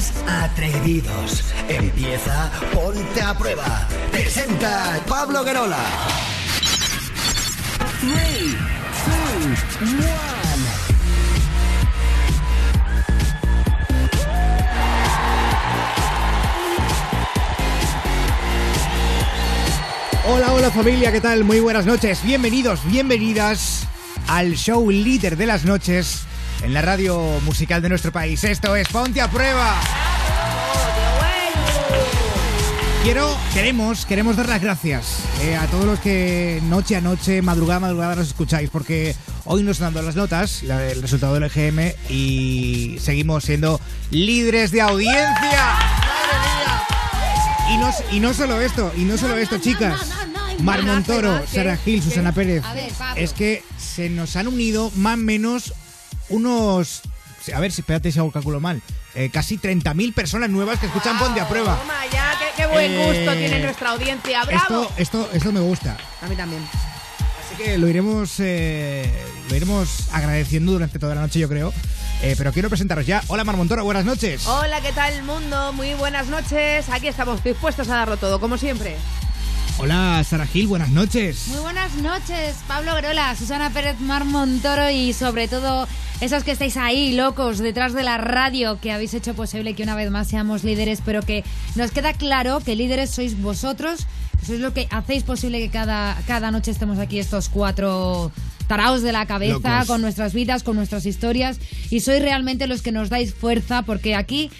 más atrevidos. Empieza Ponte a Prueba. Presenta Pablo Guerola. 3, 2, 1. Hola, hola familia, ¿qué tal? Muy buenas noches. Bienvenidos, bienvenidas al show líder de las noches en la radio musical de nuestro país. Esto es Ponte a Prueba. Quiero, queremos, queremos dar las gracias eh, a todos los que noche a noche, madrugada a madrugada nos escucháis, porque hoy nos están dando las notas, la- el resultado del EGM, y seguimos siendo líderes de audiencia. ¡Madre mía! Y no, y no solo esto, y no solo esto, chicas. Mar Montoro, Sara Gil, Susana Pérez. Ver. Es que se nos han unido más o menos unos. A ver, si espérate si hago el cálculo mal. eh, casi 30.000 personas nuevas que escuchan Ponte a Prueba. Toma ya, qué, qué buen gusto Eh, tiene nuestra audiencia. ¡Bravo! Esto, esto, esto me gusta. A mí también. Así que lo iremos, eh, lo iremos agradeciendo durante toda la noche, yo creo. Eh, pero quiero presentaros ya. Hola Mar Montoro, buenas noches. Hola, ¿qué tal mundo? Muy buenas noches. Aquí estamos dispuestos a darlo todo, como siempre. Hola Sara Gil, buenas noches. Muy buenas noches, Pablo Grola, Susana Pérez Mar Montoro y sobre todo esos que estáis ahí locos detrás de la radio que habéis hecho posible que una vez más seamos líderes, pero que nos queda claro que líderes sois vosotros, que sois lo que hacéis posible que cada, cada noche estemos aquí estos cuatro taraos de la cabeza Locos. con nuestras vidas, con nuestras historias y sois realmente los que nos dais fuerza porque aquí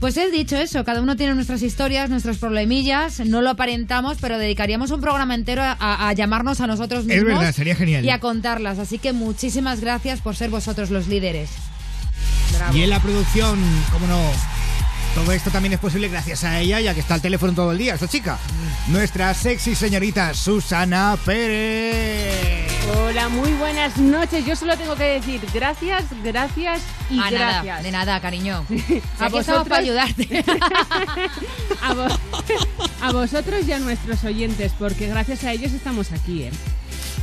pues he dicho eso, cada uno tiene nuestras historias, nuestros problemillas, no lo aparentamos, pero dedicaríamos un programa entero a, llamarnos a nosotros Es mismos verdad, sería genial. y a contarlas. Así que muchísimas gracias por ser vosotros los líderes. Y en la producción, cómo no. Todo esto también es posible gracias a ella, ya que está al teléfono todo el día, esta chica. Nuestra sexy señorita Susana Pérez. Hola, muy buenas noches. Yo solo tengo que decir gracias, gracias y Ah, gracias. nada, de nada, cariño. A Aquí estamos vosotros. para ayudarte. A vosotros y a nuestros oyentes, porque gracias a ellos estamos aquí, ¿eh?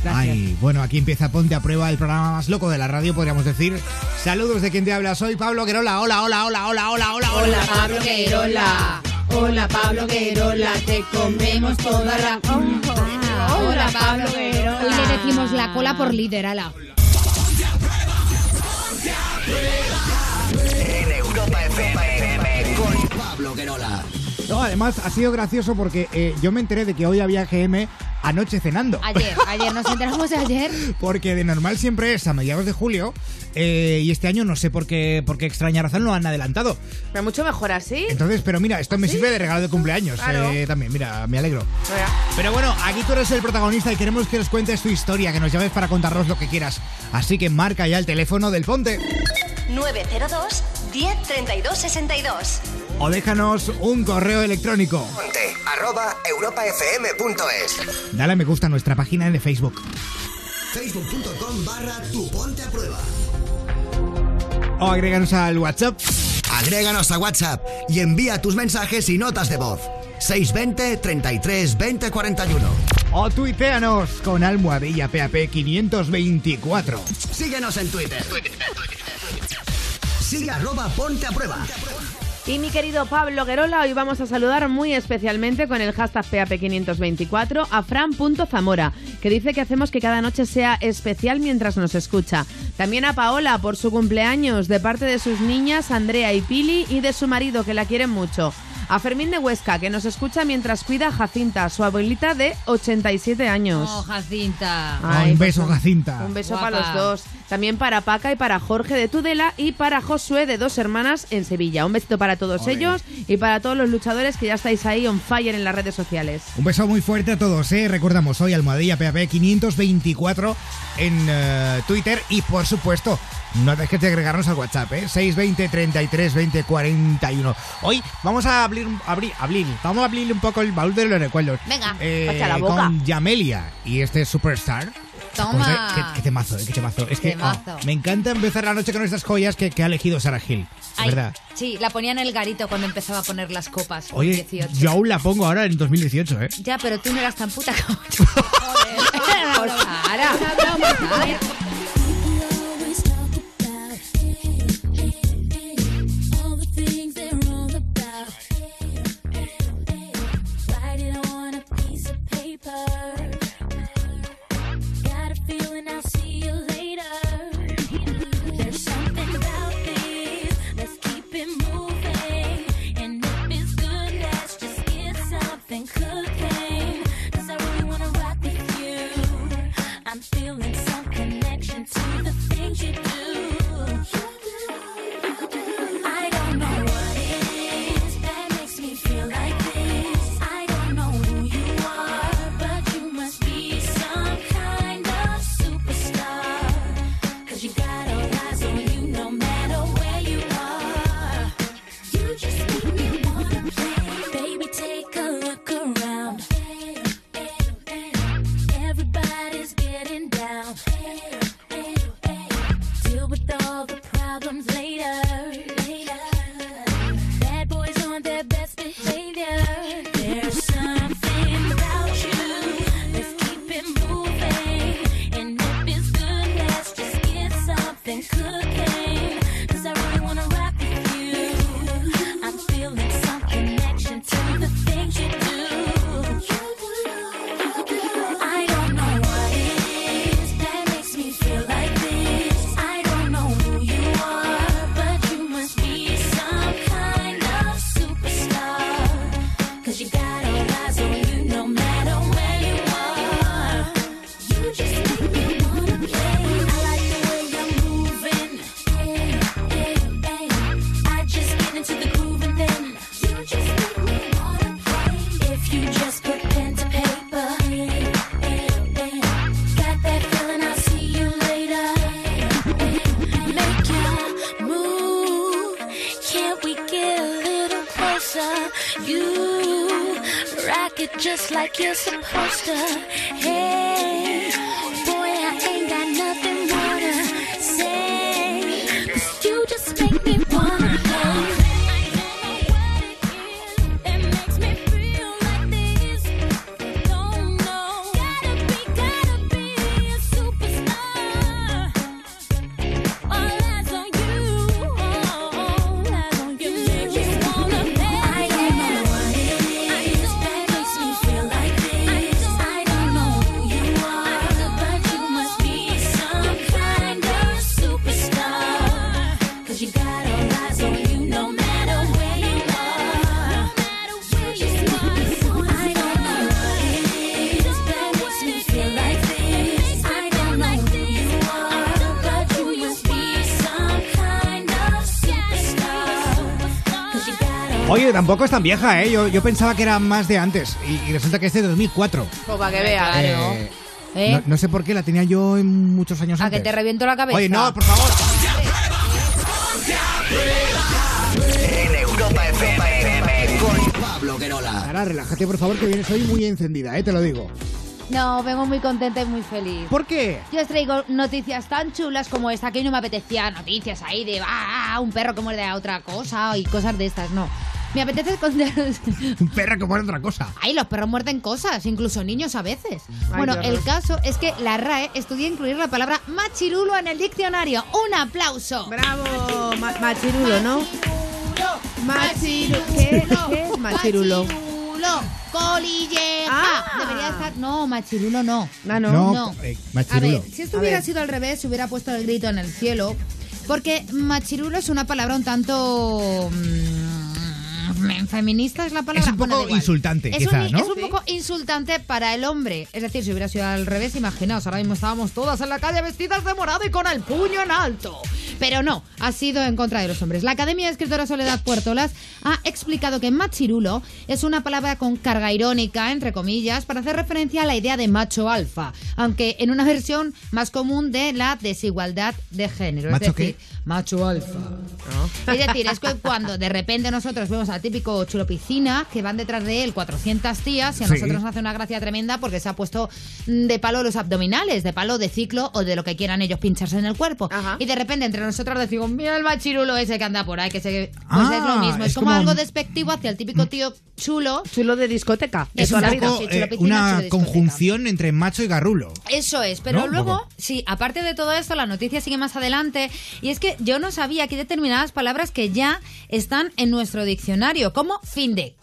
Gracias. Ay, bueno, aquí empieza Ponte a Prueba, el programa más loco de la radio, podríamos decir. Saludos de quien te habla, soy Pablo Querola. Hola, hola, hola, hola, hola, hola, hola. Pablo Querola. Hola, Pablo Querola. Te comemos toda la. Hola, Pablo Querola. Hoy le decimos la cola por líder, ala. En Europa FM con Pablo Guerola. No, además ha sido gracioso porque eh, yo me enteré de que hoy había GM anoche cenando. Ayer, ayer, nos enteramos de ayer. Porque de normal siempre es a mediados de julio eh, y este año no sé por qué, por qué extraña razón lo han adelantado. Pero mucho mejor así. Entonces, pero mira, esto me ¿Sí? sirve de regalo de cumpleaños Claro. eh, también, mira, me alegro. Mira. Pero bueno, aquí tú eres el protagonista y queremos que nos cuentes tu historia, que nos llames para contarnos lo que quieras. Así que marca ya el teléfono del Ponte 902 10 32 62. O déjanos un correo electrónico. Ponte arroba europafm.es. Dale a me gusta a nuestra página de Facebook. Facebook.com barra tu ponte a prueba. O agréganos al WhatsApp. Agréganos a WhatsApp y envía tus mensajes y notas de voz. 620 33 20 41. O tuiteanos con almohadilla PAP 524. Síguenos en Twitter. Sigue arroba ponte a prueba. Y mi querido Pablo Guerola, hoy vamos a saludar muy especialmente con el hashtag PAP524 a Fran.zamora, que dice que hacemos que cada noche sea especial mientras nos escucha. También a Paola por su cumpleaños, de parte de sus niñas Andrea y Pili y de su marido, que la quieren mucho. A Fermín de Huesca, que nos escucha mientras cuida a Jacinta, su abuelita de 87 años. Oh, Jacinta. Ah, Ay, un beso, Jacinta. Un beso Guapa. para los dos. También para Paca y para Jorge de Tudela y para Josué de Dos Hermanas en Sevilla. Un besito para todos ellos y para todos los luchadores que ya estáis ahí on fire en las redes sociales. Un beso muy fuerte a todos, ¿eh? Recordamos hoy Almohadilla PAP 524 en eh, Twitter y por supuesto, no dejes de agregarnos al WhatsApp, ¿eh? 620 33 20 41. Hoy vamos a abrir, abrir, abrir, vamos a abrir un poco el baúl de los recuerdos. Venga, Eh, la boca. Con Yamelia y este Superstar. Toma. Pues, eh, qué, qué temazo, eh, qué temazo. Es que Temazo. oh, me encanta empezar la noche con estas joyas que, que ha elegido Sarah Hill. Ay, ¿Verdad? Sí, la ponía en el garito cuando empezaba a poner las copas. Oye, 18. yo aún la pongo ahora en 2018, ¿eh? Ya, pero tú no eras tan puta como yo. Joder, Sara. love. It just like you're supposed to. Tampoco es tan vieja, ¿eh? Yo, yo pensaba que era más de antes. Y, y resulta que es de 2004. Pues para que veas. Eh, ¿Eh? no, no sé por qué la tenía yo en muchos años A antes. que te reviento la cabeza. Oye, no, por favor. En Europa FM con Pablo Querola. Ahora, relájate, por favor, que vienes hoy muy encendida, ¿eh? Te lo digo. No, vengo muy contenta y muy feliz. ¿Por qué? Yo os traigo noticias tan chulas como esta, que hoy no me apetecía noticias ahí de ah, un perro que muerde a otra cosa y cosas de estas, no. Me apetece contaros... Un perro que muere otra cosa. Ay, los perros muerden cosas, incluso niños a veces. Ay, bueno, el caso es que la RAE estudia incluir la palabra machirulo en el diccionario. ¡Un aplauso! Bravo, Ma- machirulo, ¿no? Machirulo. ¿Qué, ¿Qué es machirulo? Machirulo, colilleja. Ah. Debería estar... No, machirulo no. Ah, no. No, No. eh, A machirulo. ver, si esto A hubiera ver. sido al revés, se hubiera puesto el grito en el cielo. Porque machirulo es una palabra un tanto. mm, feminista es la palabra. Es un poco Bueno, insultante, es quizá, un, ¿no? Es un poco insultante para el hombre. Es decir, si hubiera sido al revés, imaginaos, ahora mismo estábamos todas en la calle vestidas de morado y con el puño en alto. Pero no, ha sido en contra de los hombres. La Academia de Escritora Soledad Puertolas ha explicado que machirulo es una palabra con carga irónica, entre comillas, para hacer referencia a la idea de macho alfa, aunque en una versión más común de la desigualdad de género. ¿Macho es decir, macho alfa. Es decir, es que cuando de repente nosotros vemos al típico chulo piscina que van detrás de él 400 tías y a Sí. nosotros nos hace una gracia tremenda porque se ha puesto de palo los abdominales, de palo de ciclo o de lo que quieran ellos pincharse en el cuerpo. Ajá. Y de repente entre nosotros decimos, mira el machirulo ese que anda por ahí, que se... Pues Ah, es lo mismo, es, es como, como- algo despectivo hacia el típico tío chulo. Chulo de discoteca. De Es un poco sí, eh, chulo piscina, chulo una conjunción entre macho y garrulo. Eso es, pero luego, sí, aparte de todo esto, la noticia sigue más adelante y es que yo no sabía que hay determinadas palabras que ya están en nuestro diccionario, como finde.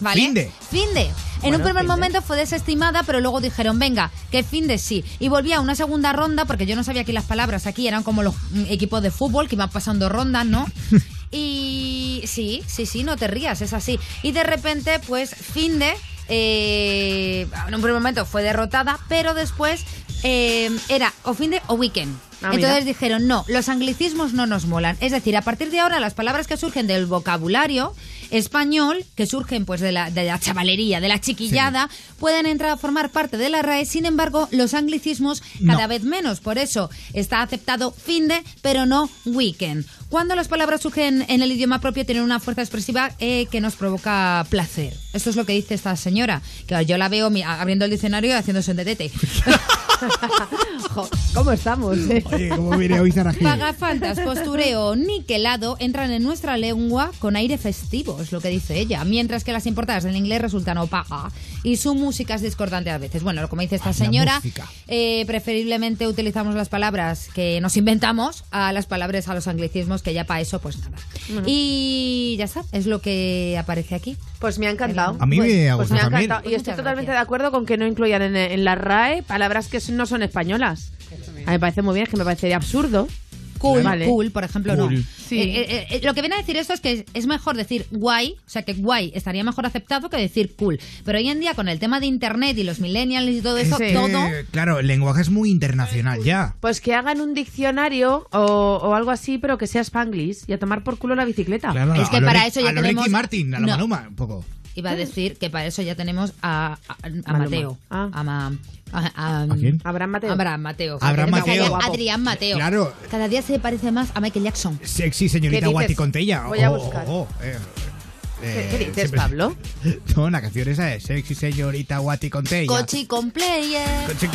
¿Vale? Finde. Finde. En Bueno, un primer momento fue desestimada, pero luego dijeron, venga, que finde sí. Y volvía a una segunda ronda, porque yo no sabía que las palabras aquí eran como los mm, equipos de fútbol que iban pasando rondas, ¿no? Y sí, sí, sí, no te rías, es así. Y de repente, pues, finde, eh, en un primer momento fue derrotada, pero después eh, era o finde o weekend. Ah, Entonces mira. dijeron, no, los anglicismos no nos molan. Es decir, a partir de ahora las palabras que surgen del vocabulario español, que surgen pues de la, de la chavalería, de la chiquillada, pueden entrar a formar parte de la RAE. Sin embargo, los anglicismos cada No. vez menos. Por eso está aceptado finde, pero no weekend. Cuando las palabras surgen en el idioma propio tienen una fuerza expresiva eh, que nos provoca placer. Esto es lo que dice esta señora, que yo la veo mi- abriendo el diccionario y haciéndose un detete. Jo, ¿Cómo estamos? eh? Oye, ¿cómo viene hoy Gil? Pagafantas, postureo, niquelado entran en nuestra lengua con aire festivo, es lo que dice ella, mientras que las importadas del inglés resultan opaca y su música es discordante a veces. Bueno, como dice esta Ah, señora, eh, preferiblemente utilizamos las palabras que nos inventamos a las palabras, a los anglicismos, que ya para eso, pues nada. Y ya está, es lo que aparece aquí. Pues me ha encantado. A mí me ha Pues gustado me ha encantado. Y Pues estoy totalmente gracias. de acuerdo con que no incluyan en, en la RAE palabras que no son españolas. A mí me parece muy bien, es que me parecería absurdo. Cool, Vale. cool, por ejemplo, no. Sí. Eh, eh, eh, lo que viene a decir esto es que es mejor decir guay, o sea que guay estaría mejor aceptado que decir cool. Pero hoy en día con el tema de internet y los millennials y todo eso, Sí. todo claro, el lenguaje es muy internacional ya. Pues que hagan un diccionario o, o algo así, pero que sea Spanglish y a tomar por culo la bicicleta. Claro, Es que a lo para Rick- eso ya a lo tenemos- Ricky Martin, a la No. Maluma, un poco. Iba a decir que para eso ya tenemos a, a- a Maluma. Mateo. Ah. A, Ma- a- a- ¿A quién? Abraham Mateo. Abraham Mateo. Abraham Mateo. Adrián Mateo. Claro. Cada día se parece más a Michael Jackson. Sexy ¿Qué señorita? Guati Contella. Voy a Oh, buscar. oh, oh, eh, ¿Qué, eh, qué dices, siempre- Pablo? No, la canción esa es Sexy señorita Guati Contella. Cochi con player. Cochi-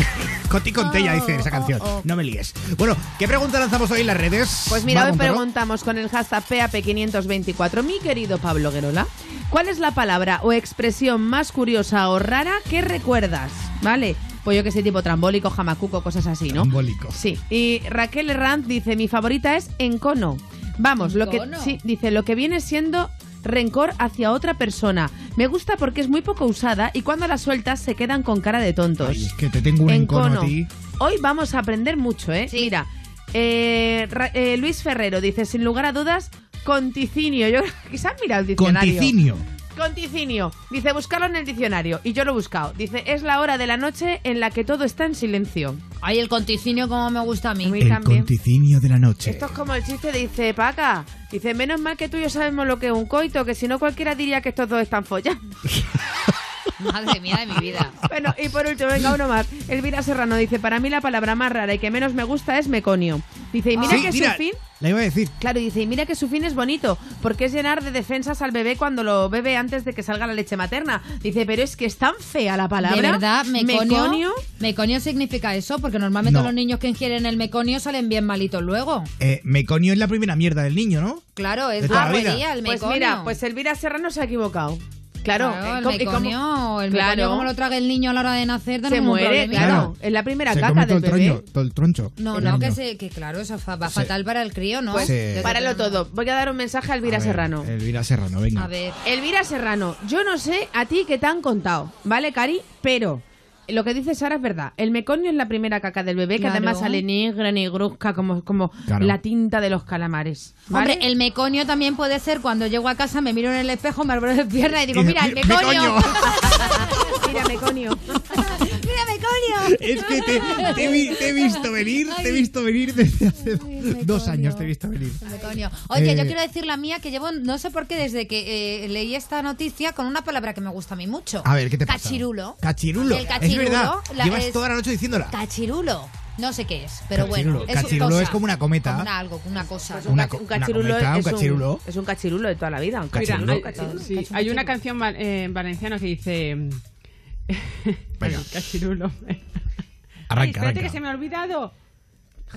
Coti Contella Oh, dice esa canción. oh. No me líes. Bueno, ¿qué pregunta lanzamos hoy en las redes? Pues mira, hoy preguntamos con el hashtag PAP524, mi querido Pablo Guerola, ¿cuál es la palabra o expresión más curiosa o rara que recuerdas? ¿Vale? Pues yo que sé, tipo trambólico, jamacuco, cosas así, ¿no? Trambólico. Sí. Y Raquel Herranz dice, mi favorita es encono. Vamos, lo que sí, dice, lo que viene siendo rencor hacia otra persona. Me gusta porque es muy poco usada y cuando la sueltas se quedan con cara de tontos. Ay, es que te tengo un encono a ti. Hoy vamos a aprender mucho, ¿eh? Sí. Mira, eh, Ra- eh, Luis Ferrero dice, sin lugar a dudas, conticinio. Yo quizás mira el diccionario. Conticinio. Conticinio. Dice, buscarlo en el diccionario. Y yo lo he buscado. Dice, es la hora de la noche en la que todo está en silencio. Ay, el conticinio como me gusta a mí. A mí El también. conticinio de la noche. Esto es como el chiste, dice Paca. Dice, menos mal que tú y yo sabemos lo que es un coito, que si no cualquiera diría que estos dos están follando. Madre mía de mi vida. Bueno, y por último, venga, uno más. Elvira Serrano dice, para mí la palabra más rara y que menos me gusta es meconio. Dice, y mira Sí, que mira, su fin... La iba a decir. Claro, y dice, y mira que su fin es bonito, porque es llenar de defensas al bebé cuando lo bebe antes de que salga la leche materna. Dice, pero es que es tan fea la palabra. De verdad, meconio, Meconio. meconio significa eso, porque normalmente No. los niños que ingieren el meconio salen bien malitos luego. Eh, meconio es la primera mierda del niño, ¿no? Claro, es De toda la barbería vida. el Pues meconio. mira, pues Elvira Serrano se ha equivocado. Claro, Claro, el ¿cómo- y cómo- meconio, el Claro. meconio como lo traga el niño a la hora de nacer, se muere, claro. Es la primera Se caca del el, bebé. todo el troncho. No, no, que, se, que claro, eso va Sí. fatal para el crío, ¿no? Pues, Sí. Páralo todo. Voy a dar un mensaje a Elvira A ver, Serrano. Elvira Serrano, venga. A ver. Elvira Serrano, yo no sé a ti qué te han contado, ¿vale, Cari? Pero lo que dice Sara es verdad. El meconio es la primera caca del bebé, que Claro. además sale negra, negruzca, como, como Claro. la tinta de los calamares. ¿vale? Hombre, el meconio también puede ser cuando llego a casa, me miro en el espejo, me abro de pierna y digo, Y- mira, el me- meconio. meconio. Mira, meconio. Es que te, te he vi- te he visto venir, te he visto venir desde hace dos años, te he visto venir. Oye, Eh, yo quiero decir la mía que llevo, no sé por qué, desde que eh, leí esta noticia con una palabra que me gusta a mí mucho. A ver, ¿qué te pasa? Cachirulo. Cachirulo. El cachirulo. Es verdad. la- Llevas es- toda la noche diciéndola. Cachirulo. No sé qué es, pero Cachirulo. bueno. Es Cachirulo cosa. es como una cometa. Como una algo, una cosa. Pues un, Una un una cachirulo cometa, un es, cachirulo. es un cachirulo de toda la vida. Un Mira, cachirulo, hay, cachirulo. sí, hay una canción eh, en valenciano que dice... Venga. el cachirulo. Ay, Arranca, espérate arranca. que se me ha olvidado.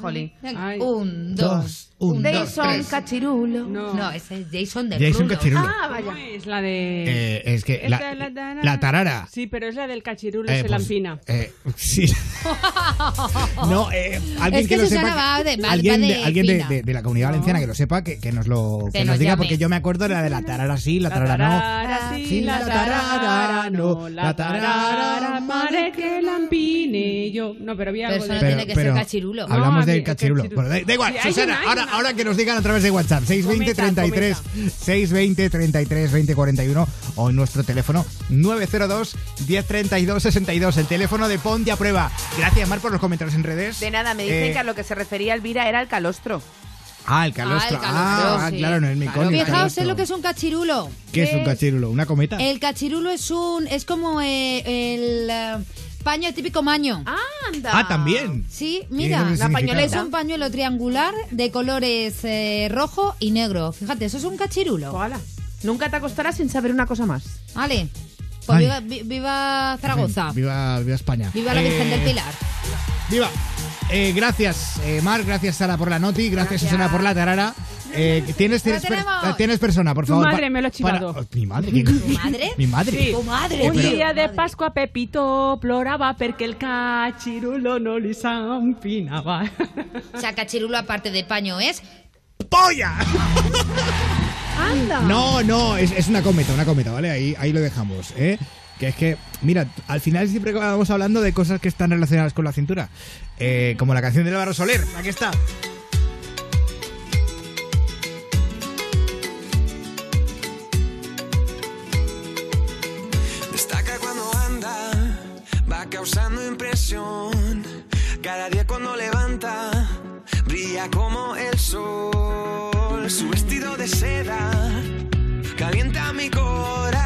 Jolín. Venga, Ay. Un, Dos, dos, un, dos, Jason tres. Cachirulo. No. No, ese es Jason de Jason Cachirulo. Ah, ¿Cómo vaya. es la de...? Eh, es que Es la, la tarara. la tarara. Sí, pero es la del cachirulo, Eh, se pues, la empina. eh, sí. no, eh, alguien Es que, que lo sepa. va de- va- alguien de, de alguien de, fina. de- de la comunidad valenciana que lo sepa, que, que nos lo Que nos nos diga, llame. porque yo me acuerdo de la de la tarara sí, la La tarara no. tarara sí, Sí, la la tarara no, no, la la tarara mare que la empine yo. No, pero había Pero algo eso de... no tiene que ser cachirulo. Hablamos El cachirulo. cachirulo. Bueno, da, da igual, Sí, hay Susana, una, hay ahora, una. ahora que nos digan a través de WhatsApp, 620 Comenta, 33 620 33 20 41 o en nuestro teléfono 902 1032 62, el teléfono de Ponte a Prueba. Gracias, Mar, por los comentarios en redes. De nada, me dicen Eh, que a lo que se refería Elvira era el calostro. Ah, el calostro. Ah, el calostro, Ah, sí. claro, no es mi Claro, Fijaos en lo que es un cachirulo. ¿Qué es un cachirulo? ¿Una cometa? El cachirulo es un es como eh, el eh, paño, el típico maño. ¡Anda! Ah, también. Sí, ¿Y mira, significa? pañoleta. es un pañuelo triangular de colores eh, rojo y negro. Fíjate, eso es un cachirulo. Ojalá. Nunca te acostarás sin saber una cosa más. Vale. Pues viva, vi- viva Zaragoza. Viva, viva España. Viva la Virgen Eh, del Pilar. Viva. Eh, gracias, eh, Mar, gracias Sara por la noti, gracias, Gracias. Susana por la tarara. Eh, ¿tienes, tienes, ¡Lo per- tienes persona, por Tu favor? madre pa- me lo ha para- chivado. Oh, ¿Mi madre? ¿Qué- madre? ¿Mi madre? Sí. Tu madre. Un pero- día de Pascua Pepito plorava perquè el cachirulo no li s'empinava. O sea, cachirulo aparte de paño es... ¡Polla! ¡Anda! No, no, es, es una cometa, una cometa, ¿vale? Ahí, ahí lo dejamos, ¿eh? Que es que, mira, al final siempre vamos hablando de cosas que están relacionadas con la cintura. Eh, como la canción de Álvaro Soler, aquí está. Destaca cuando anda, va causando impresión. Cada día cuando levanta, brilla como el sol. Su vestido de seda calienta mi corazón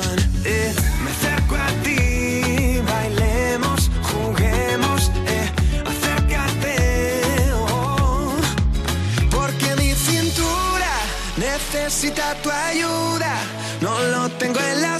Necesita tu ayuda. No lo tengo en las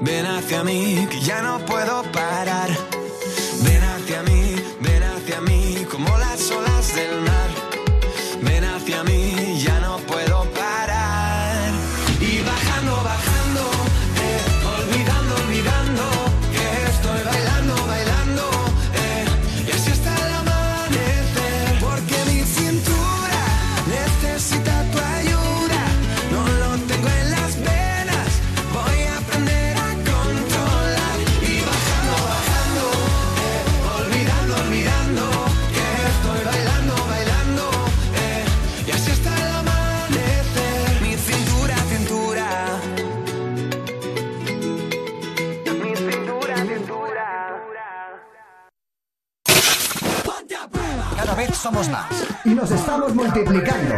ven hacia mí, que ya no somos más y nos estamos multiplicando.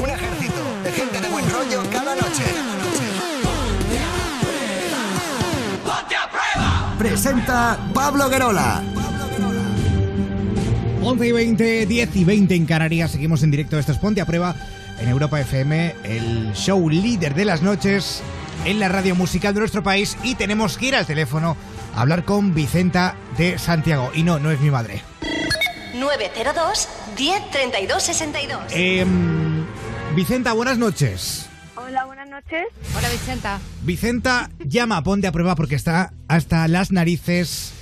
Un ejército de gente de buen rollo cada noche. Presenta Pablo Guerola. 11 y 20, 10 y 20 en Canarias. Seguimos en directo. Esto es Ponte a Prueba en Europa FM, el show líder de las noches en la radio musical de nuestro país. Y tenemos que ir al teléfono a hablar con Vicenta de Santiago. Y no, no es mi madre. 902 10 32 62. Em, Vicenta, buenas noches. Hola, buenas noches. Hola, Vicenta. Vicenta llama a Ponte a Prueba porque está hasta las narices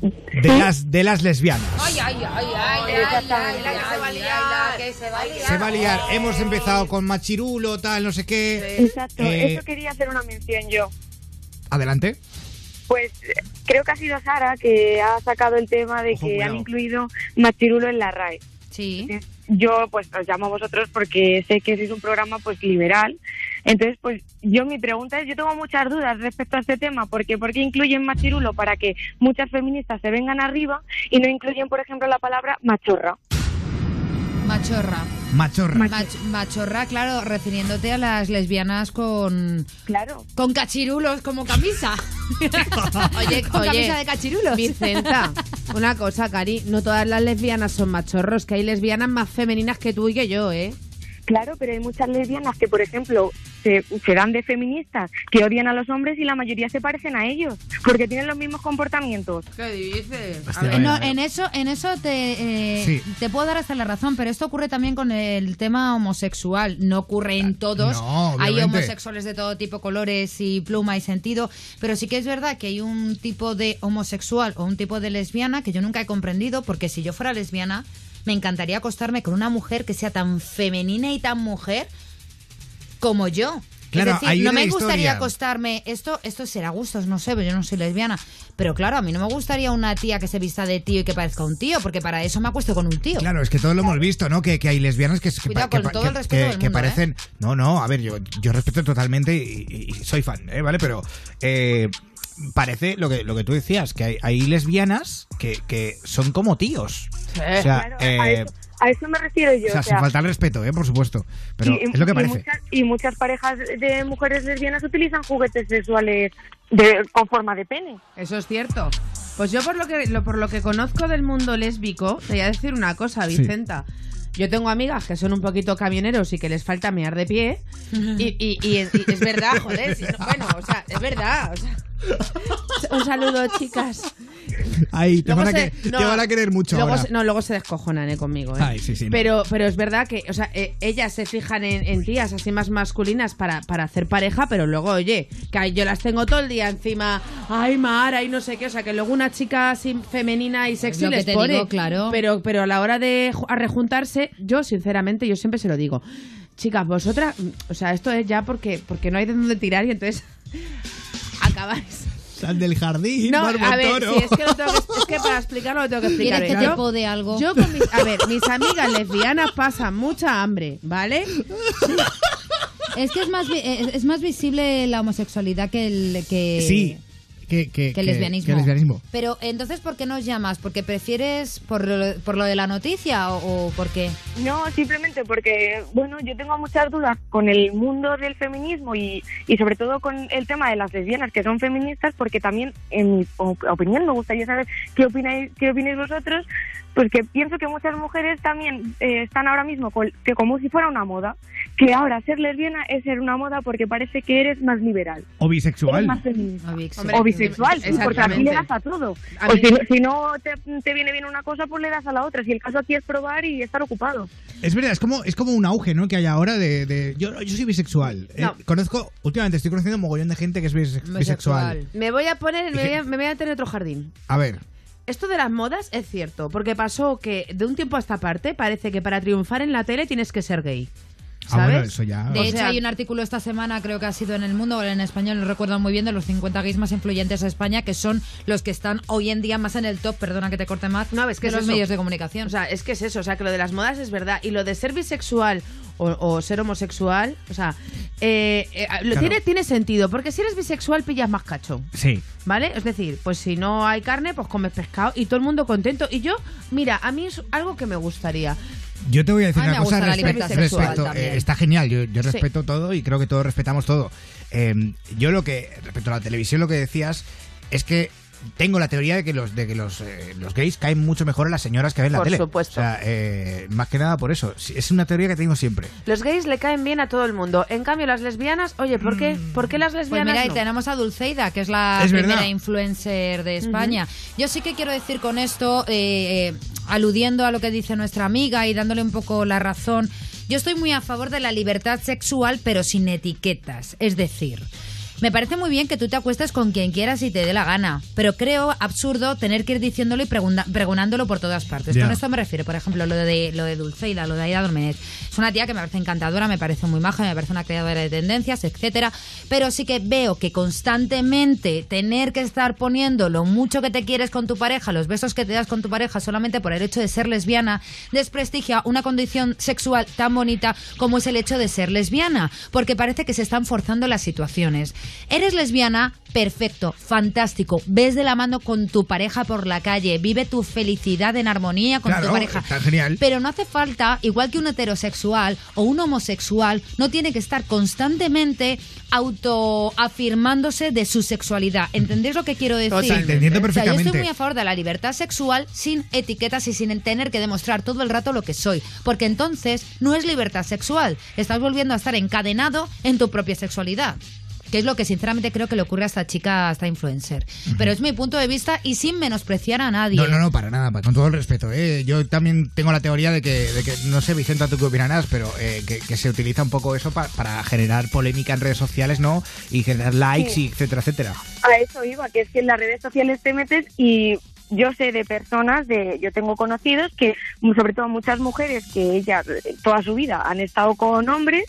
de las, de las lesbianas. Ay, ay, ay, ay, ay, ay, la que se va a liar, que se va a liar. Se va a liar. Hemos empezado con machirulo, tal, no sé qué. Exacto, Eh, eso quería hacer una mención yo. Adelante. Pues creo que ha sido Sara que ha sacado el tema de Ojo, que cuidado. han incluido machirulo en la RAE. Sí. yo pues os llamo a vosotros porque sé que sois un programa pues liberal. Entonces, pues yo mi pregunta es, yo tengo muchas dudas respecto a este tema, porque ¿por qué incluyen machirulo para que muchas feministas se vengan arriba y no incluyen, por ejemplo, la palabra machorra? Machorra. Machorra. Mach- machorra, claro, refiriéndote a las lesbianas con. Claro. Con cachirulos como camisa. Oye, con oye, camisa de cachirulos. Vicenta, una cosa, Cari, no todas las lesbianas son machorros, que hay lesbianas más femeninas que tú y que yo, ¿eh? Claro, pero hay muchas lesbianas que, por ejemplo, se, se dan de feministas, que odian a los hombres y la mayoría se parecen a ellos, porque tienen los mismos comportamientos. ¿Qué dices? Hostia, Eh, no, en eso, en eso te, eh, Sí. te puedo dar hasta la razón, pero esto ocurre también con el tema homosexual. No ocurre en todos. No, hay homosexuales de todo tipo, colores y pluma y sentido, pero sí que es verdad que hay un tipo de homosexual o un tipo de lesbiana que yo nunca he comprendido, porque si yo fuera lesbiana, me encantaría acostarme con una mujer que sea tan femenina y tan mujer como yo. Claro, es decir, no me gustaría acostarme. Esto, esto será gustos, no sé, pero yo no soy lesbiana. Pero claro, a mí no me gustaría una tía que se vista de tío y que parezca un tío, porque para eso me acuesto con un tío. Claro, es que todos lo hemos visto, ¿no? Que, que hay lesbianas que, Cuidado, que- con todo el respeto que- del que mundo, ¿eh? parecen... No, no, a ver, yo, yo respeto totalmente y, y- y soy fan, ¿eh? ¿vale? Pero eh, parece lo que, lo que tú decías, que hay, hay lesbianas que, que son como tíos. O sea, Claro, a, eh, eso, a eso me refiero yo. o sea, o sin sea, faltar el respeto, ¿eh? Por supuesto. Pero y, es lo que y parece. muchas, y muchas parejas de mujeres lesbianas utilizan juguetes sexuales de, con forma de pene. Eso es cierto. Pues yo por lo que lo, por lo que conozco del mundo lésbico, te voy a decir una cosa, Sí. Vicenta. Yo tengo amigas que son un poquito camioneros y que les falta mear de pie. Y, y- y es, y es verdad, joder. si no- bueno, o sea, es verdad. o sea. Un saludo, chicas. Ay, te, van a, se- que- no, te van a querer mucho luego ahora. se- no, luego se descojonan eh, conmigo. eh. Ay, sí, sí, no. pero, pero es verdad que, o sea, eh, ellas se fijan en, en tías así más masculinas para, para hacer pareja, pero luego, oye, que yo las tengo todo el día encima, ay, Mara, y no sé qué, o sea, que luego una chica así femenina y sexy lo que les te pone. digo, claro. Pero, pero a la hora de rejuntarse, yo, sinceramente, yo siempre se lo digo. Chicas, vosotras, o sea, esto es ya porque, porque no hay de dónde tirar y entonces acabáis. Sal del jardín, No, a ver, Toro. sí, es que, lo tengo que- es que para explicarlo lo tengo que explicar. ¿Quieres que bien. te pode algo? Yo con mis, a ver, mis amigas lesbianas pasan mucha hambre, ¿vale? Es que es más, es, es más visible la homosexualidad que el que, Sí, que, que, que el lesbianismo. que el lesbianismo. Pero entonces, ¿por qué nos llamas? ¿Porque prefieres por lo, por lo de la noticia o, o por qué? No, simplemente porque, bueno, yo tengo muchas dudas con el mundo del feminismo y, y sobre todo con el tema de las lesbianas que son feministas, porque también, en mi op- opinión, me gustaría saber qué opináis, qué opináis vosotros, pues que pienso que muchas mujeres también eh, están ahora mismo con- que como si fuera una moda, que ahora ser lesbiana es ser una moda porque parece que eres más liberal, O bisexual. más o bisexual, sí, porque aquí le das a todo. A mí- si, no- si no te, te viene bien una cosa, pues le das a la otra. Si el caso aquí es probar y estar ocupado. Es verdad, es como, es como un auge, ¿no? Que hay ahora de... de- yo, yo soy bisexual. Eh, No. conozco, últimamente estoy conociendo un mogollón de gente que es bise- bisexual. Me voy a poner, me voy a, me voy a tener otro jardín. A ver, Esto de las modas es cierto, porque pasó que de un tiempo a esta parte parece que para triunfar en la tele tienes que ser gay. Ah, bueno, eso ya... De O hecho, sea- hay un artículo esta semana, creo que ha sido en El Mundo o en español, no recuerdo muy bien, de los 50 gays más influyentes de España, que son los que están hoy en día más en el top, perdona que te corte más, No, es que de es los eso. medios de comunicación. O sea, es que es eso, o sea, que lo de las modas es verdad. Y lo de ser bisexual o, o ser homosexual, o sea, eh, eh, lo Claro. tiene, tiene sentido, porque si eres bisexual pillas más cacho. Sí. ¿Vale? Es decir, pues si no hay carne, pues comes pescado y todo el mundo contento. Y yo, mira, a mí es algo que me gustaría. Yo te voy a decir una cosa respecto. también. eh, está genial, yo, yo Sí. respeto todo y creo que todos respetamos todo. Eh, yo lo que, respecto a la televisión, lo que decías es que tengo la teoría de que los de que los, eh, los gays caen mucho mejor a las señoras que ven la Por tele. supuesto. O sea, eh, más que nada por eso. Es una teoría que tengo siempre. Los gays le caen bien a todo el mundo. En cambio, las lesbianas, oye, ¿por qué? ¿Por qué las Pues lesbianas mira, y tenemos a Dulceida, que es la Es primera verdad. influencer de España. Yo sí que quiero decir con esto, eh, eh, aludiendo a lo que dice nuestra amiga y dándole un poco la razón, yo estoy muy a favor de la libertad sexual, pero sin etiquetas. Es decir, Me parece muy bien que tú te acuestes con quien quieras y te dé la gana, pero creo absurdo tener que ir diciéndolo y pregonándolo por todas partes. Con esto me refiero, por ejemplo, lo de, lo de Dulceida, lo de Aida Dormenez. Es una tía que me parece encantadora, me parece muy maja, me parece una creadora de tendencias, etcétera, pero sí que veo que constantemente tener que estar poniendo lo mucho que te quieres con tu pareja, los besos que te das con tu pareja solamente por el hecho de ser lesbiana, desprestigia una condición sexual tan bonita como es el hecho de ser lesbiana, porque parece que se están forzando las situaciones. Eres lesbiana, perfecto, fantástico, ves de la mano con tu pareja por la calle, vive tu felicidad en armonía con Claro, tu pareja. está genial. Pero no hace falta, igual que un heterosexual o un homosexual, no tiene que estar constantemente autoafirmándose de su sexualidad. ¿Entendéis lo que quiero decir? Totalmente. Te entiendo O sea, yo perfectamente. estoy muy a favor de la libertad sexual sin etiquetas y sin tener que demostrar todo el rato lo que soy. Porque entonces no es libertad sexual. Estás volviendo a estar encadenado en tu propia sexualidad. Que es lo que sinceramente creo que le ocurre a esta chica, a esta influencer. Pero es mi punto de vista y sin menospreciar a nadie. No, no, no, para nada, con todo el respeto. ¿eh? Yo también tengo la teoría de que, de que no sé, Vicenta, tú qué opinarás, pero eh, que, que se utiliza un poco eso pa- para generar polémica en redes sociales, ¿no? Y generar likes, Sí. y etcétera, etcétera. A eso iba, que es que en las redes sociales te metes y yo sé de personas, de yo tengo conocidos que, sobre todo muchas mujeres que ellas eh, toda su vida han estado con hombres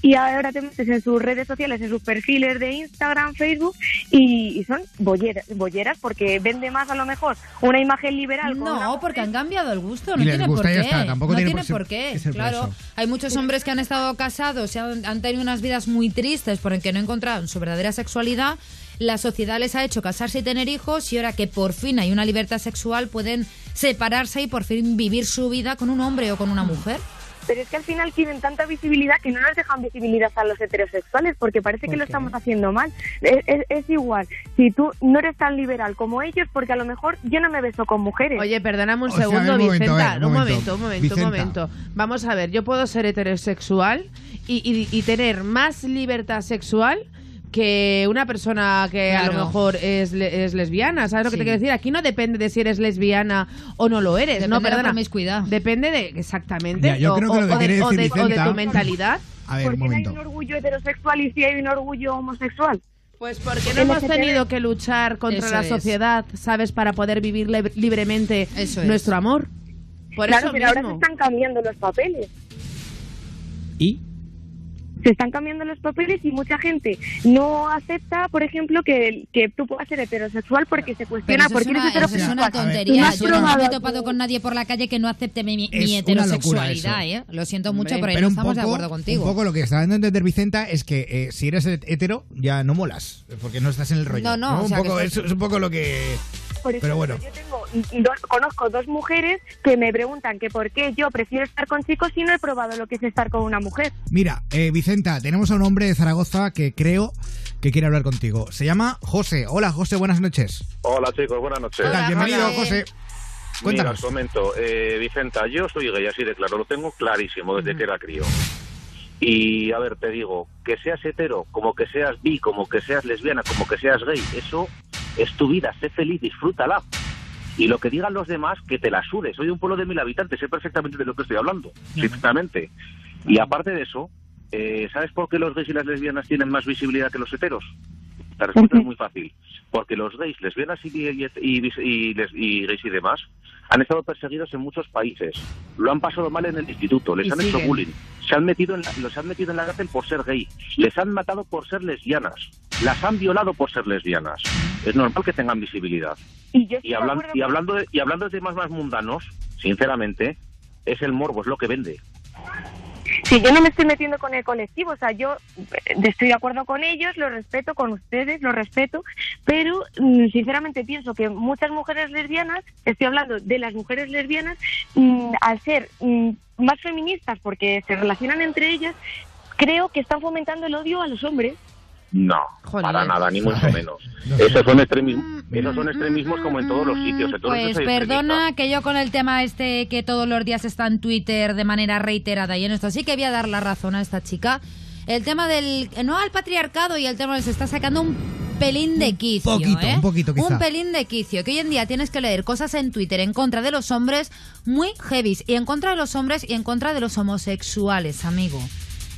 y ahora te metes en sus redes sociales, en sus perfiles de Instagram, Facebook y, y son bolleras, bolleras porque vende más a lo mejor una imagen liberal. con No, porque han cambiado el gusto, no tiene gusta por qué. está, tampoco no tiene tiene, por qué. Claro, hay muchos hombres que han estado casados y han, han tenido unas vidas muy tristes porque no encontraron su verdadera sexualidad. La sociedad les ha hecho casarse y tener hijos y ahora que por fin hay una libertad sexual pueden separarse y por fin vivir su vida con un hombre o con una mujer. Pero es que al final tienen tanta visibilidad que no nos dejan visibilidad a los heterosexuales porque parece que lo estamos haciendo mal. Es, es- es igual, si tú no eres tan liberal como ellos, porque a lo mejor yo no me beso con mujeres. Oye, perdóname un O sea, segundo, un Vicenta. ver, un un momento, momento. un momento, Vicenta. un momento. Vamos a ver, yo puedo ser heterosexual y, y- y tener más libertad sexual que una persona que a lo mejor es, le- es lesbiana, ¿sabes lo que te quiero decir? Aquí no depende de si eres lesbiana o no lo eres, Depende no, de la perdona. promiscuidad. Depende de, exactamente, Ya, yo o, creo que lo que o- o de, o de- o de tu mentalidad. A ver, ¿Por un qué no hay un orgullo heterosexual y si hay un orgullo homosexual? Pues porque no hemos tenido que luchar contra Eso la es. sociedad, ¿sabes? Para poder vivir lib- libremente Eso es. nuestro amor. Por claro, eso pero ahora se mismo. están cambiando los papeles. ¿Y? Se están cambiando los papeles y mucha gente no acepta, por ejemplo, que, que tú puedas ser heterosexual porque se cuestiona por es qué eres una, eso es heterosexual. una tontería. Yo no me he topado con nadie por la calle que no acepte mi, mi Es una heterosexualidad, ¿eh? Lo siento mucho, Hombre, pero no estamos poco, de acuerdo contigo. un poco lo que está dando a entender Vicenta es que eh, si eres hetero ya no molas, porque no estás en el rollo. No, no, o Un poco, es, es un poco lo que... Por Pero ejemplo, bueno. yo tengo dos, conozco dos mujeres que me preguntan que por qué yo prefiero estar con chicos si no he probado lo que es estar con una mujer. Mira, eh, Vicenta, tenemos a un hombre de Zaragoza que creo que quiere hablar contigo. Se llama José. Hola, José, buenas noches. Hola chicos, buenas noches. Hola, Bienvenido, José. Mira, Cuéntanos. os comento, eh, Vicenta, yo soy gay, así de claro, lo tengo clarísimo desde que era crío. Y a ver, te digo, que seas hetero, como que seas bi, como que seas lesbiana, como que seas gay, eso es tu vida, sé feliz, disfrútala. Y lo que digan los demás, que te la sudes. Soy de un pueblo de mil habitantes, sé perfectamente de lo que estoy hablando, sinceramente. Y aparte de eso, eh, ¿sabes por qué los gays y las lesbianas tienen más visibilidad que los heteros? La respuesta es muy fácil. Porque los gays, lesbianas y, y, y- y gays y demás han estado perseguidos en muchos países. Lo han pasado mal en el instituto, les Y han hecho bullying. Se han metido en la, los han metido en la cárcel por ser gay. Les han matado por ser lesbianas. Las han violado por ser lesbianas. Es normal que tengan visibilidad. Y yo Y, hablan- hablando de, y hablando de temas más mundanos, sinceramente, es el morbo, es lo que vende. Sí, yo no me estoy metiendo con el colectivo, o sea, yo eh, estoy de acuerdo con ellos, lo respeto, con ustedes lo respeto, pero mm, sinceramente pienso que muchas mujeres lesbianas, estoy hablando de las mujeres lesbianas, mm, al ser mm, más feministas porque se relacionan entre ellas, creo que están fomentando el odio a los hombres. No, para nada, ni mucho menos. Esos son extremismos, esos son extremismos como en todos los sitios. En todos Pues los perdona extremistas. que yo con el tema este que todos los días está en Twitter de manera reiterada y en esto sí que voy a dar la razón a esta chica. El tema del no al patriarcado y el tema se está sacando un pelín de quicio, poquito, ¿eh? un poquito, quizá. Un pelín de quicio, que hoy en día tienes que leer cosas en Twitter en contra de los hombres muy heavies y en contra de los hombres y en contra de los homosexuales, amigo.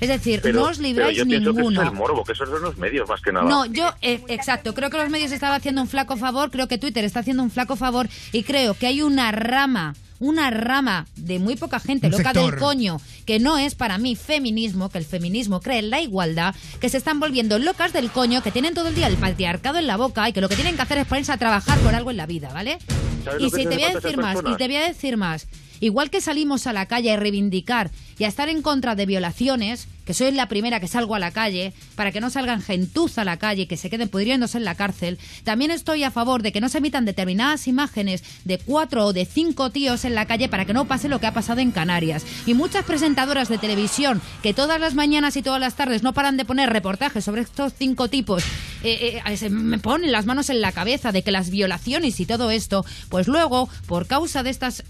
Es decir, Pero, no os pero libráis yo pienso que eso ninguno. es el morbo, que esos son los medios más que nada. No, yo, eh, exacto, creo que los medios estaban haciendo un flaco favor, creo que Twitter está haciendo un flaco favor y creo que hay una rama, una rama de muy poca gente Un loca sector. del coño, que no es para mí feminismo, que el feminismo cree en la igualdad, que se están volviendo locas del coño, que tienen todo el día el patriarcado en la boca y que lo que tienen que hacer es ponerse a trabajar por algo en la vida, ¿vale? ¿Sabes Y si te voy a decir más, y te voy a decir más. Igual que salimos a la calle a reivindicar y a estar en contra de violaciones, que soy la primera que salgo a la calle, para que no salgan gentuza a la calle y que se queden pudriéndose en la cárcel, también estoy a favor de que no se emitan determinadas imágenes de cuatro o de cinco tíos en la calle para que no pase lo que ha pasado en Canarias. Y muchas presentadoras de televisión que todas las mañanas y todas las tardes no paran de poner reportajes sobre estos cinco tipos, eh, eh, se me ponen las manos en la cabeza de que las violaciones y todo esto, pues luego, por causa de estas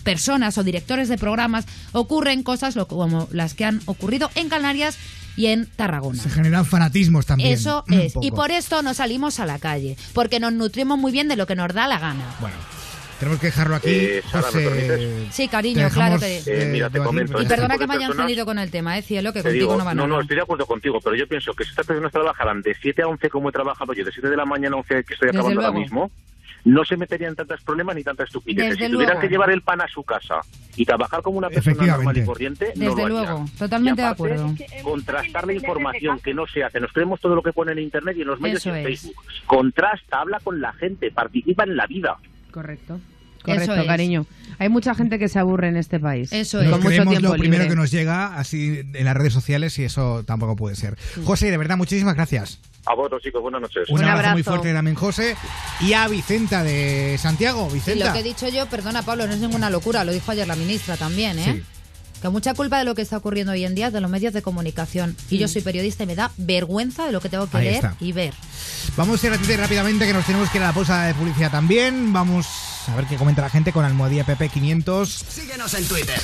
personas o directores de programas ocurren cosas lo- como las que han ocurrido en Canarias y en Tarragona. Se generan fanatismos también. Eso es. Y por esto no salimos a la calle, porque nos nutrimos muy bien de lo que nos da la gana. Bueno, tenemos que dejarlo aquí. Eh, Sara, ¿me José? Sí, cariño, dejamos, claro que... Eh, mira, te debatir, comento, porque- Y perdona que me haya personas- encendido con el tema, eh, cielo, que Te contigo digo, no va no, no, estoy de acuerdo contigo, pero yo pienso que si estas personas trabajaran de 7 a 11 como he trabajado yo, de 7 de la mañana a 11 que estoy acabando ahora mismo, no se meterían tantos problemas ni tantas estupideces. Desde si tuvieran luego. que llevar el pan a su casa y trabajar como una persona normal y Efectivamente. corriente, no Desde lo harían. luego, totalmente Y de acuerdo. Contrastar la información que no se hace. Nos creemos todo lo que pone en Internet y en los medios Eso y en es. Facebook. Contrasta, habla con la gente, participa en la vida. Correcto. Correcto, Eso es. cariño. Hay mucha gente que se aburre en este país. Eso Nos es. Con mucho creemos tiempo lo primero libre. que nos llega así en las redes sociales y eso tampoco puede ser. José, de verdad, muchísimas gracias. A vosotros, chicos, buenas noches. Un, Un abrazo, muy fuerte también, José. Y a Vicenta de Santiago. Y Vicenta. lo que he dicho yo, perdona Pablo, no es ninguna locura, lo dijo ayer la ministra también, ¿eh? Sí. Que mucha culpa de lo que está ocurriendo hoy en día de los medios de comunicación. Y yo soy periodista y me da vergüenza de lo que tengo que Ahí leer está. y ver. Vamos a ir rápido- rápidamente que nos tenemos que ir a la pausa de publicidad también. Vamos a ver qué comenta la gente con Almohadilla PP500. Síguenos en Twitter.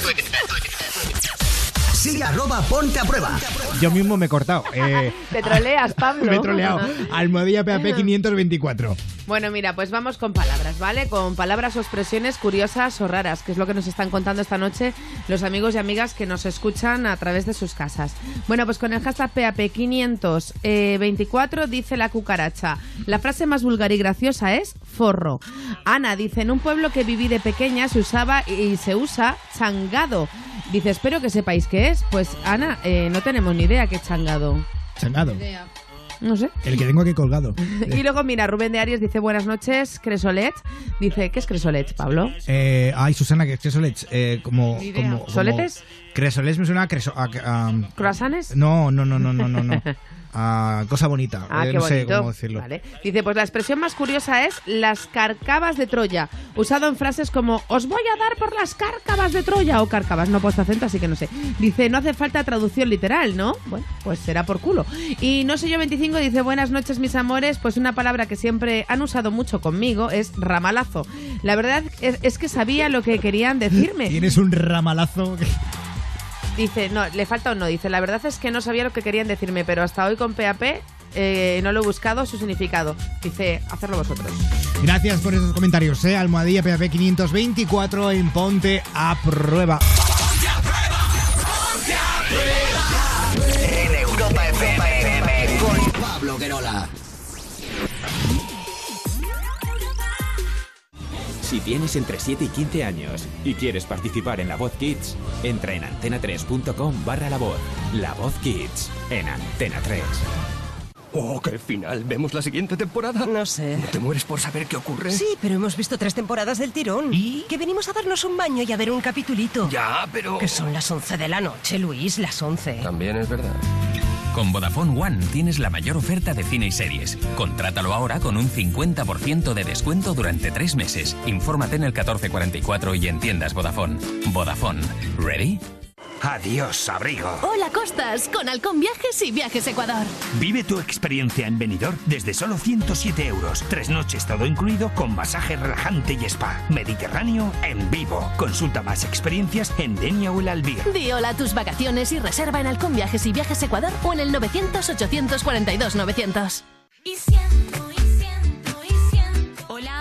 Sigue arroba ponte a prueba. Yo mismo me he cortado. Eh, Te troleas, Pablo. me he troleado. Almohadilla PP524. Bueno, mira, pues vamos con palabras, ¿vale? Con palabras o expresiones curiosas o raras, que es lo que nos están contando esta noche los amigos y amigas que nos escuchan a través de sus casas. Bueno, pues con el hashtag PAP524 dice la cucaracha. La frase más vulgar y graciosa es forro. Ana dice, en un pueblo que viví de pequeña se usaba y se usa changado. Dice, espero que sepáis qué es. Pues Ana, eh, no tenemos ni idea qué es changado. Changado. No sé. El que tengo aquí colgado. Y luego, mira, Rubén de Aries dice buenas noches, Cresolet. Dice, ¿qué es Cresolet, Pablo? Eh, ay, Susana, que es Cresolets. Eh, como, como, como- ¿Soletes? Cresolets me suena a creso... a- a- no, no, no, no, no, no. no. A cosa bonita. Ah, Eh, qué no sé bonito. cómo decirlo. Vale. Dice, pues la expresión más curiosa es las cárcavas de Troya, usado en frases como os voy a dar por las cárcavas de Troya o cárcavas, no he puesto acento, así que no sé. Dice, no hace falta traducción literal, ¿no? Bueno, pues será por culo. Y no sé yo 25 dice, buenas noches mis amores, pues una palabra que siempre han usado mucho conmigo es ramalazo. La verdad es, es que sabía lo que querían decirme. Tienes un ramalazo. Dice, no, le falta un no. Dice, la verdad es que no sabía lo que querían decirme, pero hasta hoy con PAP eh, no lo he buscado su significado. Dice, hacerlo vosotros. Gracias por esos comentarios, ¿eh? Almohadilla PAP524 en Ponte a Prueba. En Europa FM con Pablo Guerola. Si tienes entre 7 y 15 años y quieres participar en La Voz Kids, entra en antena3.com barra La Voz. La Voz Kids, en Antena 3. Oh, qué final. ¿Vemos la siguiente temporada? No sé. ¿No te mueres por saber qué ocurre? Sí, pero hemos visto tres temporadas del tirón. ¿Y? Que venimos a darnos un baño y a ver un capitulito. Ya, pero... Que son las 11 de la noche, Luis, las 11. También es verdad. Con Vodafone One tienes la mayor oferta de cine y series. Contrátalo ahora con un 50% de descuento durante tres meses. Infórmate en el 1444 y en tiendas Vodafone. Vodafone. ¿Ready? Adiós, abrigo. Hola Costas, con Halcón Viajes y Viajes Ecuador. Vive tu experiencia en Benidorm desde solo 107 euros. Tres noches todo incluido con masaje relajante y spa. Mediterráneo en vivo. Consulta más experiencias en Denia o el Albir. Di hola a tus vacaciones y reserva en Halcón Viajes y Viajes Ecuador o en el 900-842-900.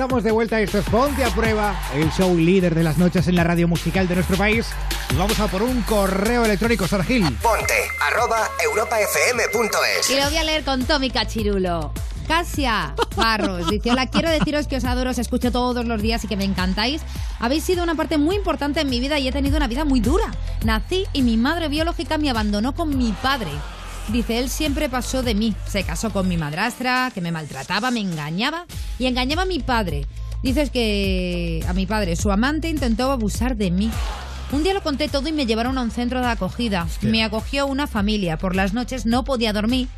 Estamos de vuelta, esto es Ponte a Prueba, el show líder de las noches en la radio musical de nuestro país. Y vamos a por un correo electrónico, Sargil. Ponte arroba europafm.es. Y lo voy a leer con Tommy Cachirulo. Casia Barros dice: Hola, quiero deciros que os adoro, os escucho todos los días y que me encantáis. Habéis sido una parte muy importante en mi vida y he tenido una vida muy dura. Nací y mi madre biológica me abandonó con mi padre. Dice, él siempre pasó de mí. Se casó con mi madrastra, que me maltrataba, me engañaba y engañaba a mi padre. Dices que a mi padre, su amante, intentó abusar de mí. Un día lo conté todo y me llevaron a un centro de acogida. Me acogió una familia. Por las noches no podía dormir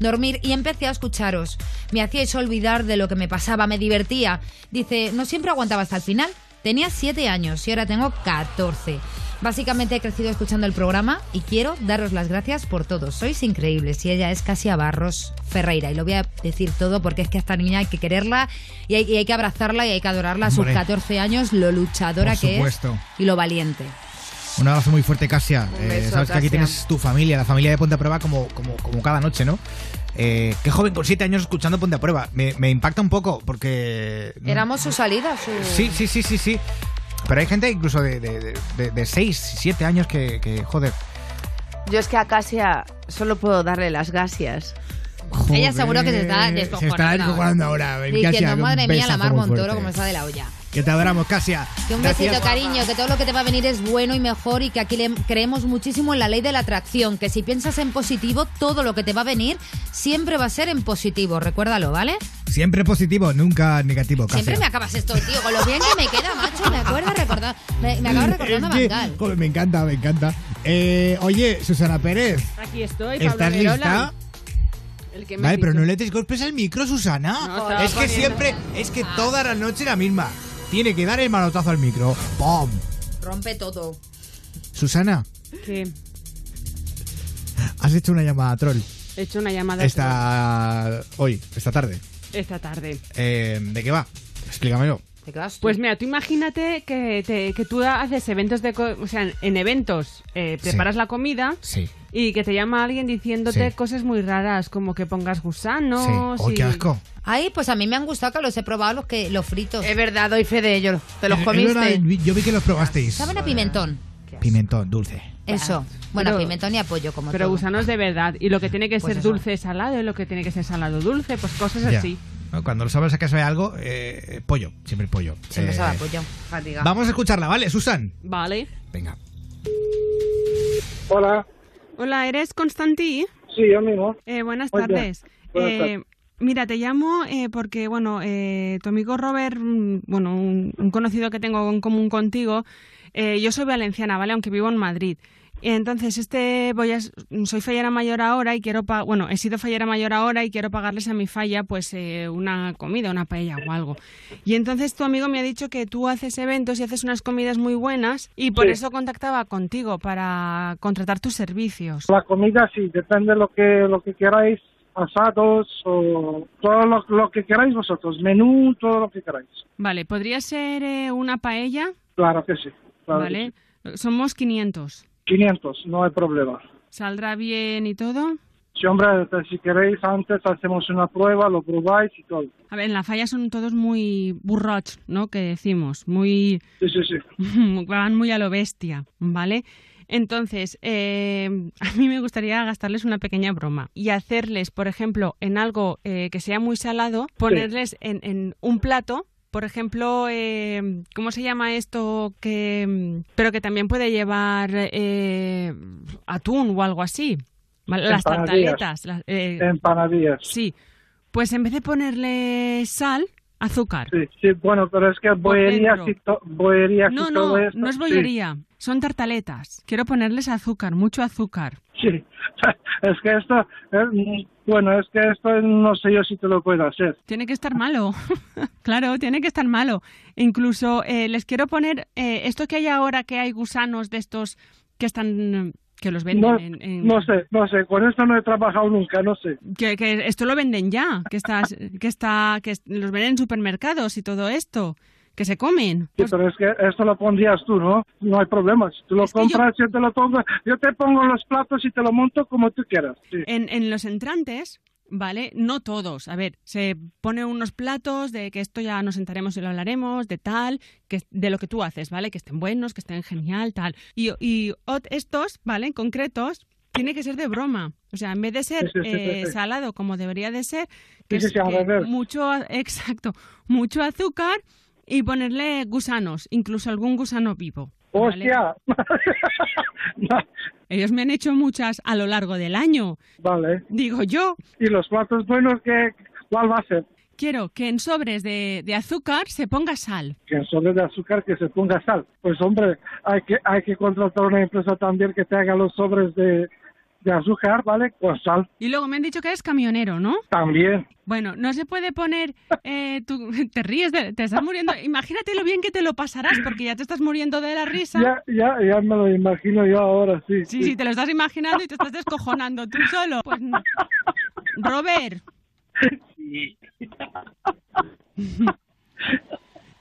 dormir y empecé a escucharos. Me hacíais olvidar de lo que me pasaba, me divertía. Dice, no siempre aguantaba hasta el final. Tenía 7 años y ahora tengo 14. Básicamente he crecido escuchando el programa y quiero daros las gracias por todo. Sois increíbles y ella es Casia Barros Ferreira. Y lo voy a decir todo porque es que a esta niña hay que quererla y hay, y hay que abrazarla y hay que adorarla a sus Hombre. 14 años, lo luchadora que es supuesto. y lo valiente. Un abrazo muy fuerte, Casia. Eh, sabes que aquí tienes tu familia, la familia de Ponte a Prueba, como, como, como cada noche, ¿no? Eh, qué joven con siete años escuchando Ponte a Prueba. Me, me impacta un poco porque... Éramos su salida, su... Sí, sí, sí, sí, sí. Pero hay gente incluso de, de, de, de- de seis, siete años que, que, joder... Yo es que a Casia solo puedo darle las gracias. Ella seguro que se está Se descojonando. está descojonando ahora. Diciendo, Casia, madre mía, la Mar Montoro, como está de la olla. Que te adoramos, Casia. Que un Gracias. besito, cariño, que todo lo que te va a venir es bueno y mejor y que aquí le creemos muchísimo en la ley de la atracción, que si piensas en positivo, todo lo que te va a venir siempre va a ser en positivo, recuérdalo, ¿vale? Siempre positivo, nunca negativo, Casia. Siempre me acabas esto, tío, con lo bien que me queda, macho, me acuerdo recordar, me, me acabas recordando a Es que, Bangal. joder, me encanta, me encanta. Eh, oye, Susana Pérez, Aquí estoy, Pablo ¿estás lista? Vale, pero no le des golpes al micro, Susana. No, es que poniendo- siempre, es que toda la noche la misma. Tiene que dar el manotazo al micro. ¡Pum! Rompe todo. Susana, ¿Qué? has hecho una llamada a troll He hecho una llamada. esta hoy, esta tarde. Esta tarde. Eh, ¿De qué va? Explícamelo. Pues mira, tú imagínate que, te- que tú haces eventos de... co- O sea, en eventos eh, preparas la comida Sí. Y que te llama alguien diciéndote Sí. cosas muy raras, como que pongas gusanos ¡Oh, y... qué asco! Ay, pues a mí me han gustado que los he probado los que los fritos. Es verdad, doy fe de ellos. ¿Te los Es comiste? verdad, yo vi que los probasteis. ¿Saben a pimentón? Pimentón, dulce. Eso. Bueno, Pero- pimentón y apoyo, como Pero todo. gusanos de verdad. Y lo que tiene que Pues ser eso. dulce salado y lo que tiene que ser salado dulce, pues cosas Ya. así. Cuando lo sabes a que sabe algo, eh, pollo, siempre pollo. Siempre Eh, sabe a pollo. Fatiga. Vamos a escucharla, ¿vale, Susan? Vale. Venga. Hola. Hola, ¿eres Constantí? Sí, yo mismo. Eh, buenas Oye, tardes. buenas Eh, tardes. mira, te llamo eh, porque, bueno, eh, tu amigo Robert, mm, bueno, un, un conocido que tengo en común contigo, eh, yo soy valenciana, ¿vale? Aunque vivo en Madrid. Entonces, este voy a, soy fallera mayor ahora y quiero pa- bueno, he sido fallera mayor ahora y quiero pagarles a mi falla pues eh, una comida, una paella o algo. Y entonces tu amigo me ha dicho que tú haces eventos y haces unas comidas muy buenas y por Sí. eso contactaba contigo para contratar tus servicios. La comida sí, depende de lo que, lo que queráis, asados o todo lo, lo que queráis vosotros, menú, todo lo que queráis. Vale, ¿podría ser eh, una paella? Claro que sí. claro que vale. Somos 500. Sí. 500, no hay problema. ¿Saldrá bien y todo? Si, hombre, si queréis antes hacemos una prueba, lo probáis y todo. A ver, en la falla son todos muy burroch, ¿no? Que decimos, muy... Sí, sí, sí. van muy a lo bestia, ¿vale? Entonces, eh, a mí me gustaría gastarles una pequeña broma y hacerles, por ejemplo, en algo eh, que sea muy salado, ponerles en, en un plato, por ejemplo, eh, ¿cómo se llama esto? Que, mm, pero que también puede llevar eh, atún o algo así. Las tartaletas. las- eh, Empanadillas. Sí, pues en vez de ponerle sal, azúcar. Sí, sí, bueno, pero es que dentro. y, to- bollerías No, y no, todo esto. no es sí. bollería, son tartaletas. Quiero ponerles azúcar, mucho azúcar. Sí, es que esto, eh, bueno, es que esto no sé yo si te lo puedo hacer. Tiene que estar malo. claro, tiene que estar malo. Incluso eh, les quiero poner eh, esto que hay ahora, que hay gusanos de estos que están que los venden No, en, en- no sé, no sé, con esto no he trabajado nunca, no sé. que, que esto lo venden ya, que estás, que está, que los venden en supermercados y todo esto, que se comen. Sí, pero es que esto lo pondrías tú, ¿no? No hay problema. Si tú lo compras, yo... te lo pongo, yo te pongo los platos y te lo monto como tú quieras. Sí. En, en los entrantes, ¿vale? No todos. A ver, se ponen unos platos de que esto ya nos sentaremos y lo hablaremos, de tal, que de lo que tú haces, ¿vale? Que estén buenos, que estén genial, tal. Y, y estos, ¿vale? Concretos, tiene que ser de broma. O sea, en vez de ser Sí, sí, eh, sí. salado como debería de ser, que es que mucho, exacto, mucho azúcar y ponerle gusanos, incluso algún gusano vivo. ¿vale? ¡Hostia! Ellos me han hecho muchas a lo largo del año. Vale. Digo yo. ¿Y los platos buenos qué, cuál va a ser? Quiero que en sobres de, de azúcar se ponga sal. Que en sobre de azúcar que se ponga sal. Pues hombre, hay que, hay que contratar una empresa también que te haga los sobres de, de azúcar, ¿vale? Con sal. Y luego me han dicho que eres camionero, ¿no? También. Bueno, no se puede poner. eh, tú, te ríes, de- te estás muriendo. Imagínate lo bien que te lo pasarás, porque ya te estás muriendo de la risa. Ya, ya, ya me lo imagino yo ahora, sí. Sí, sí, te lo estás imaginando y te estás descojonando tú solo. Pues no. Robert.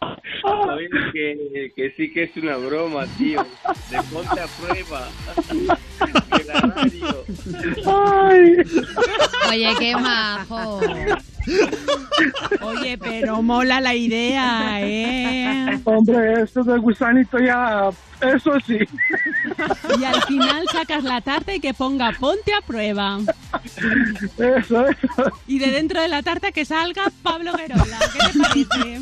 Oye, que, que sí que es una broma, tío. De ponte a prueba. De la radio. Oye, qué majo. Oye, pero mola la idea, ¿eh? Hombre, esto del gusanito ya, eso sí. Y al final sacas la tarta y que ponga ponte a prueba. Eso, eso. Y de dentro de la tarta que salga Pablo Guerola. ¿Qué te parece?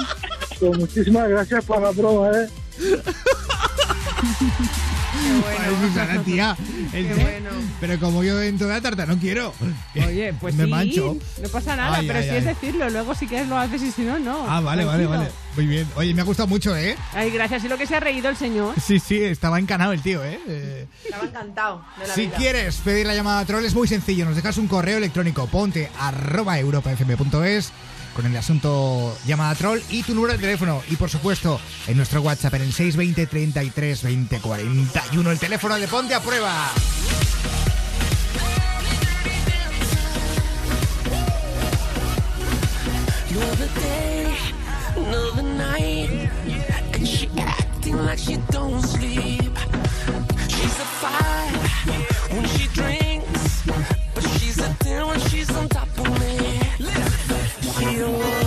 Pues muchísimas gracias por la broma, ¿eh? Ay, Susana, tía. El Qué bueno. Pero como yo dentro de la tarta no quiero. Oye, pues Me sí, mancho. no pasa nada, Ay, pero ay, si ay. es decirlo, luego si quieres lo haces y si no, no. Ah, vale, vale, Tranquilo. vale. Muy bien. Oye, me ha gustado mucho, ¿eh? Ay, gracias. Y lo que se ha reído el señor. Sí, sí, estaba encanado el tío, ¿eh? Eh, Estaba encantado de la Si vida. quieres pedir la llamada a troll es muy sencillo. Nos dejas un correo electrónico. Ponte arroba europafm.es con el asunto llamada troll y tu número de teléfono. Y por supuesto, en nuestro WhatsApp en el 620 33 20 41, el teléfono de Ponte a Prueba. when she drinks, but she's a 10 when she's on she don't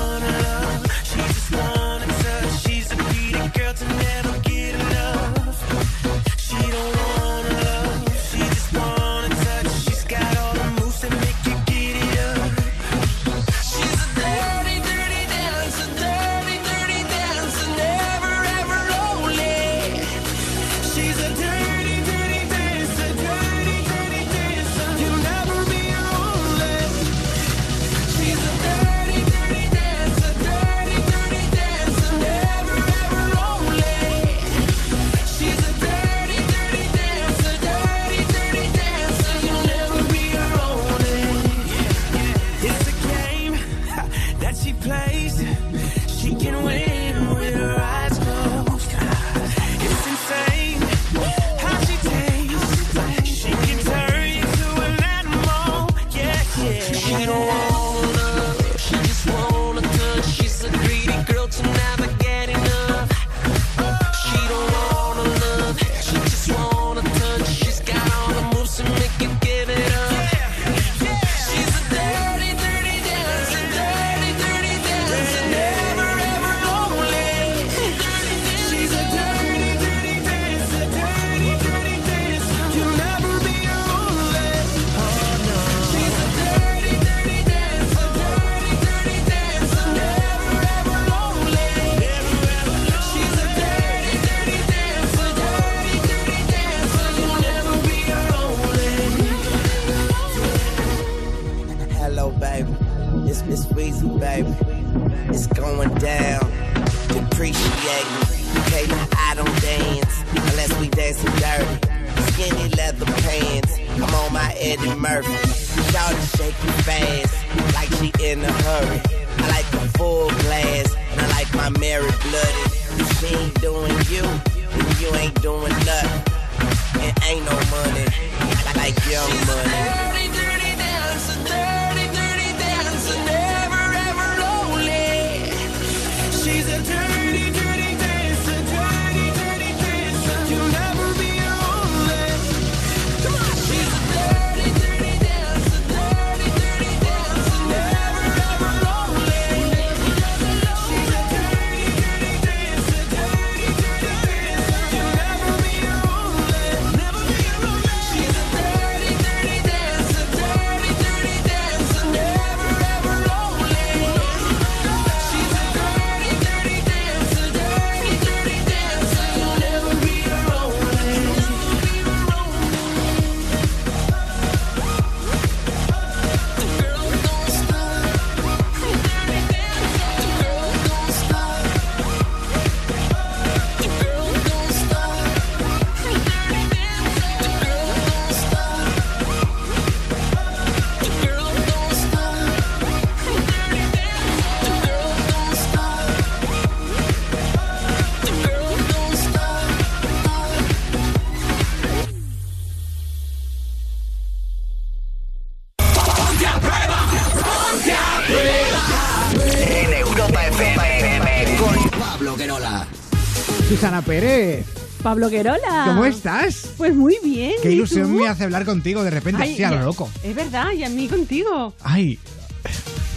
Pablo Querola. ¿cómo estás? Pues muy bien. Qué ¿y ilusión tú? me hace hablar contigo de repente, Ay, así a lo loco. Es verdad, y a mí contigo. Ay,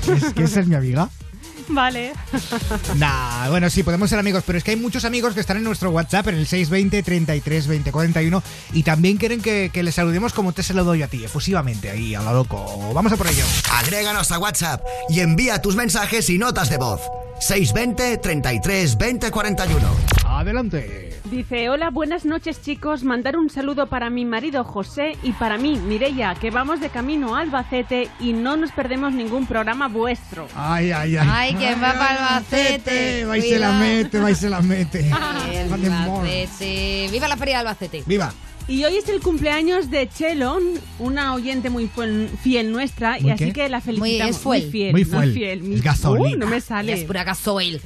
¿es que esa es mi amiga? Vale. Nah, bueno, sí, podemos ser amigos, pero es que hay muchos amigos que están en nuestro WhatsApp, en el 620 33 20 41, y también quieren que, que les saludemos como te se lo doy a ti, efusivamente, ahí, a lo loco. Vamos a por ello. Agréganos a WhatsApp y envía tus mensajes y notas de voz. 620 33 20 41. Adelante. Dice, hola, buenas noches chicos, mandar un saludo para mi marido José y para mí, Mireia, que vamos de camino a Albacete y no nos perdemos ningún programa vuestro. Ay, ay, ay. Ay, que va para Albacete. Va y se la mete, va y se la mete. Albacete. Viva la feria de Albacete. Viva. Y hoy es el cumpleaños de Chelo, una oyente muy fiel nuestra, y ¿Muy así qué? que la Muy- felicitamos. es fuel. fiel. Muy no fuel. fiel. Es gasolina. Uh, no me sale. Es pura gasoil.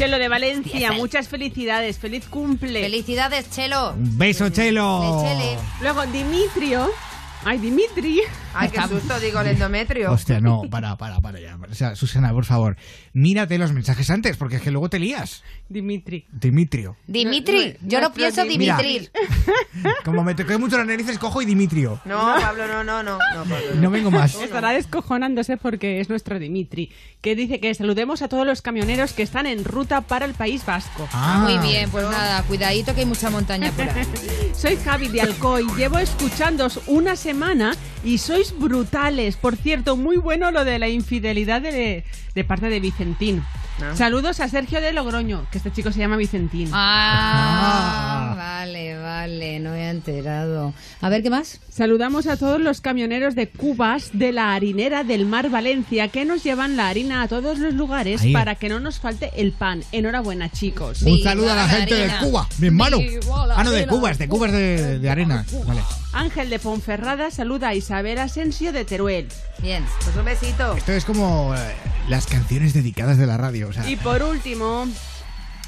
Chelo de Valencia, muchas felicidades, feliz cumple. Felicidades, Chelo. Un beso, Chelo. Lechele. Luego Dimitrio Ay, Dimitri. Ay, qué susto, digo el endometrio. Hostia, no, para, para, para ya. O sea, Susana, por favor, mírate los mensajes antes, porque es que luego te lías. Dimitri. Dimitrio. Dimitri, yo no pienso Mira. Dimitri. Como me toqué mucho las narices, cojo y Dimitrio. No, Pablo, no, no, no. no, Pablo, No vengo más. Estará descojonándose porque es nuestro Dimitri, que dice que saludemos a todos los camioneros que están en ruta para el País Vasco. Ah. Muy bien, pues nada, cuidadito que hay mucha montaña por ahí. Soy Javi de Alcoy, llevo escuchándos una semana y sois brutales. Por cierto, muy bueno lo de la infidelidad de, de parte de Vicentín. Saludos a Sergio de Logroño, que este chico se llama Vicentín. Ah, vale, vale, no me he enterado. A ver, ¿qué más? Saludamos a todos los camioneros de Cubas de la harinera del Mar Valencia que nos llevan la harina a todos los lugares Ahí. para que no nos falte el pan. Enhorabuena, chicos. Un saludo a la gente de Cuba, mi hermano. Ah, no, de harina. Cuba, es de Cuba, es de, de arena. Vale. Ángel de Ponferrada saluda a Isabel Asensio de Teruel. Bien. Pues un besito. Esto es como eh, las canciones dedicadas de la radio. O sea, Y por último,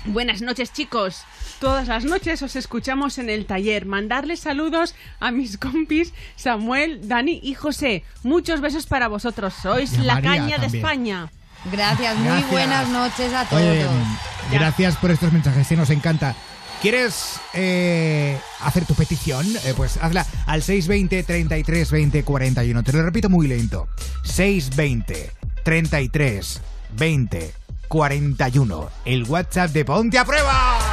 buenas noches chicos. Todas las noches os escuchamos en el taller. Mandarles saludos a mis compis Samuel, Dani y José. Muchos besos para vosotros. Sois la María caña de. España. Gracias, muy Gracias. buenas noches a todos. Oye, gracias por estos mensajes, sí, nos encanta. ¿Quieres eh, hacer tu petición? Eh, pues hazla al 620 33 20 41. Te lo repito muy lento. 620 33 20 41. El WhatsApp de Ponte a Prueba.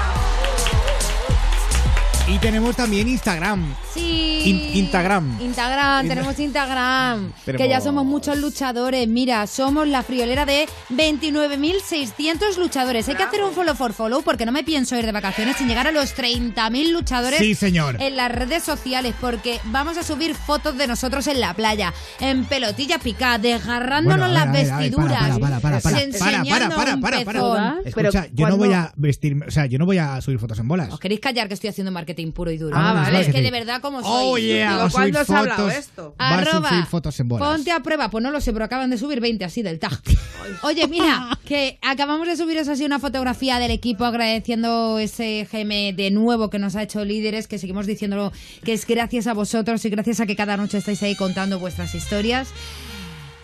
Y tenemos también Instagram. Sí. In- Instagram. Instagram, In- tenemos Instagram. Tenemos- Que ya somos muchos luchadores. Mira, somos la friolera de 29.600 luchadores. Hay que hacer un follow for follow porque no me pienso ir de vacaciones sin llegar a los 30.000 luchadores Sí, señor. en las redes sociales porque vamos a subir fotos de nosotros en la playa, en pelotilla picada, desgarrándonos Bueno, las vestiduras. para, para, para, para, para, enseñando para, para, un para, para, pezón. Escucha, yo no voy a vestirme, o sea, yo no voy a subir fotos en bolas. ¿Os queréis callar que estoy haciendo marketing puro y duro? Ah, vale. Es que de marketing. verdad como soy. Oh, yeah, a subir fotos, Va a Arroba, fotos en bolas. Ponte a prueba, pues no lo sé, pero acaban de subir 20 así del tag. Oye, mira, que acabamos de subiros así una fotografía del equipo agradeciendo ese GM de nuevo que nos ha hecho líderes, que seguimos diciéndolo, que es gracias a vosotros y gracias a que cada noche estáis ahí contando vuestras historias.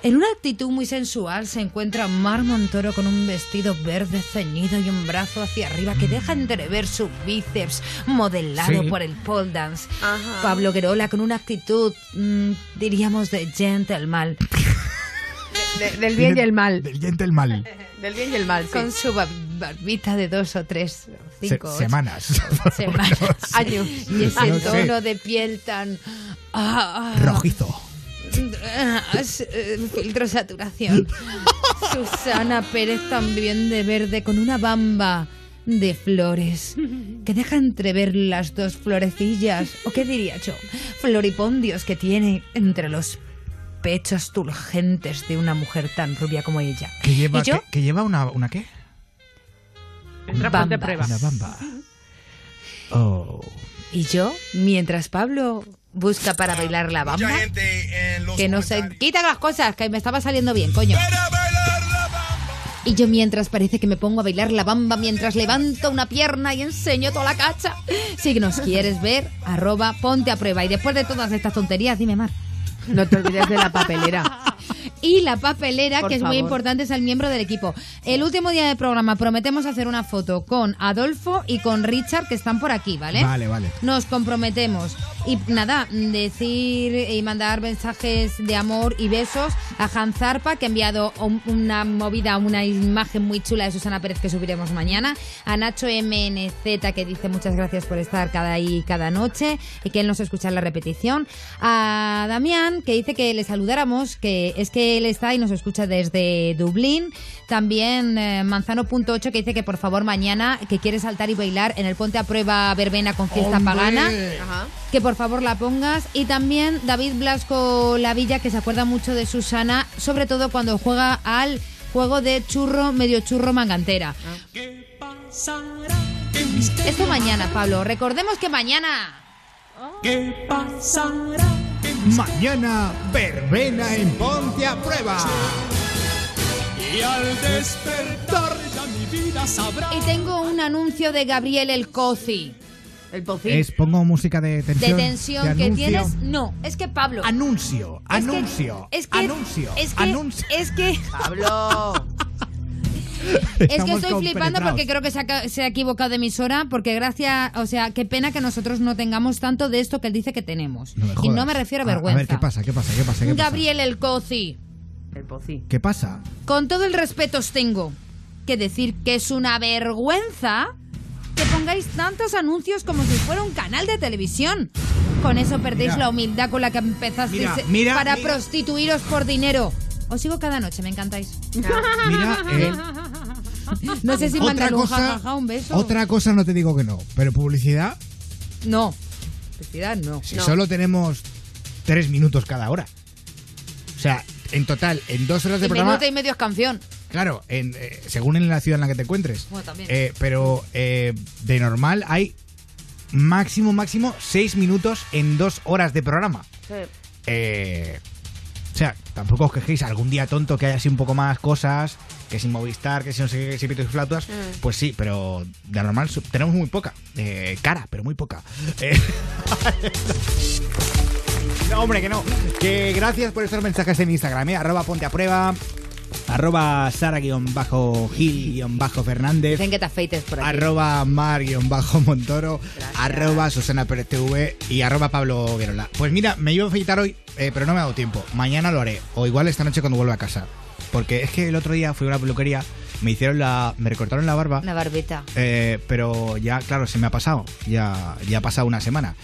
En una actitud muy sensual se encuentra Mar Montoro con un vestido verde ceñido y un brazo hacia arriba que deja entrever su bíceps modelado Sí. por el pole dance. Ajá. Pablo Guerola con una actitud, mm, diríamos, de gentleman. De- del bien y el mal. Del bien y el mal. Del bien y el mal, sí. Con su bar- barbita de dos o tres, cinco, semanas. semanas. Años. Y ese No sé. tono de piel tan... ah, ah, Rojizo. Ah, eh, filtro saturación. Susana Pérez también de verde con una bamba de flores que deja entrever las dos florecillas, o qué diría yo, floripondios que tiene entre los pechos turgentes de una mujer tan rubia como ella. Que lleva, ¿Y yo? que, que lleva una, una qué? A prueba. Una bamba. Oh. Y yo, mientras Pablo busca para bailar la bamba, que no se quita las cosas, que me estaba saliendo bien, coño. Y yo mientras parece que me pongo a bailar la bamba mientras levanto una pierna y enseño toda la cacha. Si nos quieres ver, arroba ponte a prueba. Y después de todas estas tonterías, dime Mar. No te olvides de la papelera. Y la papelera, Por que es muy importante, es el miembro del equipo. El último día del programa prometemos hacer una foto con Adolfo y con Richard, que están por aquí, ¿vale? Vale, vale. Nos comprometemos. Y nada, decir y mandar mensajes de amor y besos a Hans Zarpa, que ha enviado un- una movida, una imagen muy chula de Susana Pérez que subiremos mañana. A Nacho MNZ, que dice muchas gracias por estar cada ahí cada noche y que él nos escucha en la repetición. A Damián, que dice que le saludáramos, que es que él está y nos escucha desde Dublín. También eh, Manzano.8, que dice que por favor mañana, que quiere saltar y bailar en el Ponte a Prueba Verbena con fiesta ¡Hombre! pagana Ajá. que por favor la pongas. Y también David Blasco Lavilla, que se acuerda mucho de Susana, sobre todo cuando juega al juego de churro, medio churro mangantera. Esto mañana, Pablo. Recordemos que mañana. ¿Qué pasará? Mañana, verbena en Ponte a Prueba. Y al despertar ya mi vida sabrá. Y tengo un anuncio de Gabriel El Cozi. El pocín. Es pongo música de De tensión. tensión de que anuncio. tienes. No, es que Pablo. Anuncio, Es que- anuncio, es que, anuncio, es que, anuncio. es que, Pablo. es que estoy flipando porque creo que se ha, ca- se ha equivocado de emisora porque gracias, o sea, qué pena que nosotros no tengamos tanto de esto que él dice que tenemos. No me y no me refiero a vergüenza. A ver, ¿qué pasa? ¿Qué pasa? ¿Qué pasa? ¿Qué pasa? Gabriel El Coci, El. ¿Qué pasa? con todo el respeto os tengo que decir que es una vergüenza que pongáis tantos anuncios como si fuera un canal de televisión. Con eso perdéis Mira. la humildad con la que empezasteis Mira, eh, mira, para mira. prostituiros por dinero. Os sigo cada noche, me encantáis. Mira, eh, No sé si otra mandarle un jajaja, un beso. otra cosa no te digo que no, pero publicidad, No. Publicidad no. si No. solo tenemos tres minutos cada hora. O sea, en total, en dos horas de Y programa, minuto y medio es canción. claro, en, eh, según en la ciudad en la que te encuentres. Bueno, también. Eh, pero eh, de normal hay máximo, máximo seis minutos en dos horas de programa. Eh, o sea, tampoco os quejéis algún día tonto que haya así un poco más cosas, que sin Movistar, que si no sé qué, si pitos y flautas. Mm. Pues sí, pero de normal tenemos muy poca. Eh, cara, pero muy poca. Eh, no, hombre, que no. Que gracias por estos mensajes en Instagram, ¿eh? Arroba ponte a prueba. Arroba Sara-Gil-Fernández. Dicen que te afeites por aquí. Arroba Mar-Montoro, arroba Susana Pérez TV y arroba Pablo Guerola. Pues mira, me iba a afeitar hoy, eh, pero no me ha dado tiempo. Mañana lo haré, o igual esta noche cuando vuelva a casa. Porque es que el otro día fui a una peluquería, me hicieron la. me recortaron la barba. Una barbeta. eh, pero ya, claro, se me ha pasado. Ya, ya ha pasado una semana.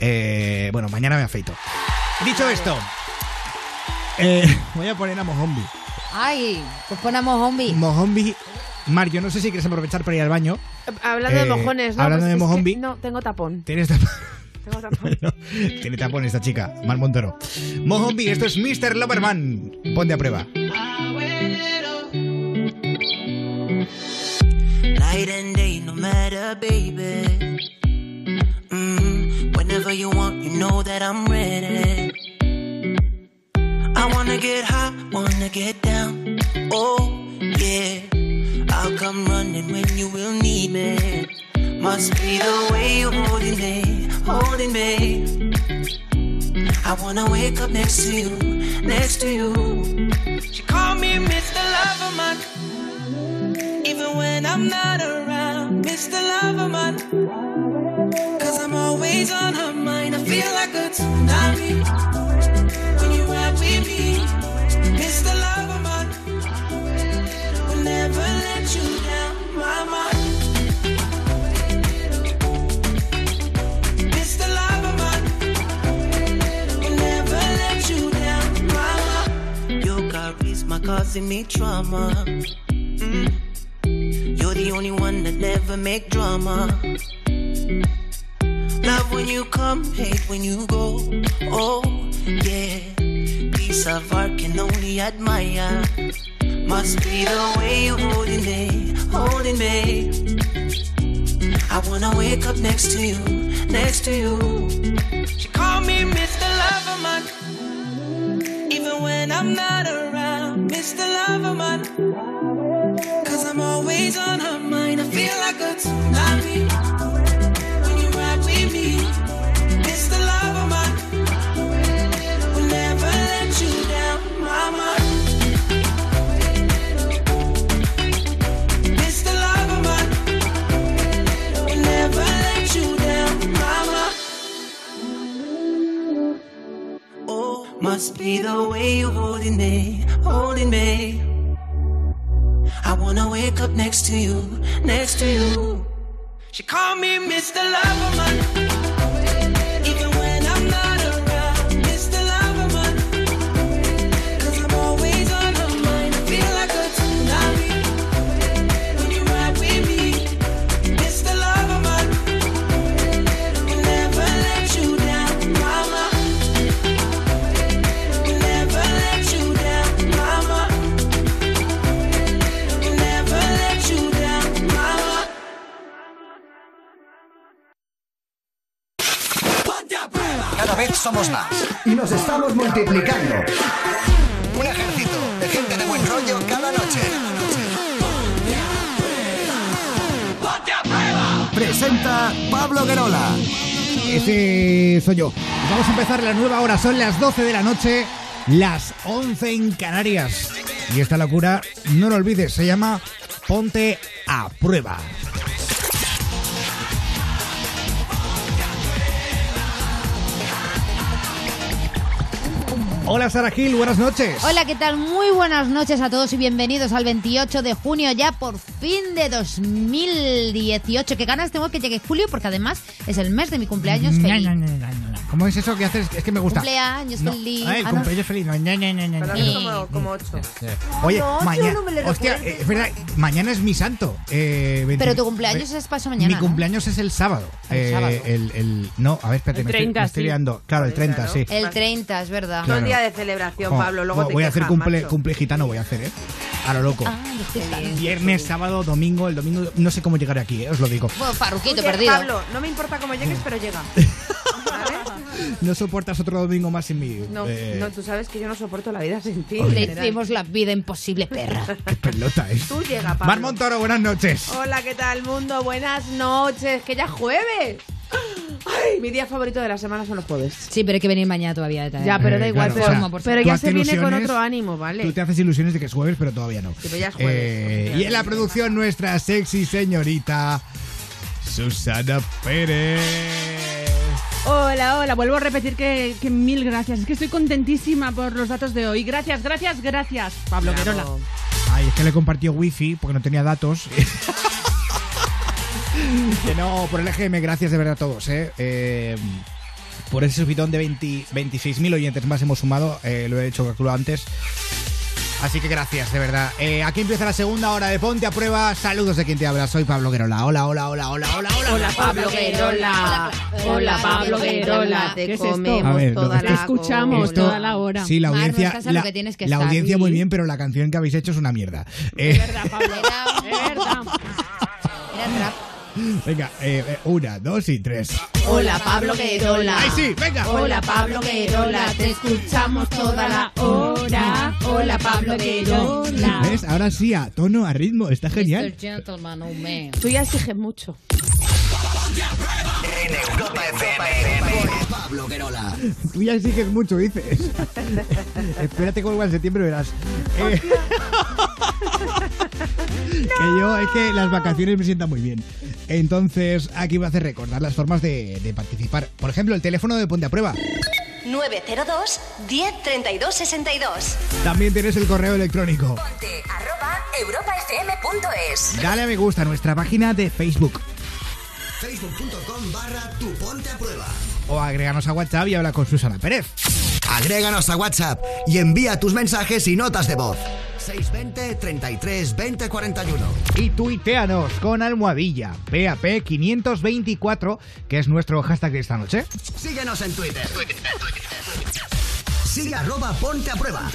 Eh, bueno, mañana me afeito. Dicho esto, eh, voy a poner a Mojombi. Ay, pues ponemos zombie. Mojombi. Mar, yo no sé si quieres aprovechar para ir al baño. Hablando de Eh, mojones, ¿no? hablando de mojombi. no, tengo tapón. Tienes tapón. Tengo tapón. Tiene tapón esta chica, Mar Montoro. Mojombi, esto es Mr. Loverman. Ponte a prueba. Night and day, no matter, baby. Mm, whenever you want, you know that I'm ready. I wanna get high, wanna get down. Oh, yeah. I'll come running when you will need me. Must be the way you're holding me, holding me. I wanna wake up next to you, next to you. She called me Mr. Loverman. Even when I'm not around, Mr. Loverman. Cause I'm always on her mind. I feel like a tsunami. Causing me trauma. Mm. You're the only one that never make drama. Love when you come, hate when you go. Oh, yeah. Piece of art can only admire. Must be the way you're holding me, holding me. I wanna wake up next to you, next to you. She called me Mr. Loverman. Even when I'm not around, Mr. Loverman. Cause I'm always on her mind. I feel like a tsunami. Must be the way you're holding me, holding me. I wanna wake up next to you, next to you. She called me Mr. Loverman. Somos más y nos estamos multiplicando. Un ejército de gente de buen rollo cada noche. presenta Pablo Guerola. Ese soy yo. Vamos a empezar la nueva hora. Son las 12 de la noche, las 11 en Canarias. Y esta locura, no lo olvides, se llama Ponte a prueba. Hola Sara Gil, buenas noches. Hola, ¿qué tal? Muy buenas noches a todos y bienvenidos al 28 de junio, ya por fin de 2018. Qué ganas tengo que llegue julio porque además es el mes de mi cumpleaños feliz. no, no, no, no. ¿Cómo es eso que haces? Es que me gusta. Cumpleaños No. feliz. Ay, Ah, no. cumpleaños feliz. No, no, no, no, no, Pero es como- como ocho. Oye, mañana. no me le hostia, eh, es verdad, mañana es mi santo. eh, 20 Pero tu cumpleaños es paso mañana. Mi ¿no? cumpleaños es el sábado. El Eh, sábado. El, el- no, a ver, espérate, El me, estoy- 30, me estoy sí. liando. Claro, el 30, sí. El 30, es verdad. Claro. De celebración, Pablo. Luego te voy a hacer quejas, cumple, macho. cumple gitano, voy a hacer, ¿eh? A lo loco. Ah, los. Viernes, sábado, domingo. El domingo no sé cómo llegaré aquí, ¿eh? os lo digo. Bueno, Farruquito Oye, perdido. Pablo, no me importa cómo llegues, pero llega. No soportas otro domingo más sin mí. No, eh, no, tú sabes que yo no soporto la vida sin ti. Le hicimos la vida imposible, perra. Qué pelota, ¿eh? Tú llega, Pablo. Mar Montoro, buenas noches. Hola, ¿qué tal, mundo? Buenas noches. Que ya es jueves. Ay, mi día favorito de la semana son los jueves. Sí, pero hay que venir mañana todavía. Ya, pero da Eh, igual. claro, pero o sea, Como, por pero ya se viene con otro ánimo, ¿vale? Tú te haces ilusiones de que es jueves, pero todavía no. pero ya es jueves, Eh, y en la producción nuestra sexy señorita Susana Pérez. Hola, hola, vuelvo a repetir que, que mil gracias. Es que estoy contentísima por los datos de hoy. Gracias, gracias, gracias, Pablo Querola. Ay, es que le compartió wifi porque no tenía datos. que no, por el EGM, gracias de verdad a todos, ¿eh? Eh, por ese subidón de 20 26.000 oyentes más hemos sumado, eh, lo he hecho calculado antes. Así que gracias, de verdad. Eh, aquí empieza la segunda hora de Ponte a Prueba. Saludos de quien te habla, soy Pablo Guerola. Hola, hola, hola, hola, hola, hola. Hola, Pablo Guerola. Hola, Pablo Guerola. ¿Qué Te es esto? comemos A ver, lo toda que la escuchamos Esto- toda la hora. Sí, la Mar, no audiencia, la, que tienes que la estar. audiencia muy bien, pero la canción que habéis hecho es una mierda. Eh, Es verdad, Pablo. Es verdad. Era. Venga, eh, eh, una, dos y tres. Hola, Pablo Guerola. ¡Ay, sí! ¡Venga! Hola, Pablo Guerola. Te escuchamos toda la hora. Hola, Pablo Guerola. ¿Ves? Ahora sí, a tono, a ritmo, está genial. Oh man. Tú ya exiges mucho. En Europa FM. Pablo Guerola. Tú ya exiges mucho, dices. Espérate va en septiembre, verás. Eh, Que yo, es que las vacaciones me sientan muy bien. Entonces, aquí voy a hacer recordar las formas de, de participar. Por ejemplo, el teléfono de Ponte a Prueba. 902 10 32 62. También tienes el correo electrónico. Ponte arroba europafm.es. Dale a me gusta a nuestra página de Facebook. Facebook.com barra tu ponte a prueba. O agréganos a WhatsApp y habla con Susana Pérez. Agréganos a WhatsApp y envía tus mensajes y notas de voz. 620 33 20 41. Y tuiteanos con almohadilla PAP 524, que es nuestro hashtag de esta noche. Síguenos en Twitter. Sigue arroba ponte a prueba.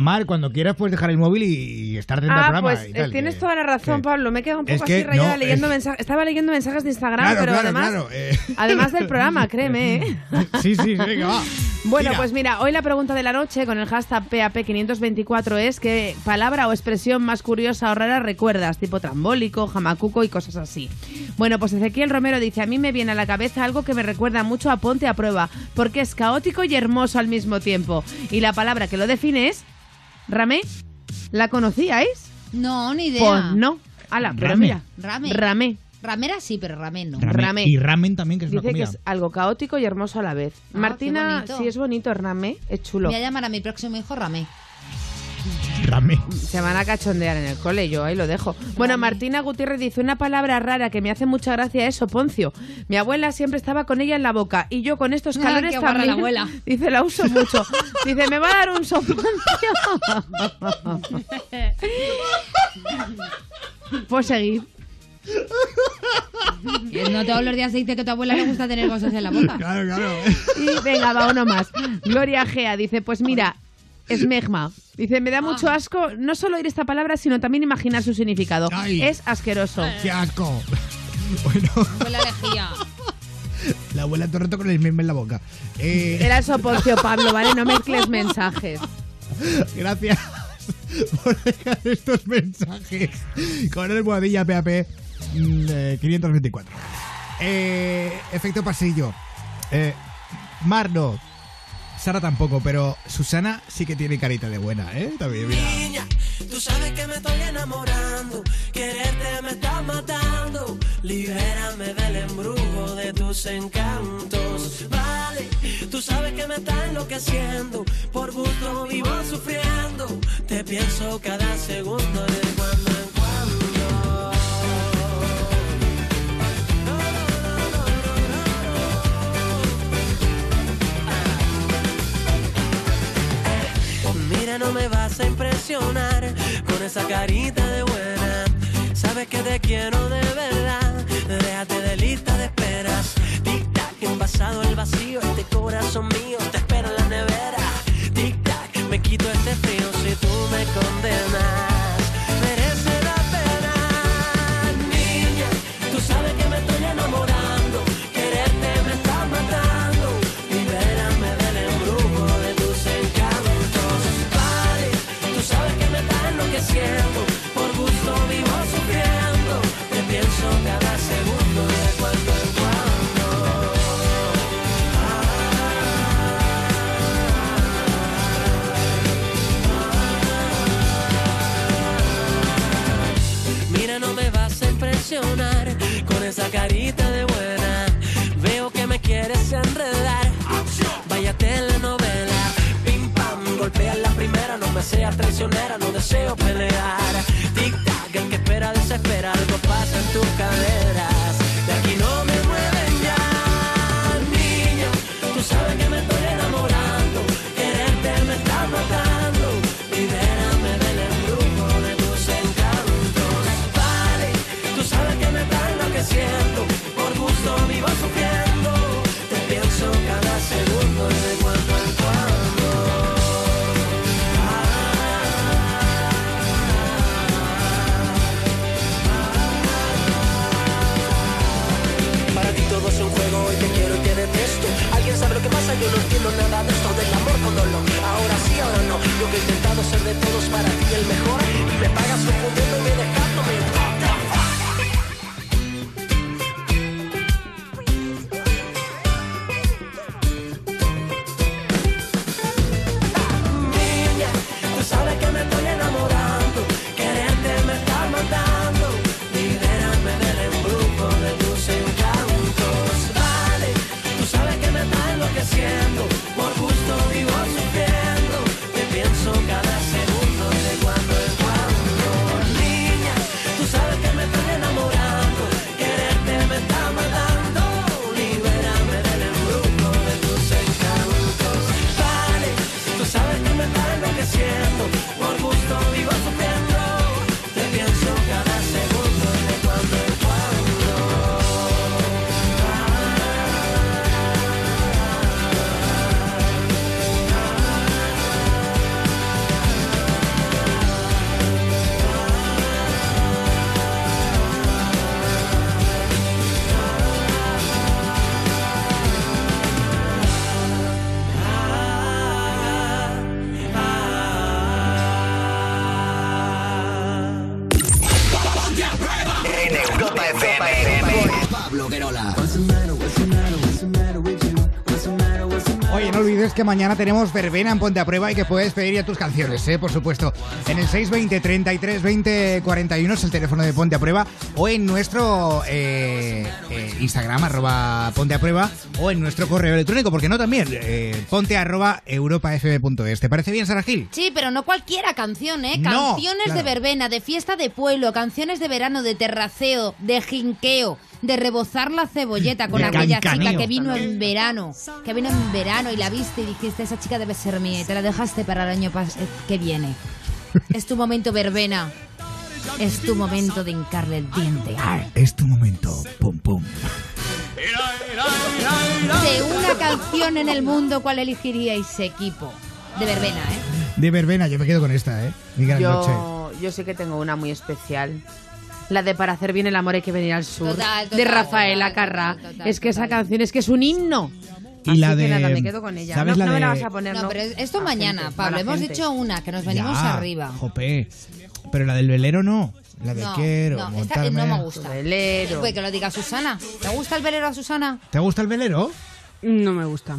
Mar, cuando quieras puedes dejar el móvil y estar dentro del Ah, programa. pues y tal, tienes que- toda la razón, que- Pablo. Me he quedado un poco que así rayada no, leyendo es- mensajes. Estaba leyendo mensajes de Instagram, Claro, pero claro, además, claro, eh. además del programa, créeme. ¿eh? Sí, sí, venga, va. Bueno, pues mira, hoy la pregunta de la noche con el hashtag PAP524 es qué palabra o expresión más curiosa o rara recuerdas, tipo trambólico, jamacuco y cosas así. Bueno, pues Ezequiel Romero dice, a mí me viene a la cabeza algo que me recuerda mucho a Ponte a Prueba, porque es caótico y hermoso al mismo tiempo. Y la palabra que lo define es... Ramé, ¿la conocíais? No, ni idea. Pues no. Ala, pero Rame. mira. Rame. Ramé. Ramera sí, pero ramen no. Ramé. Y ramen también, que es una Dice que comida. es algo caótico y hermoso a la vez. Ah, Martina, qué bonito. sí es bonito, Ramé, es chulo. Voy a llamar a mi próximo hijo Ramé. Se van a cachondear en el cole, yo ahí lo dejo. Bueno, Martina Gutiérrez dice una palabra rara que me hace mucha gracia es soponcio. Mi abuela siempre estaba con ella en la boca y yo con estos Ah, calores guarra también. la abuela. Dice, la uso mucho. Dice, me va a dar un soponcio. pues seguir. Y No todos los días se dice que a tu abuela le gusta tener cosas en la boca. Claro, claro. Y venga, va uno más. Gloria Gea dice, pues mira, esmegma. Dice, me da mucho asco no solo oír esta palabra, sino también imaginar su significado. Ay. Es asqueroso. ¡Qué asco! Bueno, Fue la lejía. la abuela todo el rato con el meme en la boca. Eh, Era el soponcio, Pablo, ¿vale? No mezcles mensajes. Gracias. por dejar estos mensajes con el Boadilla PAP mm, eh, 524. Eh, efecto pasillo. Eh, Mar no. Sara tampoco, pero Susana sí que tiene carita de buena, ¿eh? También, mira. Niña, tú sabes que me estoy enamorando. Quererte me está matando. Libérame del embrujo de tus encantos. Vale, tú sabes que me está enloqueciendo. Por gusto vivo sufriendo. Te pienso cada segundo de cuando. Mira, no me vas a impresionar con esa carita de buena. Sabes que te quiero de verdad. Déjate de lista de esperas. Tic tac, envasado el vacío. Este corazón mío con esa carita de buena. Veo que me quieres enredar. Vaya telenovela. Pim pam, golpea la primera. No me seas traicionera, no deseo pelear. Tic tac, el que espera desespera. Algo pasa en tus caderas. Que mañana tenemos verbena en Ponte a Prueba y que puedes pedir ya tus canciones, ¿eh? por supuesto. En el 620 33 20 41 es el teléfono de Ponte a Prueba o en nuestro eh, eh, Instagram, arroba Ponte a Prueba o en nuestro correo electrónico, porque no también, eh, ponte arroba europafm.es. ¿Te parece bien, Sara Gil? Sí, pero no cualquiera canción, ¿eh? No, Canciones claro. de verbena, de fiesta de pueblo, canciones de verano, de terraceo, de jinqueo, de rebozar la cebolleta con De aquella cancaneo. chica que vino en verano, que vino en verano y la viste y dijiste, esa chica debe ser mía y te la dejaste para el año pas- eh, que viene. Es tu momento verbena. Es tu momento de hincarle el diente. Ar. Es tu momento. Pum, pum. De una canción en el mundo, ¿cuál elegiríais equipo? De verbena, ¿eh? De verbena, yo me quedo con esta, ¿eh? Mi gran noche. Yo, yo sé que tengo una muy especial. La de Para hacer bien el amor hay que venir al sur. Total, de total, Rafaela Carrá. es que esa canción es que es un himno. Y Así la que de- nada, me quedo con ella. ¿sabes no la no me la vas a poner, No, ¿no? pero esto mañana, gente, Pablo. Hemos gente. dicho una, que nos venimos Ya, arriba. Jope. Pero la del velero no. La de No, quiero no, esta montarme. no me gusta. Velero. Pues que lo diga Susana. ¿Te gusta el velero a Susana? ¿Te gusta el velero? No me gusta.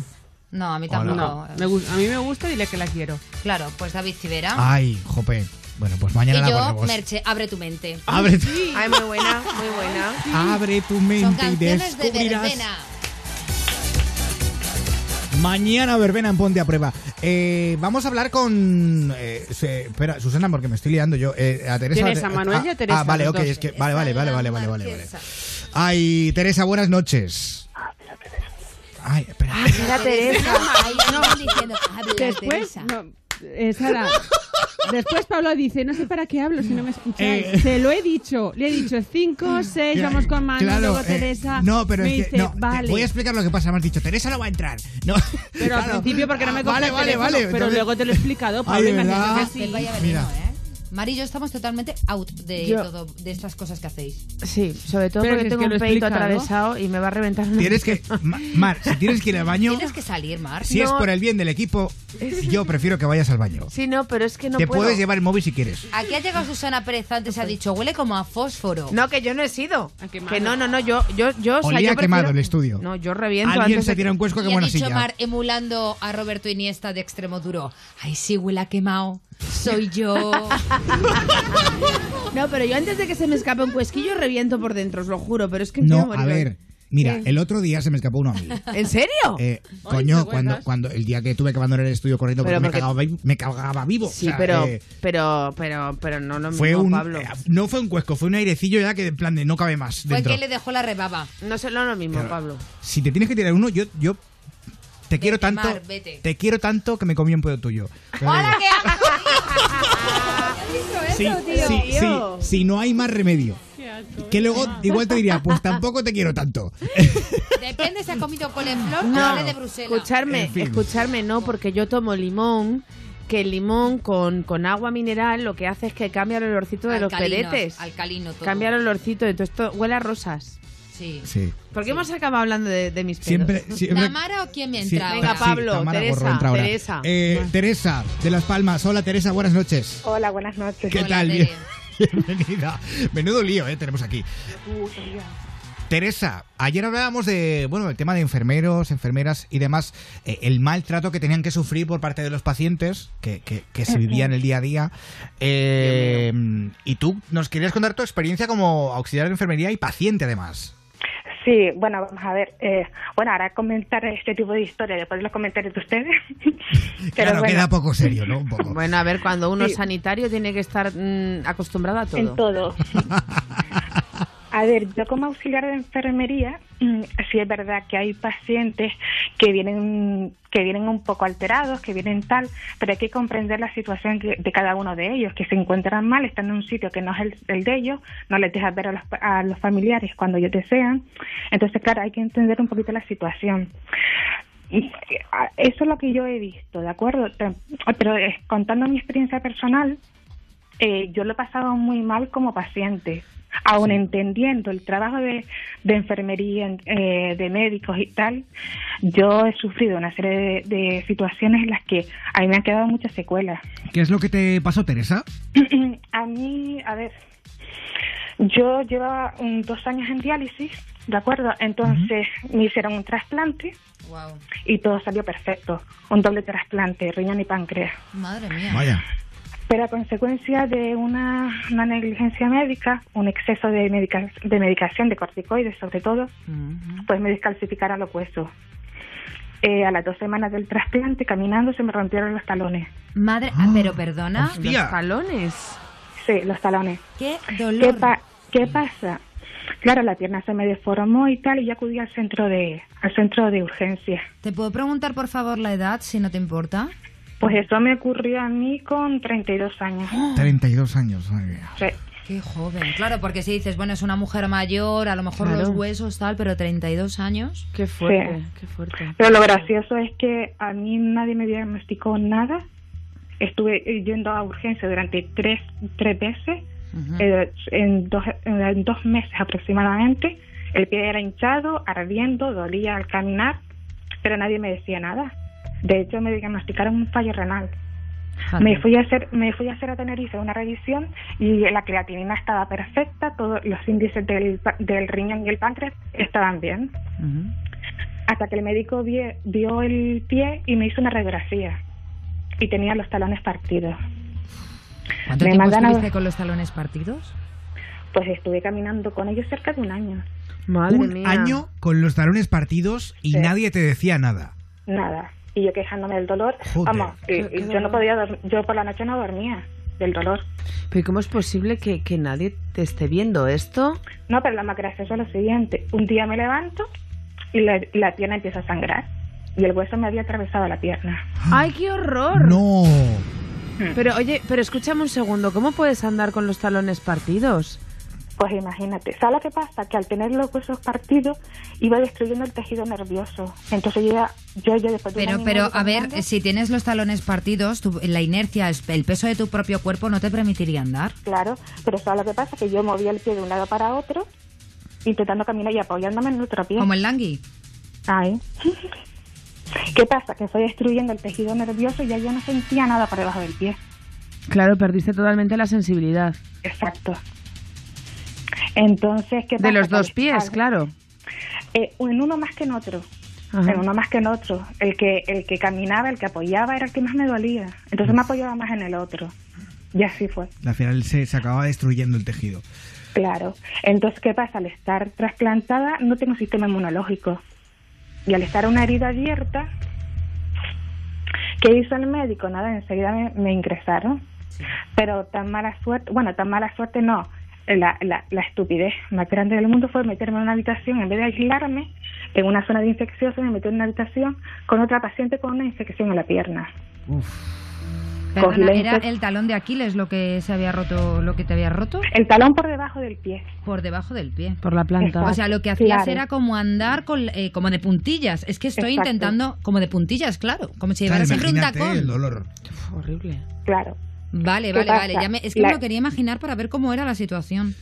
No, a mí tampoco. No, me a mí me gusta, dile que la quiero. Claro, pues David Civera. Ay, jope. Bueno, pues mañana y la yo, ponemos. Merche, abre tu mente. Abre tu- Ay, muy buena, muy buena. Abre tu Son mente y de descubrirás. verbena. Mañana verbena en Ponte a Prueba. Eh, vamos a hablar con. eh, espera, Susana, porque me estoy liando yo. Eh, a Teresa. Tienes a Manuel ah, y a Teresa, Ah, vale, ok. Es que, vale, vale, vale, vale, vale, vale, vale. Ay, Teresa, buenas noches. Ay, espera. Mira, Teresa. Ahí van diciendo, habla, Después, Teresa. no, eh, Sara, después Pablo dice, no sé para qué hablo si no me escucháis. Eh. Se lo he dicho, le he dicho 5, 6, Claro, vamos con Manu, claro, luego eh, Teresa. no, pero me es que. dice, no, te vale. voy a explicar lo que pasa. Me has dicho, Teresa no va a entrar. No. Pero al principio porque no me Ah, Vale, el vale, teléfono, vale. Pero entonces- luego te lo he explicado, Ay, Pablo, de y me has dicho verdad. que sí. Mira. Mari y yo estamos totalmente out de Yo- todo, de estas cosas que hacéis. Sí, sobre todo Pero porque es tengo un peito explica, ¿no? atravesado y me va a reventar. una- Tienes que. Ma- Mar, si tienes que ir al baño. Tienes que salir, Mar. Si es No. por el bien del equipo, yo prefiero que vayas al baño. Sí, no, pero es que no Te puedo. puedes llevar el móvil si quieres. Aquí ha llegado Susana Pérez antes, ha dicho, huele como a fósforo. No, que yo no he sido. Quemado. Que no, no, no, yo, yo, yo, o sea, Olía yo quemado prefiero- el estudio. No, yo reviento Alguien antes se de tira un cuesco que Y ha buena dicho silla. Mar emulando a Roberto Iniesta de extremo duro. Ay, sí, huele a quemado. Soy yo. No, pero yo antes de que se me escape un cuesquillo reviento por dentro, os lo juro, pero es que No, a morir. ver. Mira, ¿Qué? el otro día se me escapó uno a mí. ¿En serio? Eh, Ay, coño, ¿te cuando, cuando el día que tuve que abandonar el estudio corriendo porque, Pero me, porque- cagaba, vi- me cagaba vivo. Sí, O sea, pero, eh, pero, pero, pero no lo fue mismo, un, Pablo. eh, no fue un cuesco, fue un airecillo ya que en plan de no cabe más Fue dentro. que le dejó la rebaba. No sé lo mismo. Pablo. Si te tienes que tirar uno, yo, yo te quiero tanto, Mar, vete. te quiero tanto que me comí un pedo tuyo. Te lo ¡Hola, digo. qué asco! ¿Qué has Sí, sí, sí, si no hay más remedio. Que luego igual te diría, pues tampoco te quiero tanto. Depende si ha comido coliflor o No, de Bruselas. escucharme, En fin. escucharme no, porque yo tomo limón, que el limón con, con agua mineral lo que hace es que cambia el olorcito de los peletes. Alcalino todo. Cambia el olorcito, entonces todo, huele a rosas. Sí. Sí. ¿Por qué hemos acabado hablando de, de mis pedos? Siempre, siempre. ¿Tamara o quién me sí, entra Venga, sí, Pablo, Tamara Teresa, Gorro entra ahora. Teresa. Eh, Teresa, de Las Palmas. Hola, Teresa, buenas noches. Hola, buenas noches. ¿Qué Hola, tal? Bien- Bienvenida. Menudo lío, eh, tenemos aquí. Teresa, ayer hablábamos de, bueno, el tema de enfermeros, enfermeras y demás, eh, el maltrato que tenían que sufrir por parte de los pacientes, que, que- que se vivía en el día a día. Eh, y tú nos querías contar tu experiencia como auxiliar de enfermería y paciente además. Sí, bueno, vamos a ver. eh, bueno, ahora comentar este tipo de historia después de los comentarios de ustedes. Pero claro, bueno, queda poco serio, ¿no? Un poco. Bueno, a ver, cuando uno Sí. es sanitario tiene que estar mm, acostumbrado a todo. en todo. A ver, yo como auxiliar de enfermería, mm, sí es verdad que hay pacientes que vienen que vienen un poco alterados, que vienen tal, pero hay que comprender la situación de cada uno de ellos, que se encuentran mal, están en un sitio que no es el, el de ellos, no les dejas ver a los, a los familiares cuando ellos desean. Entonces, claro, hay que entender un poquito la situación. Eso es lo que yo he visto, ¿de acuerdo? Pero eh, contando mi experiencia personal, eh, yo lo he pasado muy mal como paciente, aun entendiendo el trabajo de, de enfermería, eh, de médicos y tal, yo he sufrido una serie de, de situaciones en las que a mí me han quedado muchas secuelas. ¿Qué es lo que te pasó, Teresa? a mí, a ver, yo llevaba dos años en diálisis, ¿de acuerdo? Entonces me hicieron un trasplante Wow. y todo salió perfecto, un doble trasplante, riñón y páncreas. Madre mía. Vaya. Pero a consecuencia de una, una negligencia médica, un exceso de, medica- de medicación, de corticoides sobre todo, pues me descalcificaron los huesos. Eh, a las dos semanas del trasplante, caminando, se me rompieron los talones. Madre, ah, pero perdona. hostia. Los talones. Sí, los talones. Qué ¿Qué, dolor. pa- qué pasa? Claro, la pierna se me deformó y tal, y yo acudí al centro de, al centro de urgencia. ¿Te puedo preguntar, por favor, la edad, si no te importa? Pues eso me ocurrió a mí con 32 años. 32 años. mía. Sí. Qué joven. Claro, porque si dices, bueno, es una mujer mayor, a lo mejor Claro. los huesos, tal, pero 32 años. Qué fuerte, Sí. qué fuerte. Pero lo gracioso es que a mí nadie me diagnosticó nada. Estuve yendo a urgencia durante tres, tres veces, eh, en, dos, en dos meses aproximadamente. El pie era hinchado, ardiendo, dolía al caminar. pero nadie me decía nada. De hecho, me diagnosticaron un fallo renal. Fíjate. Me fui a hacer, me fui a hacer a Tenerife una revisión y la creatinina estaba perfecta, todos los índices del, pa- del riñón y el páncreas estaban bien. Hasta que el médico vie- vio el pie y me hizo una radiografía y tenía los talones partidos. ¿Cuánto Me tiempo a- estuviste con los talones partidos? Pues estuve caminando con ellos cerca de un año. Madre Un mía. año con los talones partidos y Sí. nadie te decía nada. Nada. Y yo quejándome del dolor. Joder. Vamos, Qué- qué yo dolor. no podía dormir, yo por la noche no dormía del dolor. Pero ¿cómo es posible que, que nadie te esté viendo esto? No, pero lo más gracioso es lo siguiente. Un día me levanto y la, la pierna empieza a sangrar. Y el hueso me había atravesado la pierna. ¡Ay, qué horror! No. Pero oye, pero escúchame un segundo, ¿cómo puedes andar con los talones partidos? Pues imagínate, ¿sabes lo que pasa? Que al tener los huesos partidos iba destruyendo el tejido nervioso. Entonces yo ya, yo ya después de Pero, pero a ver, si tienes los talones partidos, tu- la inercia, es- el peso de tu propio cuerpo no te permitiría andar. Claro, pero ¿sabes lo que pasa? Que yo movía el pie de un lado para otro, intentando caminar y apoyándome en el otro pie. Como el langui. Ay. ¿Qué pasa? Que estoy destruyendo el tejido nervioso y ya yo no sentía nada por debajo del pie. Claro, perdiste totalmente la sensibilidad. Exacto. Entonces, ¿qué pasa? De los dos pies, estar- claro. Eh, en uno más que en otro. Ajá. En uno más que en otro. El que, el que caminaba, el que apoyaba era el que más me dolía. Entonces me apoyaba más en el otro. Y así fue. Al final se, se acaba destruyendo el tejido. Claro. Entonces, ¿qué pasa? Al estar trasplantada no tengo sistema inmunológico. Y al estar una herida abierta, ¿qué hizo el médico? Nada, enseguida me, me ingresaron. Pero tan mala suerte, bueno, tan mala suerte no. La, la, la estupidez más grande del mundo fue meterme en una habitación, en vez de aislarme en una zona de infección, me metí en una habitación con otra paciente con una infección en la pierna. Perdona, la ¿Era el talón de Aquiles lo que se había roto, lo que te había roto? El talón por debajo del pie. Por debajo del pie. Por la planta. O sea, lo que hacías Claro. era como andar con, eh, como de puntillas. Es que estoy Exacto. intentando como de puntillas, claro. Como si Claro, llevara siempre un tacón. el dolor. Horrible. Claro. Vale, ¿Qué vale, pasa? vale. Ya me- es que La- me lo quería imaginar para ver cómo era la situación.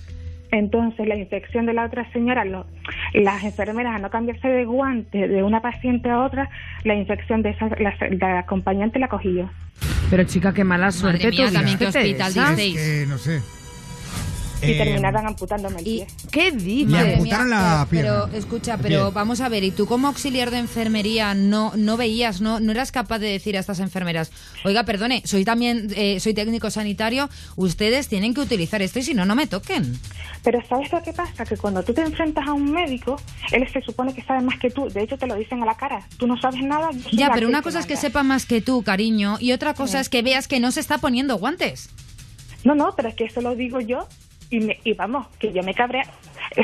Entonces, la infección de la otra señora, lo- las enfermeras, a no cambiarse de guante de una paciente a otra, la infección de esa, la, la acompañante la cogí yo. Pero chica, qué mala suerte mía, también qué hospital. Que no sé. Y Eh, terminaron amputándome el pie. ¿Qué dices? Me amputaron la pero, pierna. pero, escucha, pero pie. vamos a ver, y tú como auxiliar de enfermería no, no veías, no, no eras capaz de decir a estas enfermeras, oiga, perdone, soy también, eh, soy técnico sanitario, ustedes tienen que utilizar esto y si no, no me toquen. Pero ¿sabes lo que pasa? Que cuando tú te enfrentas a un médico, él se supone que sabe más que tú. De hecho, te lo dicen a la cara. Tú no sabes nada. Ya, pero una cosa es que sepa más que tú, cariño, y otra cosa Sí. es que veas que no se está poniendo guantes. No, no, pero es que eso lo digo yo y, me, y vamos, que yo me cabré.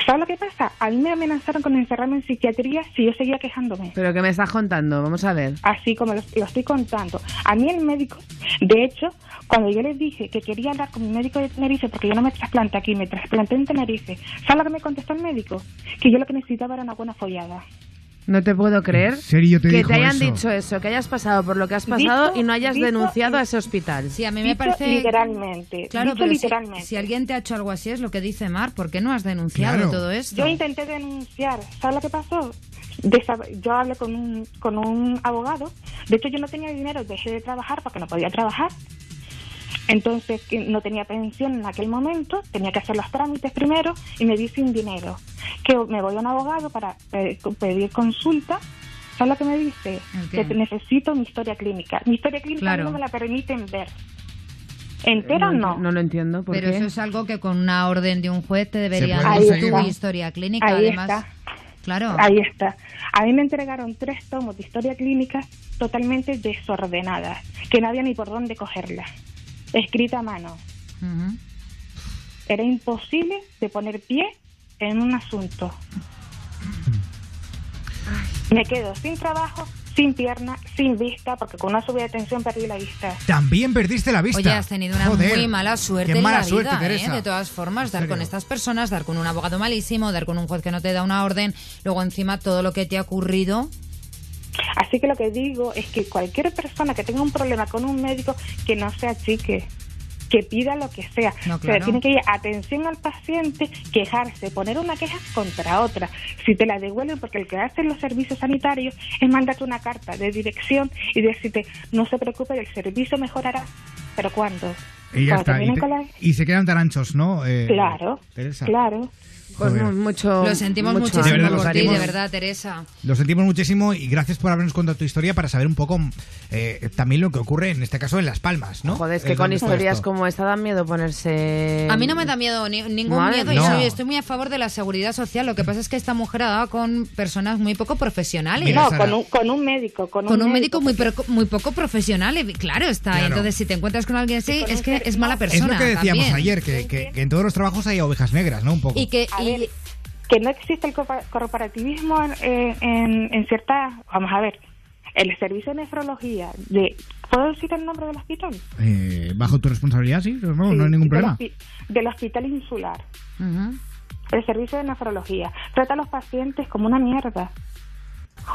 ¿Sabes lo que pasa? A mí me amenazaron con encerrarme en psiquiatría si yo seguía quejándome. ¿Pero qué me estás contando? Vamos a ver. Así como lo, lo estoy contando. A mí el médico, de hecho, cuando yo les dije que quería hablar con mi médico de Tenerife, porque yo no me trasplanté aquí, me trasplanté en Tenerife, ¿sabes lo que me contestó el médico? Que yo lo que necesitaba era una buena follada. No te puedo creer ¿En serio te que te hayan eso? dicho eso, que hayas pasado por lo que has pasado Dijo- y no hayas dijo- denunciado a ese hospital. Sí, a mí me Dicho parece... literalmente. Claro, dicho pero si- literalmente. Si, alguien te ha hecho algo así es lo que dice Mar, ¿por qué no has denunciado Claro. todo esto? Yo intenté denunciar. ¿Sabes lo que pasó? Yo hablé con un, con un abogado. De hecho, yo no tenía dinero, dejé de trabajar porque no podía trabajar. Entonces, que no tenía pensión en aquel momento, tenía que hacer los trámites primero y me di sin dinero. Que me voy a un abogado para eh, pedir consulta. ¿Sabes lo que me dice? Que necesito mi historia clínica. Mi historia clínica Claro. no me la permiten ver. ¿Entera no, no? no lo entiendo. ¿por Pero qué? eso es algo que con una orden de un juez te deberían dar tu historia clínica, Ahí además. está. Claro. Ahí está. A mí me entregaron tres tomos de historia clínica totalmente desordenadas, que no había ni por dónde cogerlas. Escrita a mano. Era imposible de poner pie en un asunto. Me quedo sin trabajo, sin pierna, sin vista, porque con una subida de tensión perdí la vista. También perdiste la vista. Oye, has tenido una Joder, muy mala suerte qué en mala la suerte, vida, ¿eh? Teresa. De todas formas, ¿En dar con estas personas, dar con un abogado malísimo, dar con un juez que no te da una orden, luego encima todo lo que te ha ocurrido. Así que lo que digo es que cualquier persona que tenga un problema con un médico, que no se achique. que pida lo que sea. No, O sea, claro. tiene que ir atención al paciente, quejarse, poner una queja contra otra. Si te la devuelven, porque el que hacen los servicios sanitarios es mandarte una carta de dirección y decirte, no se preocupe, el servicio mejorará. ¿Pero cuándo? Y ya Cuando está. Y, te- la- y se quedan tan anchos, ¿no? Eh, Claro, Teresa. claro. Pues Joder. mucho. Lo sentimos mucho muchísimo De verdad, por ti, de verdad, Teresa. Lo sentimos muchísimo y gracias por habernos contado tu historia para saber un poco eh, también lo que ocurre en este caso en Las Palmas, ¿no? Joder, es que Es con historias esto. como esta dan miedo ponerse. A mí no me da miedo, ni- ningún Madre miedo, y soy- estoy muy a favor de la seguridad social. Lo que pasa es que esta mujer ha dado con personas muy poco profesionales. Mira, no, con un, con un médico. Con, con un médico médico muy, muy poco profesional, claro está. Claro. Entonces, si te encuentras con alguien así, con es que es mala no. Es persona. lo que decíamos también. ayer, que, que- que en todos los trabajos hay ovejas negras, ¿no? Un poco. Y que A y- ver, que no existe el corpora- corporativismo en, en, en, en ciertas... Vamos a ver, el servicio de nefrología de... ¿Puedo decir el nombre del hospital? Eh, bajo tu responsabilidad, sí, no, no hay ningún Del problema. hospi- Del hospital insular. Ujú. El servicio de nefrología trata a los pacientes como una mierda.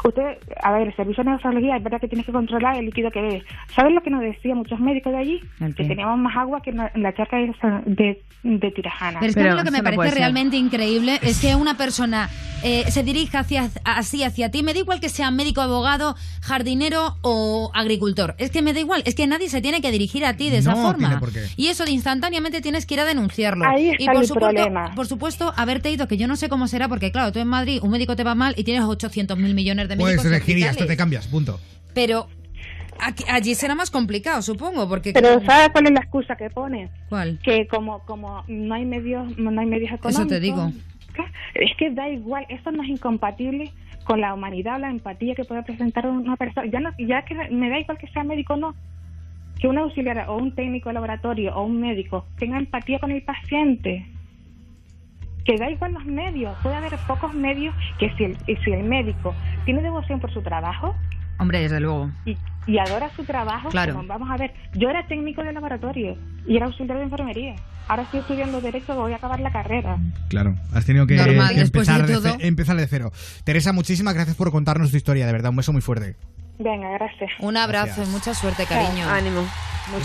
Usted, a ver, el servicio de nefrología es verdad que tienes que controlar el líquido que bebes. ¿Sabes lo que nos decían muchos médicos de allí? ¿El Que teníamos más agua que en la, en la charca de, de, de Tirajana. Pero es que lo que me parece ser. realmente increíble es que una persona eh, se dirija hacia, así hacia ti. Me da igual que sea médico, abogado, jardinero o agricultor. Es que me da igual. Es que nadie se tiene que dirigir a ti de esa No forma. tiene por qué. Y eso de instantáneamente tienes que ir a denunciarlo. Ahí y está por el supuesto, problema. por supuesto, haberte ido, que yo no sé cómo será, porque claro, tú en Madrid un médico te va mal y tienes 800 mil millones de médicos. Puedes elegir y hasta te cambias, punto. Pero aquí- allí será más complicado, supongo, porque... Pero ¿sabes cuál es la excusa que pone? ¿Cuál? Que como como no hay medios no hay medios económicos. Eso te digo. Es que da igual, eso no es incompatible con la humanidad, la empatía que puede presentar una persona. Ya no, ya que me da igual que sea médico o no. Que un auxiliar o un técnico de laboratorio o un médico tenga empatía con el paciente. Que da igual los medios. Puede haber pocos medios que si el, y si el médico tiene devoción por su trabajo, Hombre, desde luego. y, y adora su trabajo. Claro. como vamos a ver, yo era técnico de laboratorio y era auxiliar de enfermería. Ahora estoy estudiando Derecho, voy a acabar la carrera. Claro, has tenido que, Normal, que después de empezar, todo. empezar de cero. Teresa, muchísimas gracias por contarnos tu historia, de verdad, un beso muy fuerte. Venga, gracias. Un abrazo y mucha suerte, cariño. Ánimo.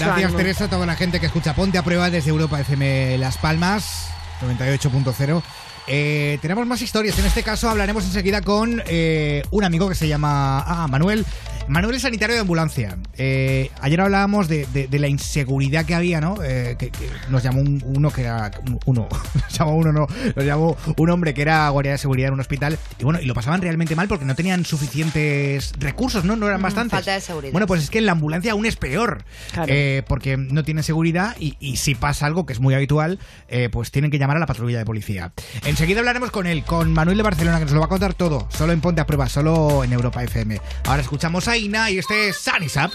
Gracias, Teresa, a toda la gente que escucha Ponte a Prueba desde Europa FM Las Palmas, 98.0. Eh, tenemos más historias. En este caso hablaremos enseguida con eh, un amigo que se llama ah, Manuel. Manuel sanitario de ambulancia. Eh, ayer hablábamos de, de- de la inseguridad que había, ¿no? Eh, que, que nos llamó un- uno que era. Uno. Nos llamó uno, no. Nos llamó un hombre que era guardia de seguridad en un hospital. Y bueno, y lo pasaban realmente mal porque no tenían suficientes recursos, ¿no? No eran Mm, bastantes. falta de seguridad. Bueno, pues es que en la ambulancia aún es peor. Claro. Eh, porque no tienen seguridad y, y si pasa algo que es muy habitual, eh, pues tienen que llamar a la patrulla de policía. Enseguida hablaremos con él, con Manuel de Barcelona, que nos lo va a contar todo, solo en Ponte a Prueba, solo en Europa FM. Ahora escuchamos a Ina y este es Sunny Sap.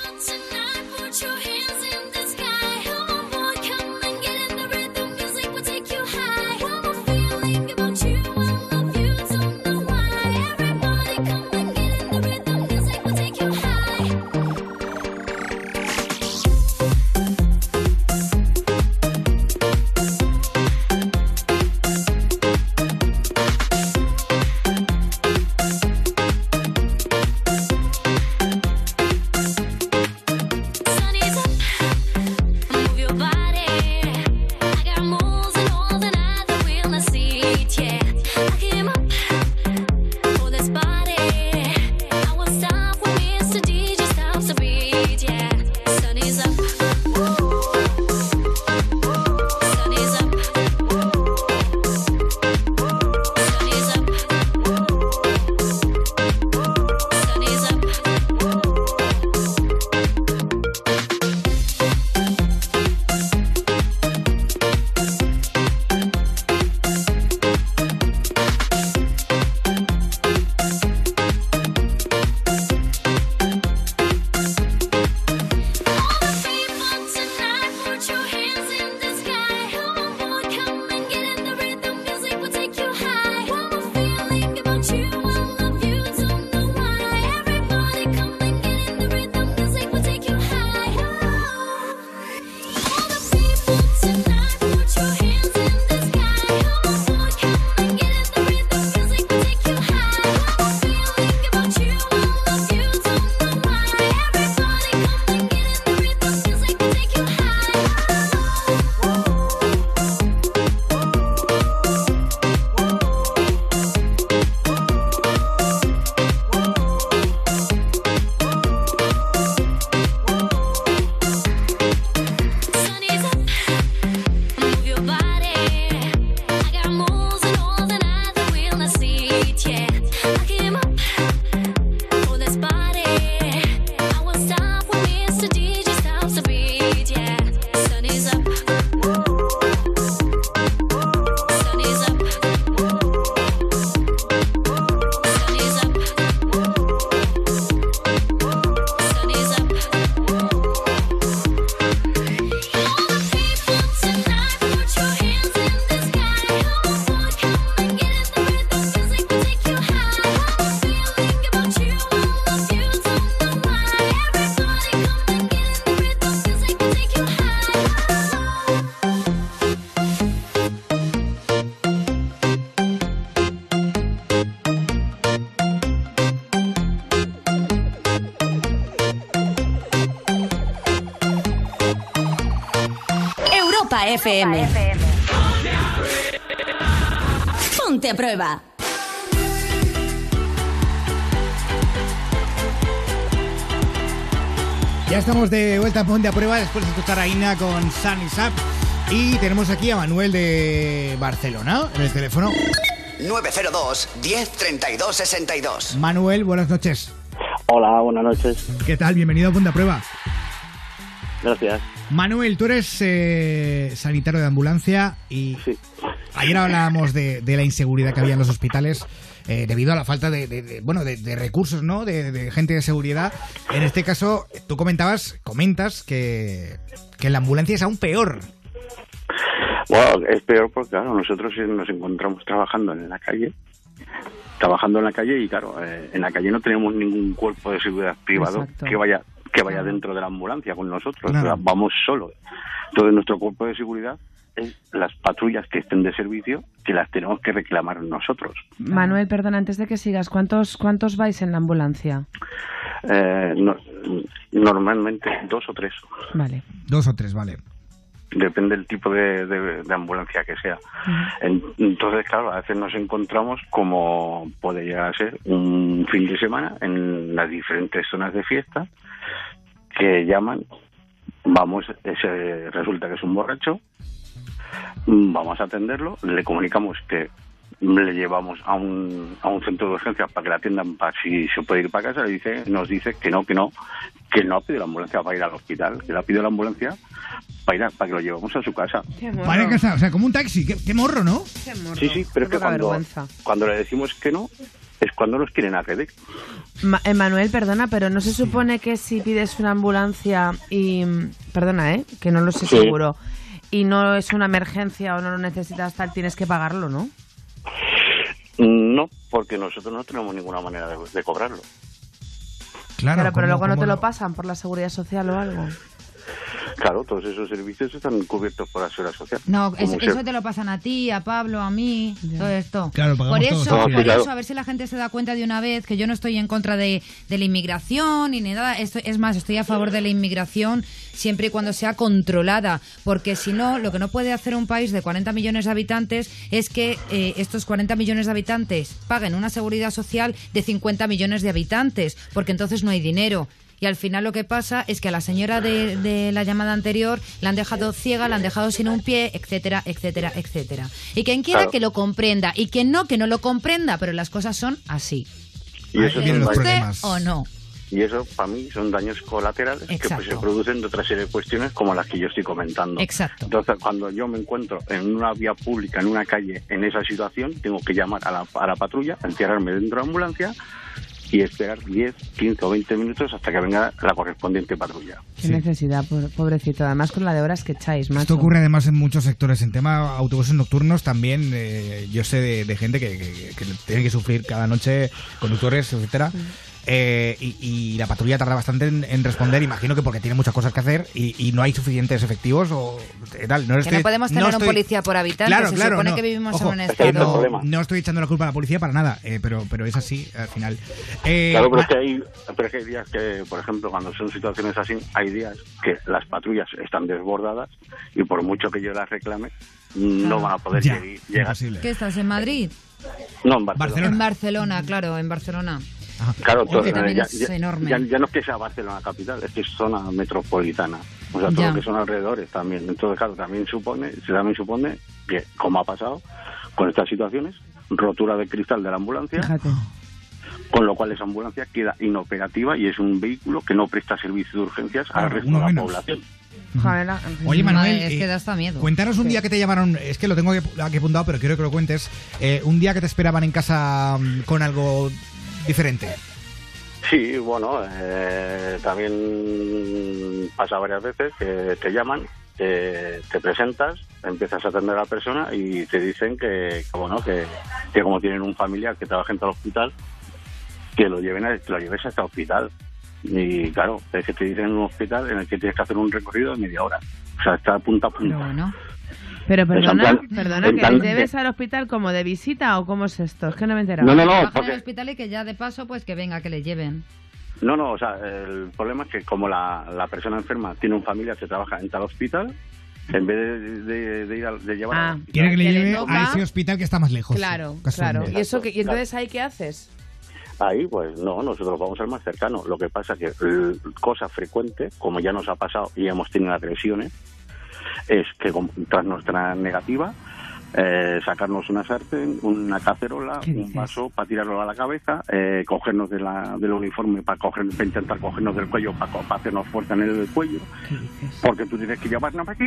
FM. Ponte a prueba. Ya estamos de vuelta a Ponte a Prueba después de escuchar a Ina con Sunny Sap. Y tenemos aquí a Manuel de Barcelona en el teléfono. 902 10 32 62. Manuel, buenas noches. Hola, buenas noches. ¿Qué tal? Bienvenido a Ponte a Prueba. Gracias. Manuel, tú eres eh, sanitario de ambulancia y ayer hablábamos de, de la inseguridad que había en los hospitales eh, debido a la falta de, de- de, bueno de, de recursos, ¿no? De, de gente de seguridad. En este caso, tú comentabas, comentas que, que la ambulancia es aún peor. Bueno, es peor porque, claro, nosotros nos encontramos trabajando en la calle, trabajando en la calle y, claro, eh, en la calle no tenemos ningún cuerpo de seguridad privado Exacto. que vaya que vaya dentro de la ambulancia con nosotros. Claro. O sea, vamos solos. Entonces, nuestro cuerpo de seguridad es las patrullas que estén de servicio que las tenemos que reclamar nosotros. Manuel, perdón, antes de que sigas, ¿cuántos, cuántos vais en la ambulancia? Eh, no- normalmente dos o tres. Vale. Dos o tres, vale. Depende del tipo de, de- de ambulancia que sea. En- Entonces, claro, a veces nos encontramos como puede llegar a ser un fin de semana en las diferentes zonas de fiesta que llaman, vamos, ese, resulta que es un borracho, vamos a atenderlo, le comunicamos que le llevamos a un, a un centro de urgencias para que la atiendan para si se puede ir para casa, le dice, nos dice que no, que no, que no ha pedido la ambulancia para ir al hospital, que le ha pedido la ambulancia para ir a- para que lo llevemos a su casa. Vale, casa, o sea, como un taxi, qué, qué morro, ¿no? Sí, sí, pero es que cuando, cuando le decimos que no, es cuando nos quieren agredir. Ma- eh, Manuel, perdona, pero no se supone que si pides una ambulancia y... Perdona, ¿eh? Que no lo sé Sí. seguro. Y no es una emergencia o no lo necesitas tal, tienes que pagarlo, ¿no? No, porque nosotros no tenemos ninguna manera de, de cobrarlo. Claro, pero ¿cómo- luego no te lo pasan por la seguridad social o algo. Claro, todos esos servicios están cubiertos por la seguridad social. No, es- eso te lo pasan a ti, a Pablo, a mí, todo esto. Claro, por todos eso, al por eso, a ver si la gente se da cuenta de una vez que yo no estoy en contra de, de la inmigración ni nada. Esto, es más, estoy a favor de la inmigración siempre y cuando sea controlada, porque si no, lo que no puede hacer un país de 40 millones de habitantes es que eh, estos 40 millones de habitantes paguen una seguridad social de 50 millones de habitantes, porque entonces no hay dinero. Y al final lo que pasa es que a la señora de, de la llamada anterior la han dejado ciega, la han dejado sin un pie, etcétera, etcétera, etcétera. Y quien quiera Claro. que lo comprenda y quien no, que no lo comprenda, pero las cosas son así. Y eso, ¿Le guste o no? y eso, para mí, son daños colaterales que pues, se producen de otra serie de cuestiones como las que yo estoy comentando. Exacto. Entonces, cuando yo me encuentro en una vía pública, en una calle, en esa situación, tengo que llamar a la, a la patrulla, encerrarme dentro de la ambulancia y esperar 10, 15 o 20 minutos hasta que venga la correspondiente patrulla. Qué necesidad, po- pobrecito. Además con la de horas que echáis, macho. Esto ocurre además en muchos sectores. En tema autobuses nocturnos también eh, yo sé de, de gente que, que, que tiene que sufrir cada noche conductores, etcétera. Eh, y, y la patrulla tarda bastante en, en responder, imagino que porque tiene muchas cosas que hacer y, y no hay suficientes efectivos o tal. No Que estoy- no podemos tener un estoy- policía por habitante, Claro, se claro, supone no. que vivimos Ojo, en un estado... no, no estoy echando la culpa a la policía para nada, eh, pero, pero es así al final. Eh, Claro, pero Ma- es, que hay, pero es que hay días que, por ejemplo, cuando son situaciones así, hay días que las patrullas están desbordadas y por mucho que yo las reclame, no Ah. van a poder Ya, lleg- llegar. ¿Qué estás, en Madrid? No, en Barcelona. En Barcelona, claro, en Barcelona. Claro, Que todo- ya, es ya- enorme. ya- ya no es que sea Barcelona capital, es que es zona metropolitana. O sea, todo Ya. lo que son alrededores también. Entonces, claro, también supone, se también supone que, como ha pasado con estas situaciones, rotura de cristal de la ambulancia, con lo cual esa ambulancia queda inoperativa y es un vehículo que no presta servicio de urgencias al resto uno de la menos. población. Oye, Manuel, es que eh, da hasta miedo. Cuéntanos un Sí. día que te llamaron, es que lo tengo aquí aquí apuntado, pero quiero que lo cuentes. eh, un día que te esperaban en casa mm, con algo diferente. Sí, bueno, eh, también pasa varias veces que te llaman, eh, te presentas, empiezas a atender a la persona y te dicen que, que, bueno, que, que como tienen un familiar que trabaja en tal hospital, que lo lleven a, que lo lleves hasta el hospital. Y claro, es que te dicen en un hospital en el que tienes que hacer un recorrido de media hora. O sea, está punta a punta. Pero perdona, plan- perdona, que plan- debes al hospital como de visita o cómo es esto? Es que no me he enterado. No, no, no, Trabajan porque- en el hospital y que ya de paso, pues que venga, que le lleven. No, no, o sea, el problema es que como la, la persona enferma tiene un familiar que trabaja en tal hospital, En vez de, de- de ir a- de llevar a- Quiere que le Que le lleve a ese hospital que está más lejos. Claro, claro. ¿Y eso que, y entonces ahí qué haces? Ahí, pues no, nosotros vamos al más cercano. Lo que pasa que eh, cosa frecuente, como ya nos ha pasado y hemos tenido agresiones, es que con- tras nuestra negativa, eh, sacarnos una sartén, una cacerola, un vaso para tirarlo a la cabeza, eh, cogernos de la, del uniforme para, coger, para intentar cogernos del cuello, para, hacernos fuerza en el cuello, porque tú tienes que llevarnos aquí.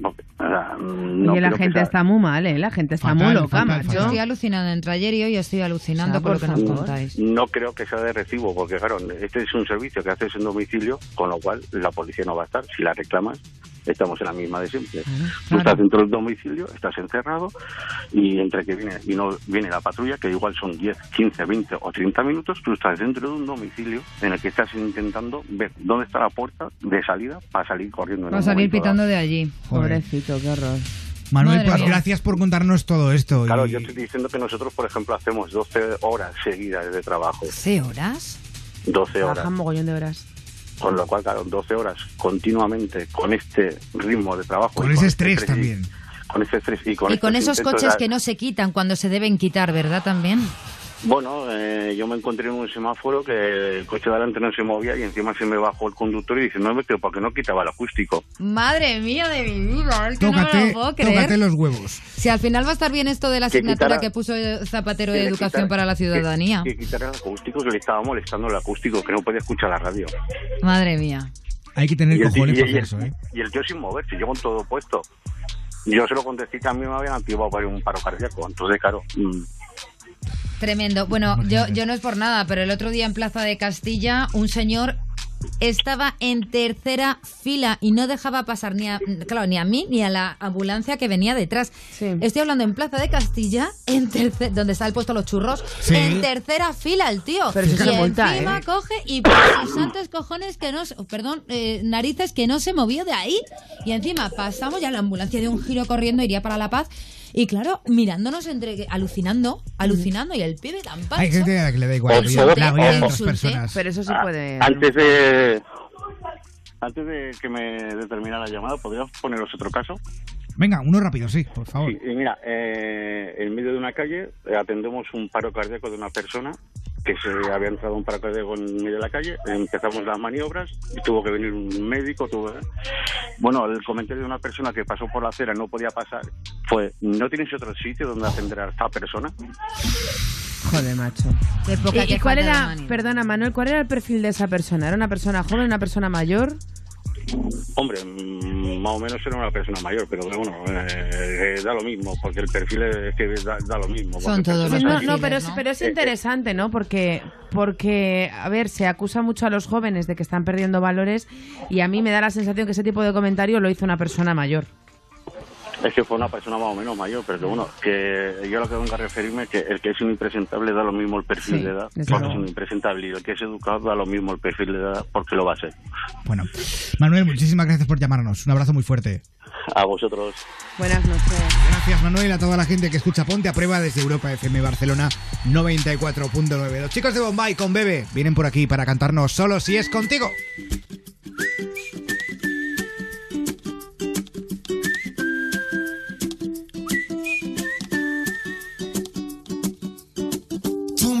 porque, o sea, no Oye, la gente sea- está muy mal, ¿eh? La gente está muy loca, macho. Estoy alucinando entre ayer y hoy, estoy alucinando O sea, lo que nos contáis. No creo que sea de recibo, porque claro, este es un servicio que haces en domicilio, con lo cual la policía no va a estar. Si la reclamas, estamos en la misma de siempre. Tú estás dentro del domicilio, estás encerrado, y entre que viene y no viene la patrulla, que igual son 10, 15, 20 o 30 minutos, tú estás dentro de un domicilio en el que estás intentando ver dónde está la puerta de salida para salir corriendo. en Va a un salir pitando dado. de allí. Pobrecito, qué horror. Manuel, pues gracias por contarnos todo esto. Claro, y- yo estoy diciendo que nosotros, por ejemplo, hacemos 12 horas seguidas de trabajo. ¿12 horas? 12 horas. Trabajan mogollón de horas. Con lo cual, claro, 12 horas continuamente con este ritmo de trabajo. Con y ese este estrés también. Con ese estrés y con, Y esos coches de- que no se quitan cuando se deben quitar, ¿verdad? También. Bueno, eh, yo me encontré en un semáforo que el coche de adelante no se movía y encima se me bajó el conductor y dice, no, pero ¿por qué no quitaba el acústico? Madre mía de mi vida, es que no me Tócate, lo puedo creer. tócate los huevos. Si al final va a estar bien esto de la Que asignatura quitara- que puso Zapatero de Que Educación quitara- para la Ciudadanía. Que, que quitara el acústico, que le estaba molestando el acústico, que no podía escuchar la radio. Madre mía. Hay que tener Y el, cojones y- para y hacer el- eso, ¿eh? y el tío sin moverse, yo con todo puesto. Yo se lo contesté y también me habían activado para un paro cardíaco. Entonces, claro, mm, Tremendo. Bueno, yo, yo no es por nada, pero el otro día en Plaza de Castilla un señor estaba en tercera fila y no dejaba pasar ni a, claro, ni a mí ni a la ambulancia que venía detrás. Estoy hablando en Plaza de Castilla, en terce- donde está el puesto Los Churros, Sí. en tercera fila el tío. Pero es y encima ¿eh? coge y por sus santos cojones que no, se- perdón, eh, narices que no se movió de ahí. Y encima pasamos ya la ambulancia de un giro corriendo iría para La Paz. Y claro, mirándonos entre alucinando, alucinando y el pibe tan pancho. Hay gente a la que le da igual la Ojo, vida, la vida de otras personas. Pero eso sí Ah, puede... Antes de antes de que me de terminar la llamada, ¿podrías poneros otro caso? Venga, uno rápido, sí, por favor. Sí, y mira, eh, en medio de una calle eh, atendemos un paro cardíaco de una persona que se había entrado un paro cardíaco en medio de la calle, empezamos las maniobras y tuvo que venir un médico. Tuvo... Bueno, el comentario de una persona que pasó por la acera y no podía pasar fue, ¿no tienes otro sitio donde atender a esta persona? Joder, macho. ¿Y, y cuál era, perdona Manuel, cuál era el perfil de esa persona? ¿Era una persona joven, una persona mayor? Hombre, mm, más o menos era una persona mayor, pero bueno, eh, eh, da lo mismo, porque el perfil es que da, da lo mismo. Sí, personas no, no, pero es, pero es eh, interesante, ¿no? Porque, porque, a ver, se acusa mucho a los jóvenes de que están perdiendo valores y a mí me da la sensación que ese tipo de comentario lo hizo una persona mayor. Es que fue una persona más o menos mayor, pero que bueno, que yo lo que vengo a referirme es que el que es un impresentable da lo mismo el perfil Sí, de edad, porque es un impresentable, y el que es educado da lo mismo el perfil de edad, porque lo va a ser. Bueno, Manuel, muchísimas gracias por llamarnos. Un abrazo muy fuerte. A vosotros. Buenas noches. Gracias, Manuel, a toda la gente que escucha Ponte a Prueba desde Europa FM Barcelona 94.9. Los chicos de Bombay con Bebe vienen por aquí para cantarnos Solo si es contigo.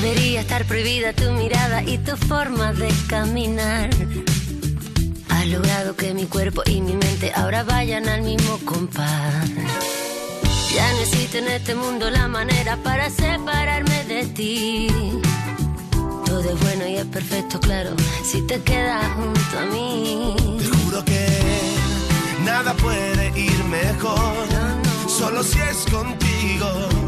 Debería estar prohibida tu mirada y tu forma de caminar. Has logrado que mi cuerpo y mi mente ahora vayan al mismo compás. Ya no existe en este mundo la manera para separarme de ti. Todo es bueno y es perfecto, claro, si te quedas junto a mí. Te juro que nada puede ir mejor, solo si es contigo.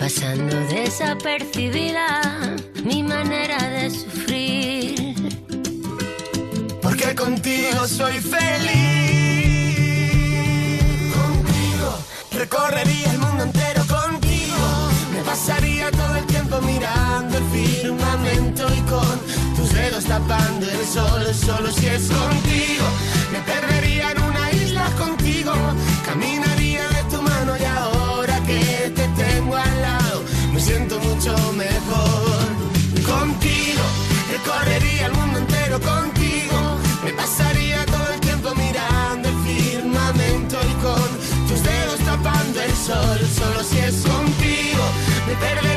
Pasando desapercibida mi manera de sufrir. Porque contigo soy feliz. Contigo recorrería el mundo entero contigo. Me pasaría todo el tiempo mirando el firmamento y con tus dedos tapando el sol. Solo si es contigo. Me perdería en una isla contigo. Caminaría contigo. Me pasaría todo el tiempo mirando el firmamento y con tus dedos tapando el sol. Solo si es contigo, me perdería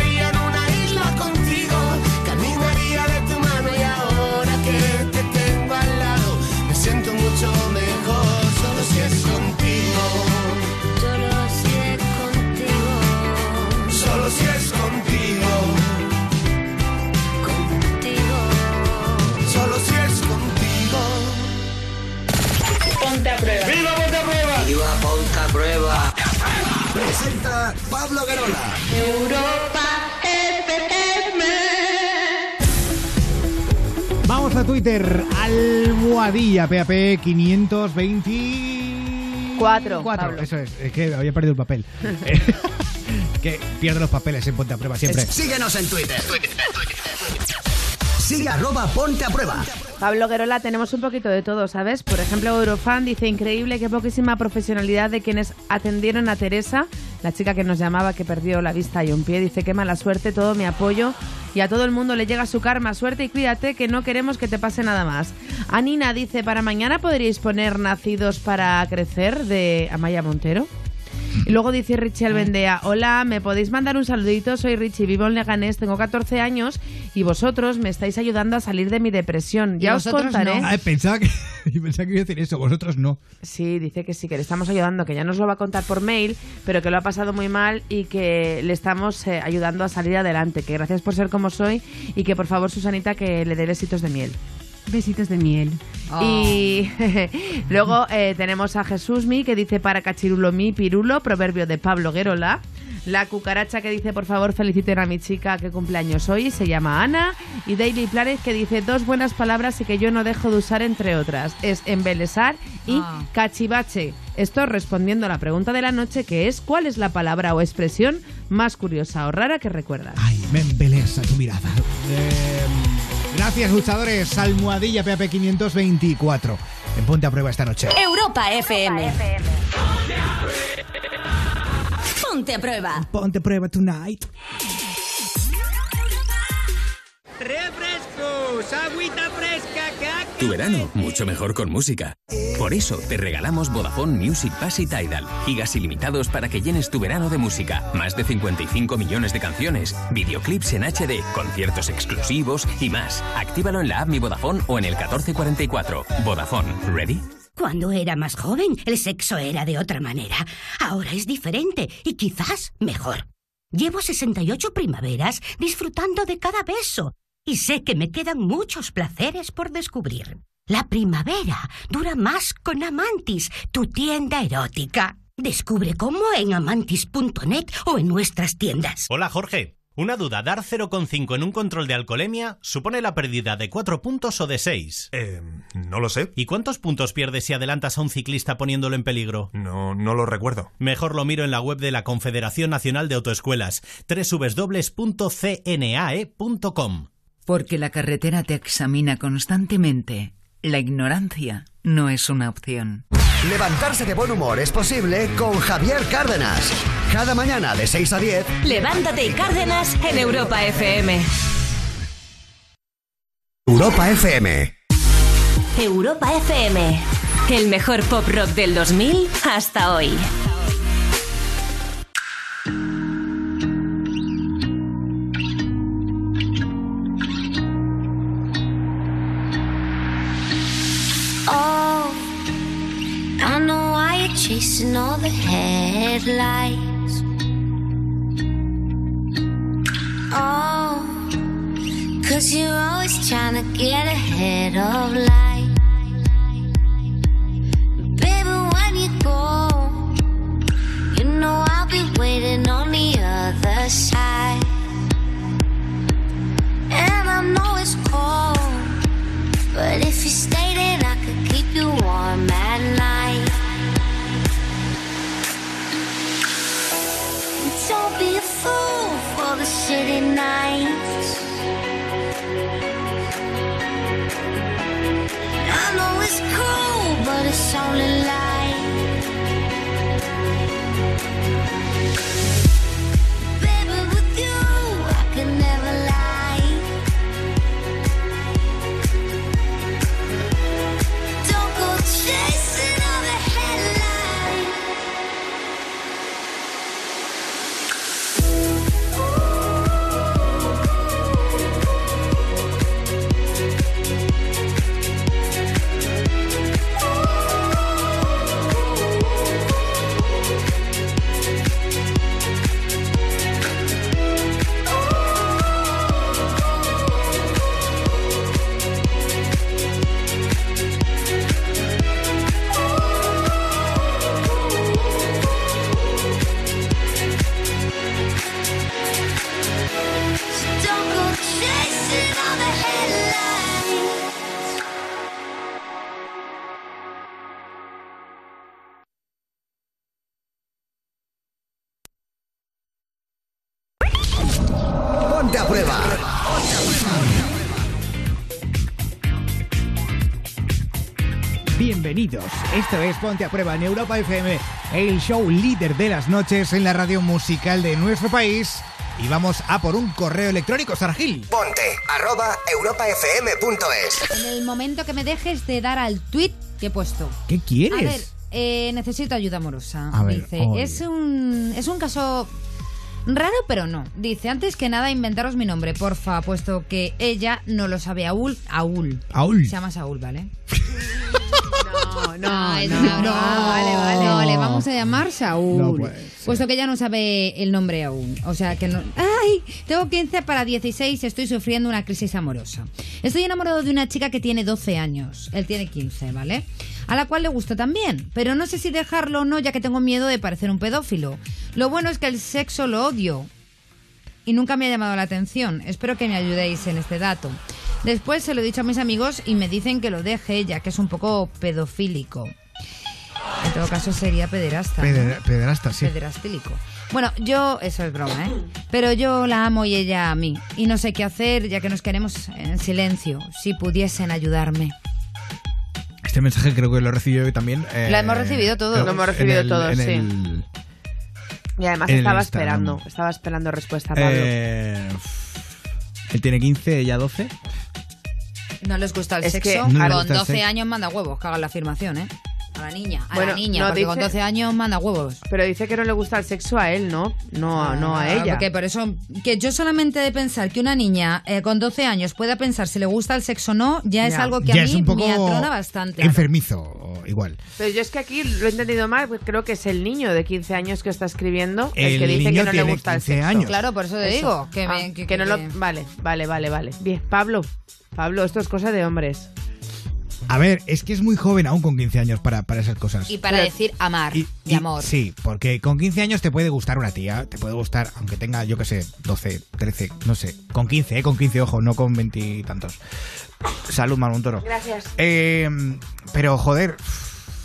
Presenta Pablo Guerola. Europa FM. Vamos a Twitter, almohadilla PAP 524. Pablo. Eso es, es que había perdido el papel. Que pierde los papeles en Ponte a Prueba siempre. Síguenos en Twitter. Sigue arroba Ponte a Prueba. Pablo Guerola, tenemos un poquito de todo, ¿sabes? Por ejemplo, Eurofan dice increíble qué poquísima profesionalidad de quienes atendieron a Teresa, la chica que nos llamaba que perdió la vista y un pie. Dice qué mala suerte, todo mi apoyo y a todo el mundo le llega su karma. Suerte y cuídate que no queremos que te pase nada más. Anina dice, para mañana podríais poner Nacidos para Crecer de Amaya Montero. Y luego dice Richie Albendea, hola, ¿me podéis mandar un saludito? Soy Richie, vivo en Leganés, tengo 14 años y vosotros me estáis ayudando a salir de mi depresión. Ya os contaré. no. Ah, pensaba que, pensaba que iba a decir eso, vosotros no. Sí, dice que sí, que le estamos ayudando, que ya nos lo va a contar por mail, pero que lo ha pasado muy mal y que le estamos eh, ayudando a salir adelante. Que gracias por ser como soy y que por favor, Susanita, que le dé besitos de miel. Besitos de miel. Y luego eh, tenemos a Jesús Mi que dice para cachirulo mi pirulo, proverbio de Pablo Guerola. La cucaracha que dice por favor feliciten a mi chica que cumpleaños hoy, se llama Ana. Y Daily Planet que dice dos buenas palabras y que yo no dejo de usar entre otras. Es embelesar y Ah. cachivache. Esto respondiendo a la pregunta de la noche que es ¿cuál es la palabra o expresión más curiosa o rara que recuerdas? Ay, me embelesa tu mirada. Eh, gracias, luchadores. Almohadilla PAP 524. En Ponte a Prueba esta noche. Europa FM. Ponte a prueba. Ponte a Prueba tonight. ¡Refrescos! ¡Agüita fresca, caca! Tu verano, mucho mejor con música. Por eso te regalamos Vodafone Music Pass y Tidal. Gigas ilimitados para que llenes tu verano de música. Más de 55 millones de canciones, videoclips en HD, conciertos exclusivos y más. Actívalo en la app Mi Vodafone o en el 1444. Vodafone, ¿ready? Cuando era más joven, el sexo era de otra manera. Ahora es diferente y quizás mejor. Llevo 68 primaveras disfrutando de cada beso y sé que me quedan muchos placeres por descubrir. La primavera dura más con Amantis, tu tienda erótica. Descubre cómo en amantis.net o en nuestras tiendas. Hola Jorge. Una duda, dar 0,5 en un control de alcoholemia supone la pérdida de 4 puntos o de 6. Eh, no lo sé. ¿Y cuántos puntos pierdes si adelantas a un ciclista poniéndolo en peligro? No, no lo recuerdo. Mejor lo miro en la web de la Confederación Nacional de Autoescuelas, www.cnae.com. Porque la carretera te examina constantemente. La ignorancia no es una opción. Levantarse de buen humor es posible con Javier Cárdenas. Cada mañana de 6 a 10. Levántate y Cárdenas en Europa FM. Europa FM. Europa FM. El mejor pop rock del 2000 hasta hoy. Chasing all the headlights. Oh, cause you're always trying to get ahead of life. Baby, when you go, you know I'll be waiting on the other side. And I know it's cold. But if you stay, then I could keep you warm at night. City nights. I know it's cool, but it's only light. Bienvenidos. Esto es Ponte a Prueba en Europa FM, el show líder de las noches en la radio musical de nuestro país. Y vamos a por un correo electrónico, Sargil. Ponte arroba europafm.es. En el momento que me dejes de dar al tweet que he puesto. ¿Qué quieres? A ver, eh, necesito ayuda amorosa. A ver, Dice, oye. es un, es un caso raro, pero no. Dice, antes que nada, inventaros mi nombre, porfa, puesto que ella no lo sabe aún. Aún. Aún. Se llama Saúl, ¿vale? No, no, Ah, no, no. broma. Vale, vale. No, le vamos a llamar Saúl. No puede ser. Puesto que ella no sabe el nombre aún. O sea que no. ¡Ay! Tengo 15 para 16 estoy sufriendo una crisis amorosa. Estoy enamorado de una chica que tiene 12 años. Él tiene 15, ¿vale? A la cual le gusto también. Pero no sé si dejarlo o no, ya que tengo miedo de parecer un pedófilo. Lo bueno es que el sexo lo odio. Y nunca me ha llamado la atención. Espero que me ayudéis en este dato. Después se lo he dicho a mis amigos y me dicen que lo deje, ya que es un poco pedofílico. En todo caso sería pederasta. ¿no? Peder- pederasta, sí. Pederastílico. Bueno, yo, eso es broma, ¿eh? Pero yo la amo y ella a mí. Y no sé qué hacer, ya que nos queremos en silencio. Si pudiesen ayudarme. Este mensaje creo que lo he recibido también. eh, Lo hemos recibido todos. Lo hemos recibido en el- todos, en sí. el- Y además estaba Instagram. esperando, estaba esperando respuesta, Pablo. eh, él tiene 15, ella 12. No les gusta el Es que- sexo. No con gusta el 12 sexo. años manda huevos, que hagan la afirmación, ¿eh? A la niña, a Bueno, la niña, no, porque con dice- 12 años manda huevos. Pero dice que no le gusta el sexo a él, ¿no? No, a- no a Ah, ella. Porque por eso, que yo solamente de pensar que una niña eh, con 12 años pueda pensar si le gusta el sexo o no, ya, es Ya. algo que ya a mí un poco me atrona bastante. enfermizo, igual. Pero yo es que aquí lo he entendido mal, pues creo que es el niño de 15 años que está escribiendo el, El que dice que no le gusta el 15 sexo. años. Claro, por eso te digo, que me- Ah, que- que no que- lo... Vale, vale, vale, vale. Bien, Pablo, Pablo, esto es cosa de hombres. A ver, es que es muy joven aún con 15 años para, para esas cosas. Y para decir amar y, Y- amor. Sí, porque con 15 años te puede gustar una tía, te puede gustar, aunque tenga, yo qué sé, 12, 13, no sé. Con 15, ¿eh? Con 15, ojo, no con 20 y tantos. Salud, Malmontoro. Gracias. Eh, pero, joder,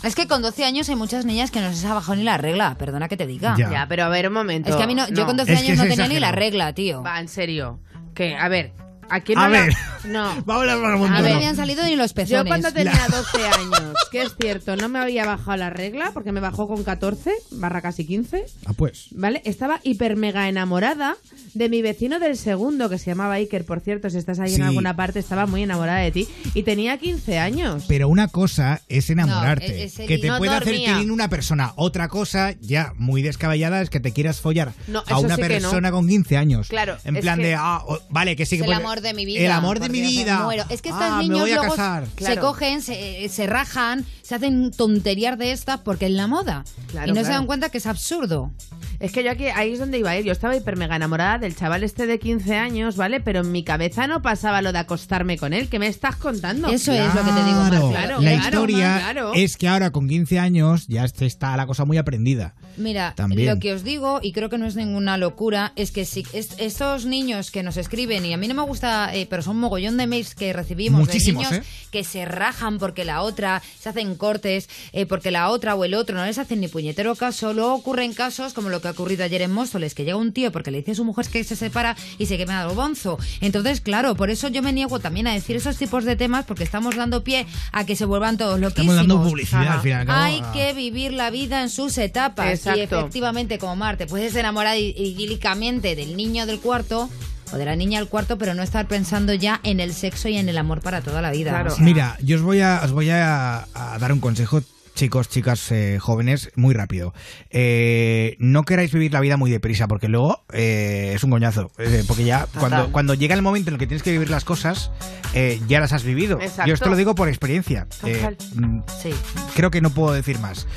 Es que con 12 años hay muchas niñas que no se ha bajado ni la regla, perdona que te diga. Ya. Ya, pero a ver, un momento. Es que a mí no, yo con 12 Es que años no tenía ni la regla, tío. Va, en serio. Que, a ver, ¿a quién no A la- ver. No. Vamos a hablar A Malmontoro. ver, me habían salido ni los pezones. Yo cuando tenía 12 años, que es cierto, no me había bajado la regla, porque me bajó con 14, barra casi 15, Ah, pues. ¿vale? Estaba hiper mega enamorada de mi vecino del segundo, que se llamaba Iker, por cierto, si estás ahí Sí. en alguna parte, estaba muy enamorada de ti, y tenía 15 años. Pero una cosa es enamorarte, No, es- es el- que te no puede hacer tilín una persona. Otra cosa, ya muy descabellada, es que te quieras follar No, a una sí que no. persona con 15 años. Claro, En es plan que- de, ah, vale, que sí que es puede- amor de mi vida. El amor de mi me vida. muero. Es que estos Ah, niños luego se cogen, se, se rajan, se hacen tonterías de estas porque es la moda. Claro, y no se dan cuenta que es absurdo. Es que yo aquí, ahí es donde iba a ir. Yo estaba hiper mega enamorada del chaval este de 15 años, ¿vale? Pero en mi cabeza no pasaba lo de acostarme con él. ¿Qué me estás contando? Eso es lo que te digo, Mar, Claro, claro, la claro, historia claro. es que ahora con 15 años ya está la cosa muy aprendida. Mira, También. lo que os digo, y creo que no es ninguna locura, es que si es- estos niños que nos escriben, y a mí no me gusta, eh, pero son un mogollón de mails que recibimos Muchísimos, de niños ¿eh? que se rajan porque la otra, se hacen cortes, eh, porque la otra o el otro no les hacen ni puñetero caso. Luego ocurren casos como lo que ha ocurrido ayer en Móstoles, que llega un tío porque le dice a su mujer que se separa y se quema el bonzo. Entonces, claro, por eso yo me niego también a decir esos tipos de temas porque estamos dando pie a que se vuelvan todos loquísimos. Estamos dando publicidad Ajá. al fin y al cabo. Hay Ah. que vivir la vida en sus etapas. Exacto. Y efectivamente, como Mar, te puedes enamorar idílicamente del niño del cuarto o de la niña del cuarto, pero no estar pensando ya en el sexo y en el amor para toda la vida. O sea, Mira, yo os voy a, os voy a, a dar un consejo, chicos, chicas eh, jóvenes, muy rápido. Eh, no queráis vivir la vida muy deprisa, porque luego eh, es un coñazo. Eh, porque ya cuando, cuando llega el momento en el que tienes que vivir las cosas, eh, ya las has vivido. Exacto. Yo esto lo digo por experiencia. Total. Eh, mm, Sí. creo que no puedo decir más.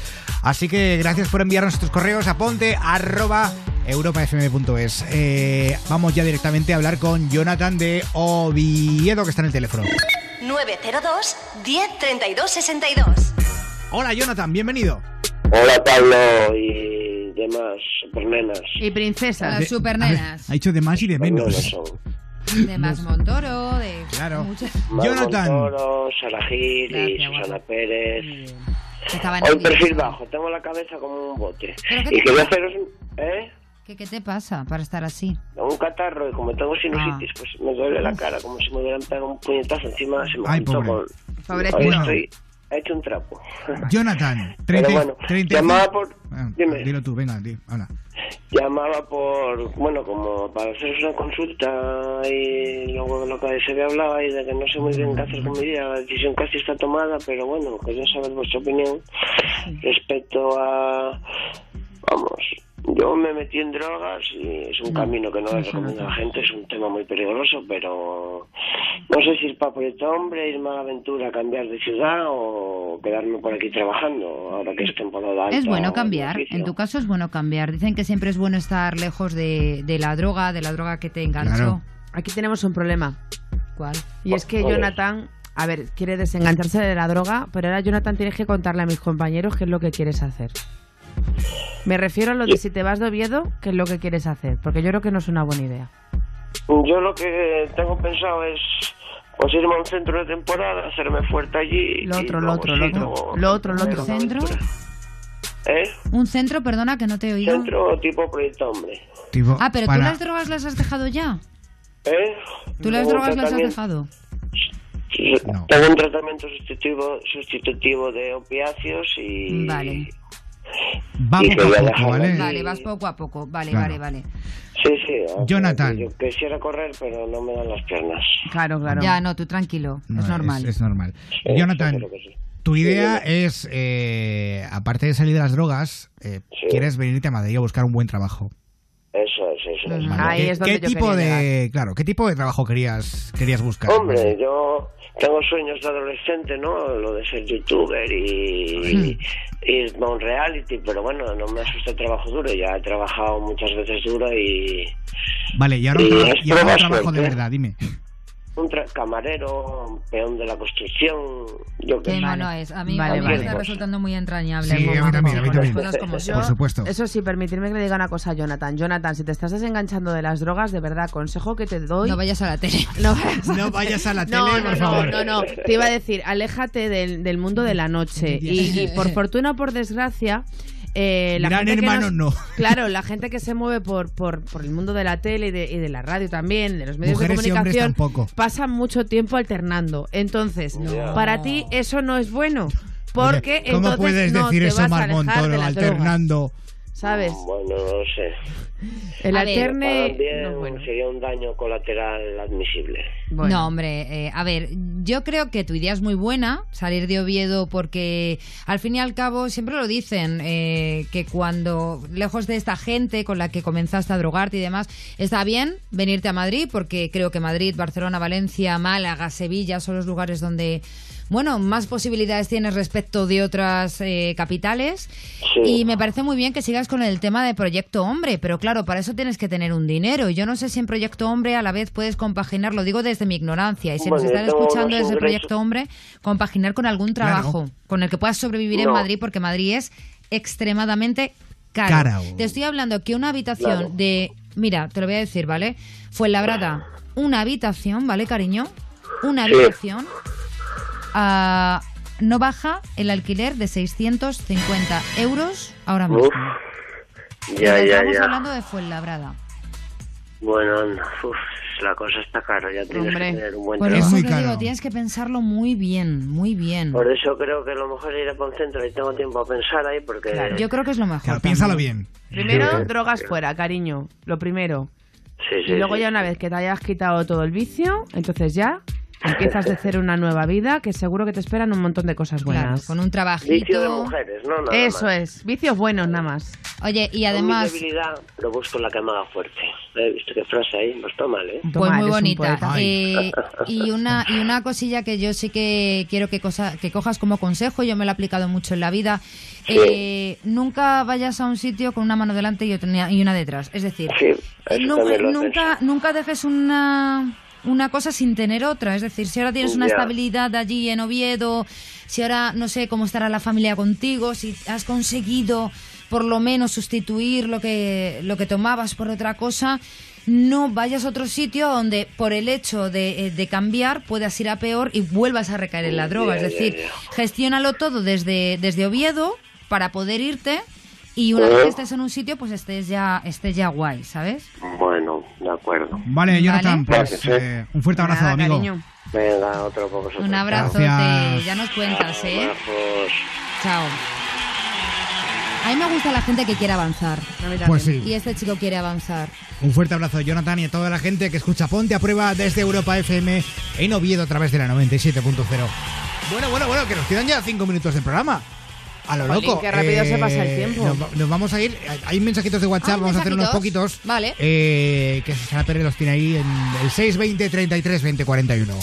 Así que gracias por enviarnos tus correos a ponte arroba europafm.es. Eh, vamos ya directamente a hablar con Jonathan de Oviedo, que está en el teléfono. 902 10 32 62. Hola Jonathan, bienvenido. Hola Pablo y demás supernenas. Y princesas. Las supernenas. Ha dicho de más y de menos. De Más Montoro, de Claro. muchas. Jonathan. Montoro, Sara Gil y Susana Pérez. Estaban Hoy perfil bajo, tengo la cabeza como un bote. ¿Pero qué Y te quería pasa? haceros ¿eh? ¿Qué, ¿Qué te pasa para estar así? un catarro y como tengo sinusitis, Ah. pues me duele la cara, como si me hubieran pegado un puñetazo encima, se me Ay, pobre. con... Estoy hecho un trapo. Jonathan, Pero 30, bueno, 30 llamaba por... Ah, Dime. Dilo tú, venga, di, habla. Llamaba por, bueno, como para haceros una consulta y luego de lo que se había hablado y de que no sé muy bien qué hacer con mi vida, la decisión casi está tomada, pero bueno, quería saber vuestra opinión respecto a, vamos, yo me metí en drogas y es un camino que no le recomiendo a la gente, es un tema muy peligroso, pero no sé si es para proyecto hombre, irme a la aventura, cambiar de ciudad o quedarme por aquí trabajando, ahora que es temporada alta. Es bueno cambiar, en tu caso es bueno cambiar. Dicen que siempre es bueno estar lejos de, de la droga, de la droga que te enganchó. Claro. Aquí tenemos un problema. ¿Cuál? Y es que ¿Cuál es? Jonathan, a ver, quiere desengancharse de la droga, pero ahora Jonathan tienes que contarle a mis compañeros qué es lo que quieres hacer. Me refiero a lo de si te vas de Oviedo, qué es lo que quieres hacer, porque yo creo que no es una buena idea. Yo lo que tengo pensado es pues irme a un centro de temporada, hacerme fuerte allí. Lo otro, lo otro, lo otro, lo otro, lo otro. ¿Un centro? ¿Eh? Un centro, perdona, que no te he oído. Centro tipo proyecto hombre. Tipo, Ah, pero tú para- las drogas las has dejado ya. ¿Eh? ¿Tú las drogas las has dejado? Tengo un tratamiento sustitutivo, sustitutivo de opiáceos y... Vale. Va y poco a poco, ¿vale? Vale, vas poco a poco. Vale, Claro. vale, vale. Sí, sí. sea, Jonathan. Yo quisiera correr, pero no me dan las piernas. Claro, claro. Ya, no, tú tranquilo. No, es normal. Es, normal. Sí, Jonathan, sí. tu idea es, eh, aparte de salir de las drogas, eh, quieres venirte a Madrid a buscar un buen trabajo. Eso es, eso es. Vale. Ahí ¿Qué, es donde qué yo tipo de, claro, qué tipo de trabajo querías, querías buscar? Hombre, yo tengo sueños de adolescente, ¿no? Lo de ser youtuber y, y irme a un reality, pero bueno, no me asusta el trabajo duro. Ya he trabajado muchas veces duro y Vale, y ahora, Y un, tra- es y ahora un trabajo de verdad, dime. Un tra- camarero, peón de la construcción, yo sé. mono es. A mí Vale, me vale. está resultando muy entrañable. Sí, a mí también, a mí con las también. cosas como son. Por supuesto. Eso sí, permitirme que le diga una cosa a Jonathan. Jonathan, si te estás desenganchando de las drogas, de verdad, consejo que te doy. No vayas a la tele. No vayas a, No vayas a la No, tele, no, por no, favor. No, no, Te iba a decir, aléjate del, del mundo de la noche. Y, y por fortuna o por desgracia. Eh, la Gran gente que hermano, nos- no. Claro, la gente que se mueve por, por, por el mundo de la tele y de, y de la radio también, de los medios Mujeres de comunicación, tampoco. pasan mucho tiempo alternando. Entonces, para ti eso no es bueno. Porque ¿Cómo entonces puedes no decir te eso, vas a Mar de alternando? ¿Sabes? Bueno, no sé. El A alterne... También no bueno. sería un daño colateral admisible. No, hombre, eh, a ver, yo creo que tu idea es muy buena, salir de Oviedo, porque al fin y al cabo siempre lo dicen, eh, que cuando, lejos de esta gente con la que comenzaste a drogarte y demás, está bien venirte a Madrid, porque creo que Madrid, Barcelona, Valencia, Málaga, Sevilla son los lugares donde, bueno, más posibilidades tienes respecto de otras eh, capitales. Y me parece muy bien que sigas con el tema de Proyecto Hombre, pero claro, para eso tienes que tener un dinero. Y yo no sé si en Proyecto Hombre a la vez puedes compaginar, lo digo desde mi ignorancia, y si Bueno, nos están escuchando desde. Proyecto Hombre, compaginar con algún trabajo con el que puedas sobrevivir en. Madrid, porque Madrid es extremadamente caro. Te estoy hablando que una habitación Claro. de, mira, te lo voy a decir, ¿vale? Fue Labrada, una habitación, ¿vale, cariño? Una Sí. Ah, no baja el alquiler de 650 euros ahora mismo. Uf, ya, Pero ya, estamos ya. hablando de Fuenlabrada. Bueno, anda, uf, la cosa está cara, ya tienes Hombre, que tener un buen Por trabajo. eso te digo, tienes que pensarlo muy bien, muy bien. Por eso creo que a lo mejor iré para un centro y tengo tiempo a pensar ahí porque... Yo creo que es lo mejor. Claro, piénsalo bien. Primero, Sí. drogas fuera, cariño. Lo primero. Sí, sí, y luego sí. ya una vez que te hayas quitado todo el vicio, entonces ya empiezas de cero una nueva vida que seguro que te esperan un montón de cosas Claro, buenas. con un trabajito. Vicio de mujeres, ¿no? Nada Eso más. es, vicios buenos nada más. Oye, y Con además, mi debilidad lo busco en la haga fuerte. He visto qué frase ahí, no está mal, ¿eh? pues Toma, muy un bonita. Eh, y una y una cosilla que yo sí que quiero que cosa, que cojas como consejo, yo me lo he aplicado mucho en la vida. Sí. eh, nunca vayas a un sitio con una mano delante y otra y una detrás. Es decir, Sí, eso nunca, también lo he nunca, nunca dejes una una cosa sin tener otra. Es decir, si ahora tienes una estabilidad allí en Oviedo, si ahora no sé cómo estará la familia contigo, si has conseguido por lo menos sustituir lo que, lo que tomabas por otra cosa, no vayas a otro sitio donde por el hecho de, eh, de cambiar puedas ir a peor y vuelvas a recaer en la droga. Ya, es decir, gestiónalo todo desde, desde Oviedo para poder irte y una vez que estés en un sitio, pues estés ya, estés ya guay, ¿sabes? Bueno, de acuerdo. Vale, Jonathan, Vale. pues eh, un fuerte abrazo, Nada, amigo. cariño. Venga, otro. Un abrazo, ya nos cuentas, ¿eh? Abrazos. Chao. A mí me gusta la gente que quiere avanzar. Pues sí. Y este chico quiere avanzar. Un fuerte abrazo a Jonathan y a toda la gente que escucha Ponte a Prueba desde Europa FM en Oviedo a través de la 97.0 Bueno, bueno, bueno, que nos quedan ya cinco minutos de programa. A lo Jolín, loco. qué rápido se pasa el tiempo. Nos, nos vamos a ir. Hay mensajitos de WhatsApp, Ah, vamos a hacer unos mensajitos. poquitos. Vale. Eh, que Susana Pérez los tiene ahí en el 620 33 20 41.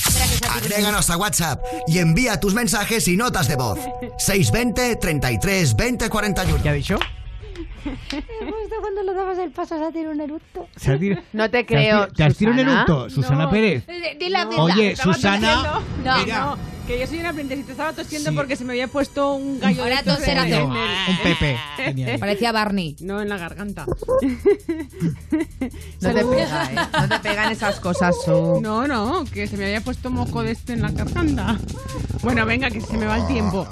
Agréganos a WhatsApp y envía tus mensajes y notas de voz. 620 33 20 41. ¿Qué ha dicho? Me gusta cuando lo dabas el paso a tirar un eructo. No te creo. ¿Te has tirado un eructo, Susana No. Pérez? Di la verdad. Oye, Susana. No. mira, no, que yo soy una princesita. Estaba tosiendo Sí. porque se me había puesto un gallo Ahora de estos toser en hace el- un- Pepe. Genial. Parecía Barney. No, en la garganta. No te pega, ¿eh? No te pegan esas cosas. No, no, que se me había puesto moco de este en la garganta. Bueno, venga, que se me va el tiempo.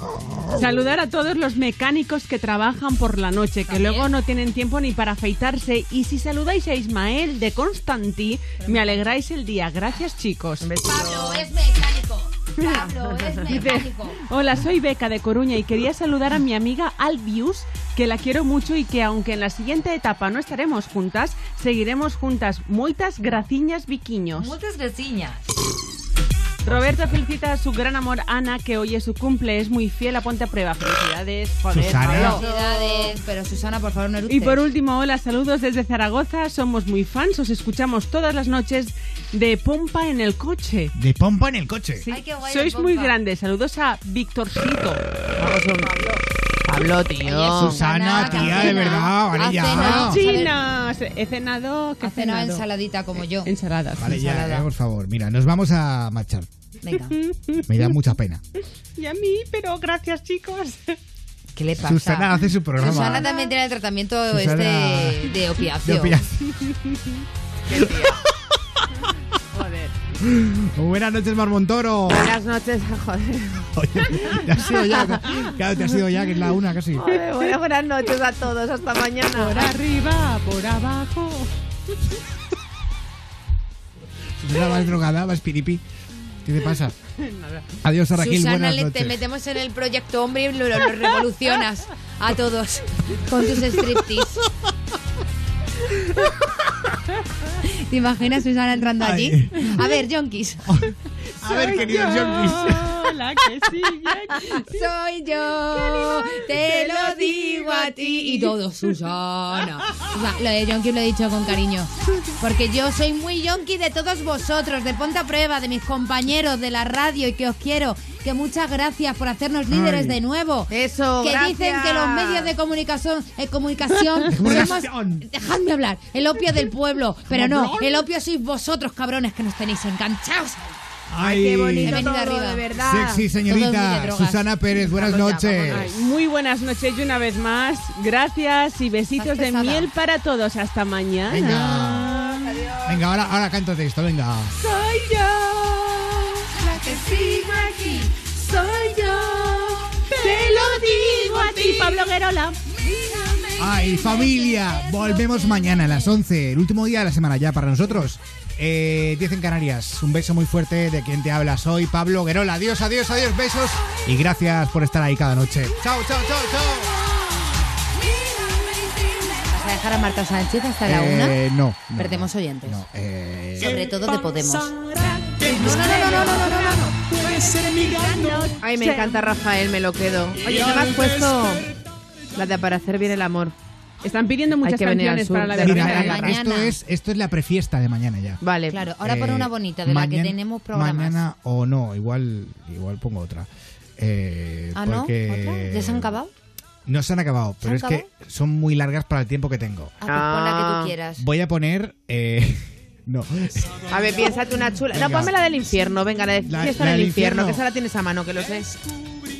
Saludar a todos los mecánicos que trabajan por la noche, que luego no tienen tiempo ni para afeitarse. Y si saludáis a Ismael de Constantí, me alegráis el día. Gracias, chicos. Pablo es mecánico. Pablo es mecánico. Hola, soy Beca de Coruña y quería saludar a mi amiga Albius, que la quiero mucho y que aunque en la siguiente etapa no estaremos juntas, seguiremos juntas. Moitas graciñas viquiños. Muchas graciñas. Roberto felicita a su gran amor Ana, que hoy es su cumple, es muy fiel a Ponte a Prueba. Felicidades, joder, Susana. Pablo. Felicidades, pero Susana, por favor, no eructes. Y por último, hola, saludos desde Zaragoza, somos muy fans, os escuchamos todas las noches de Pompa en el coche. De pompa en el coche. Sí, Ay, qué guay, Sois muy grandes, saludos a Víctorcito. Vamos, un- Pablo, tío. Susana, tía, de verdad, vale Ha ya. cenado. Chinas. He cenado. ¿qué he Ha cenado cenado? ensaladita como yo. Ensaladas. Vale, ya, ensalada. eh, por favor. Mira, nos vamos a marchar. Venga. Me da mucha pena. Y a mí, pero gracias, chicos. ¿Qué le pasa? Susana hace su programa. Susana también tiene el tratamiento Susana- este de opiáceo. De opiáceo. Buenas noches, Marmontoro. Buenas noches, joder. Oye, te has ido ya. Claro, te has ido ya, que es la una casi. Joder, bueno, buenas noches a todos. Hasta mañana. Por arriba, por abajo. Susana, vas drogada, vas piripi. ¿Qué te pasa? Nada. Adiós, Raquel. Susana, buenas le, te noches. metemos en el proyecto hombre y lo, lo revolucionas a todos con tus striptease. ¿Te imaginas Susana entrando allí? A ver, Yonkis. A ver, queridos yonkis. La que sigue. Soy yo, te lo digo a ti. Y todo, Susana. Susana, Lo de Yonki lo he dicho con cariño. Porque yo soy muy yonki de todos vosotros, de Ponte a Prueba, de mis compañeros de la radio y que os quiero. Que muchas gracias por hacernos líderes Ay. de nuevo. Eso, Que gracias. dicen que los medios de comunicación, eh, comunicación somos... Dejadme hablar. El opio del pueblo. Pero no, el opio sois vosotros, cabrones, que nos tenéis enganchados. Ay, qué bonito todo, arriba. de verdad. Sexy señorita drogas. Susana Pérez, buenas noches. Ay, muy buenas noches y una vez más. Gracias y besitos de miel para todos. Hasta mañana. Venga. Venga, ahora, ahora cántate esto, venga. Soy yo la que sigo aquí. Soy yo. Te lo digo a ti, Pablo Guerola. Ay, familia, volvemos mañana a las 11, el último día de la semana ya para nosotros. Eh, 10 en Canarias. Un beso muy fuerte de quien te habla. Soy Pablo Guerola. Adiós, adiós, adiós, besos. Y gracias por estar ahí cada noche. Chao, chao, chao, chao. ¿Vas a dejar a Marta Sánchez hasta la Eh, una? no, no, Perdemos oyentes. Eh, Sobre todo de Podemos. No, no, no, no, no, no, no, no. Ay, me encanta Rafael, me lo quedo. Oye, no me has puesto la de para hacer bien el amor. Están pidiendo muchas canciones para la mañana. esto es, esto es la prefiesta de mañana ya. Vale. Claro, ahora pon Eh, una bonita de la que mañana- tenemos programas. Mañana o no, igual, igual pongo otra. Eh, Ah, ¿no? porque- ¿Otra? ¿Ya se han acabado? No se han acabado, pero han es que son muy largas para el tiempo que tengo. Ah, pues pon la que tú quieras. Voy a poner. eh, no. A ver, piénsate una chula. No, Venga. ponme la del infierno. Venga, la de La- fiesta la del infierno, infierno. que esa la tienes a mano, que lo sé.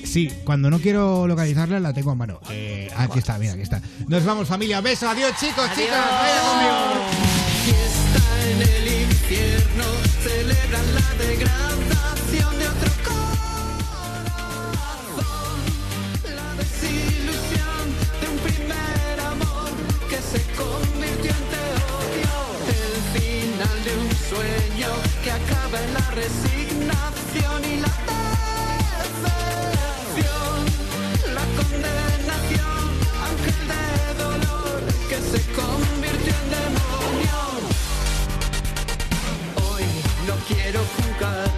Sí, cuando no quiero localizarla la tengo a mano. Eh, aquí está, mira, aquí está. Nos vamos, familia. Beso, adiós, chicos, chicas. Vaya conmigo. Fiesta en el infierno, celebran la degradación de otro corazón, la desilusión de un primer amor que se convirtió en te odio, el final de un sueño que acaba en la resignación jugar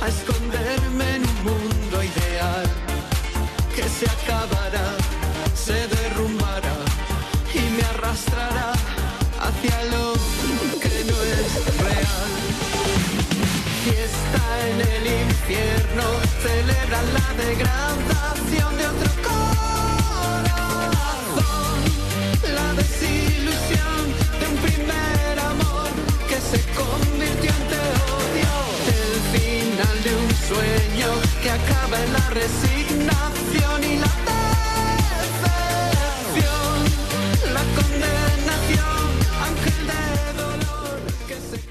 a esconderme en un mundo ideal que se acabará, se derrumbará y me arrastrará hacia lo que no es real. Fiesta en el infierno, celebran la degradación de otro que acaba en la resignación y la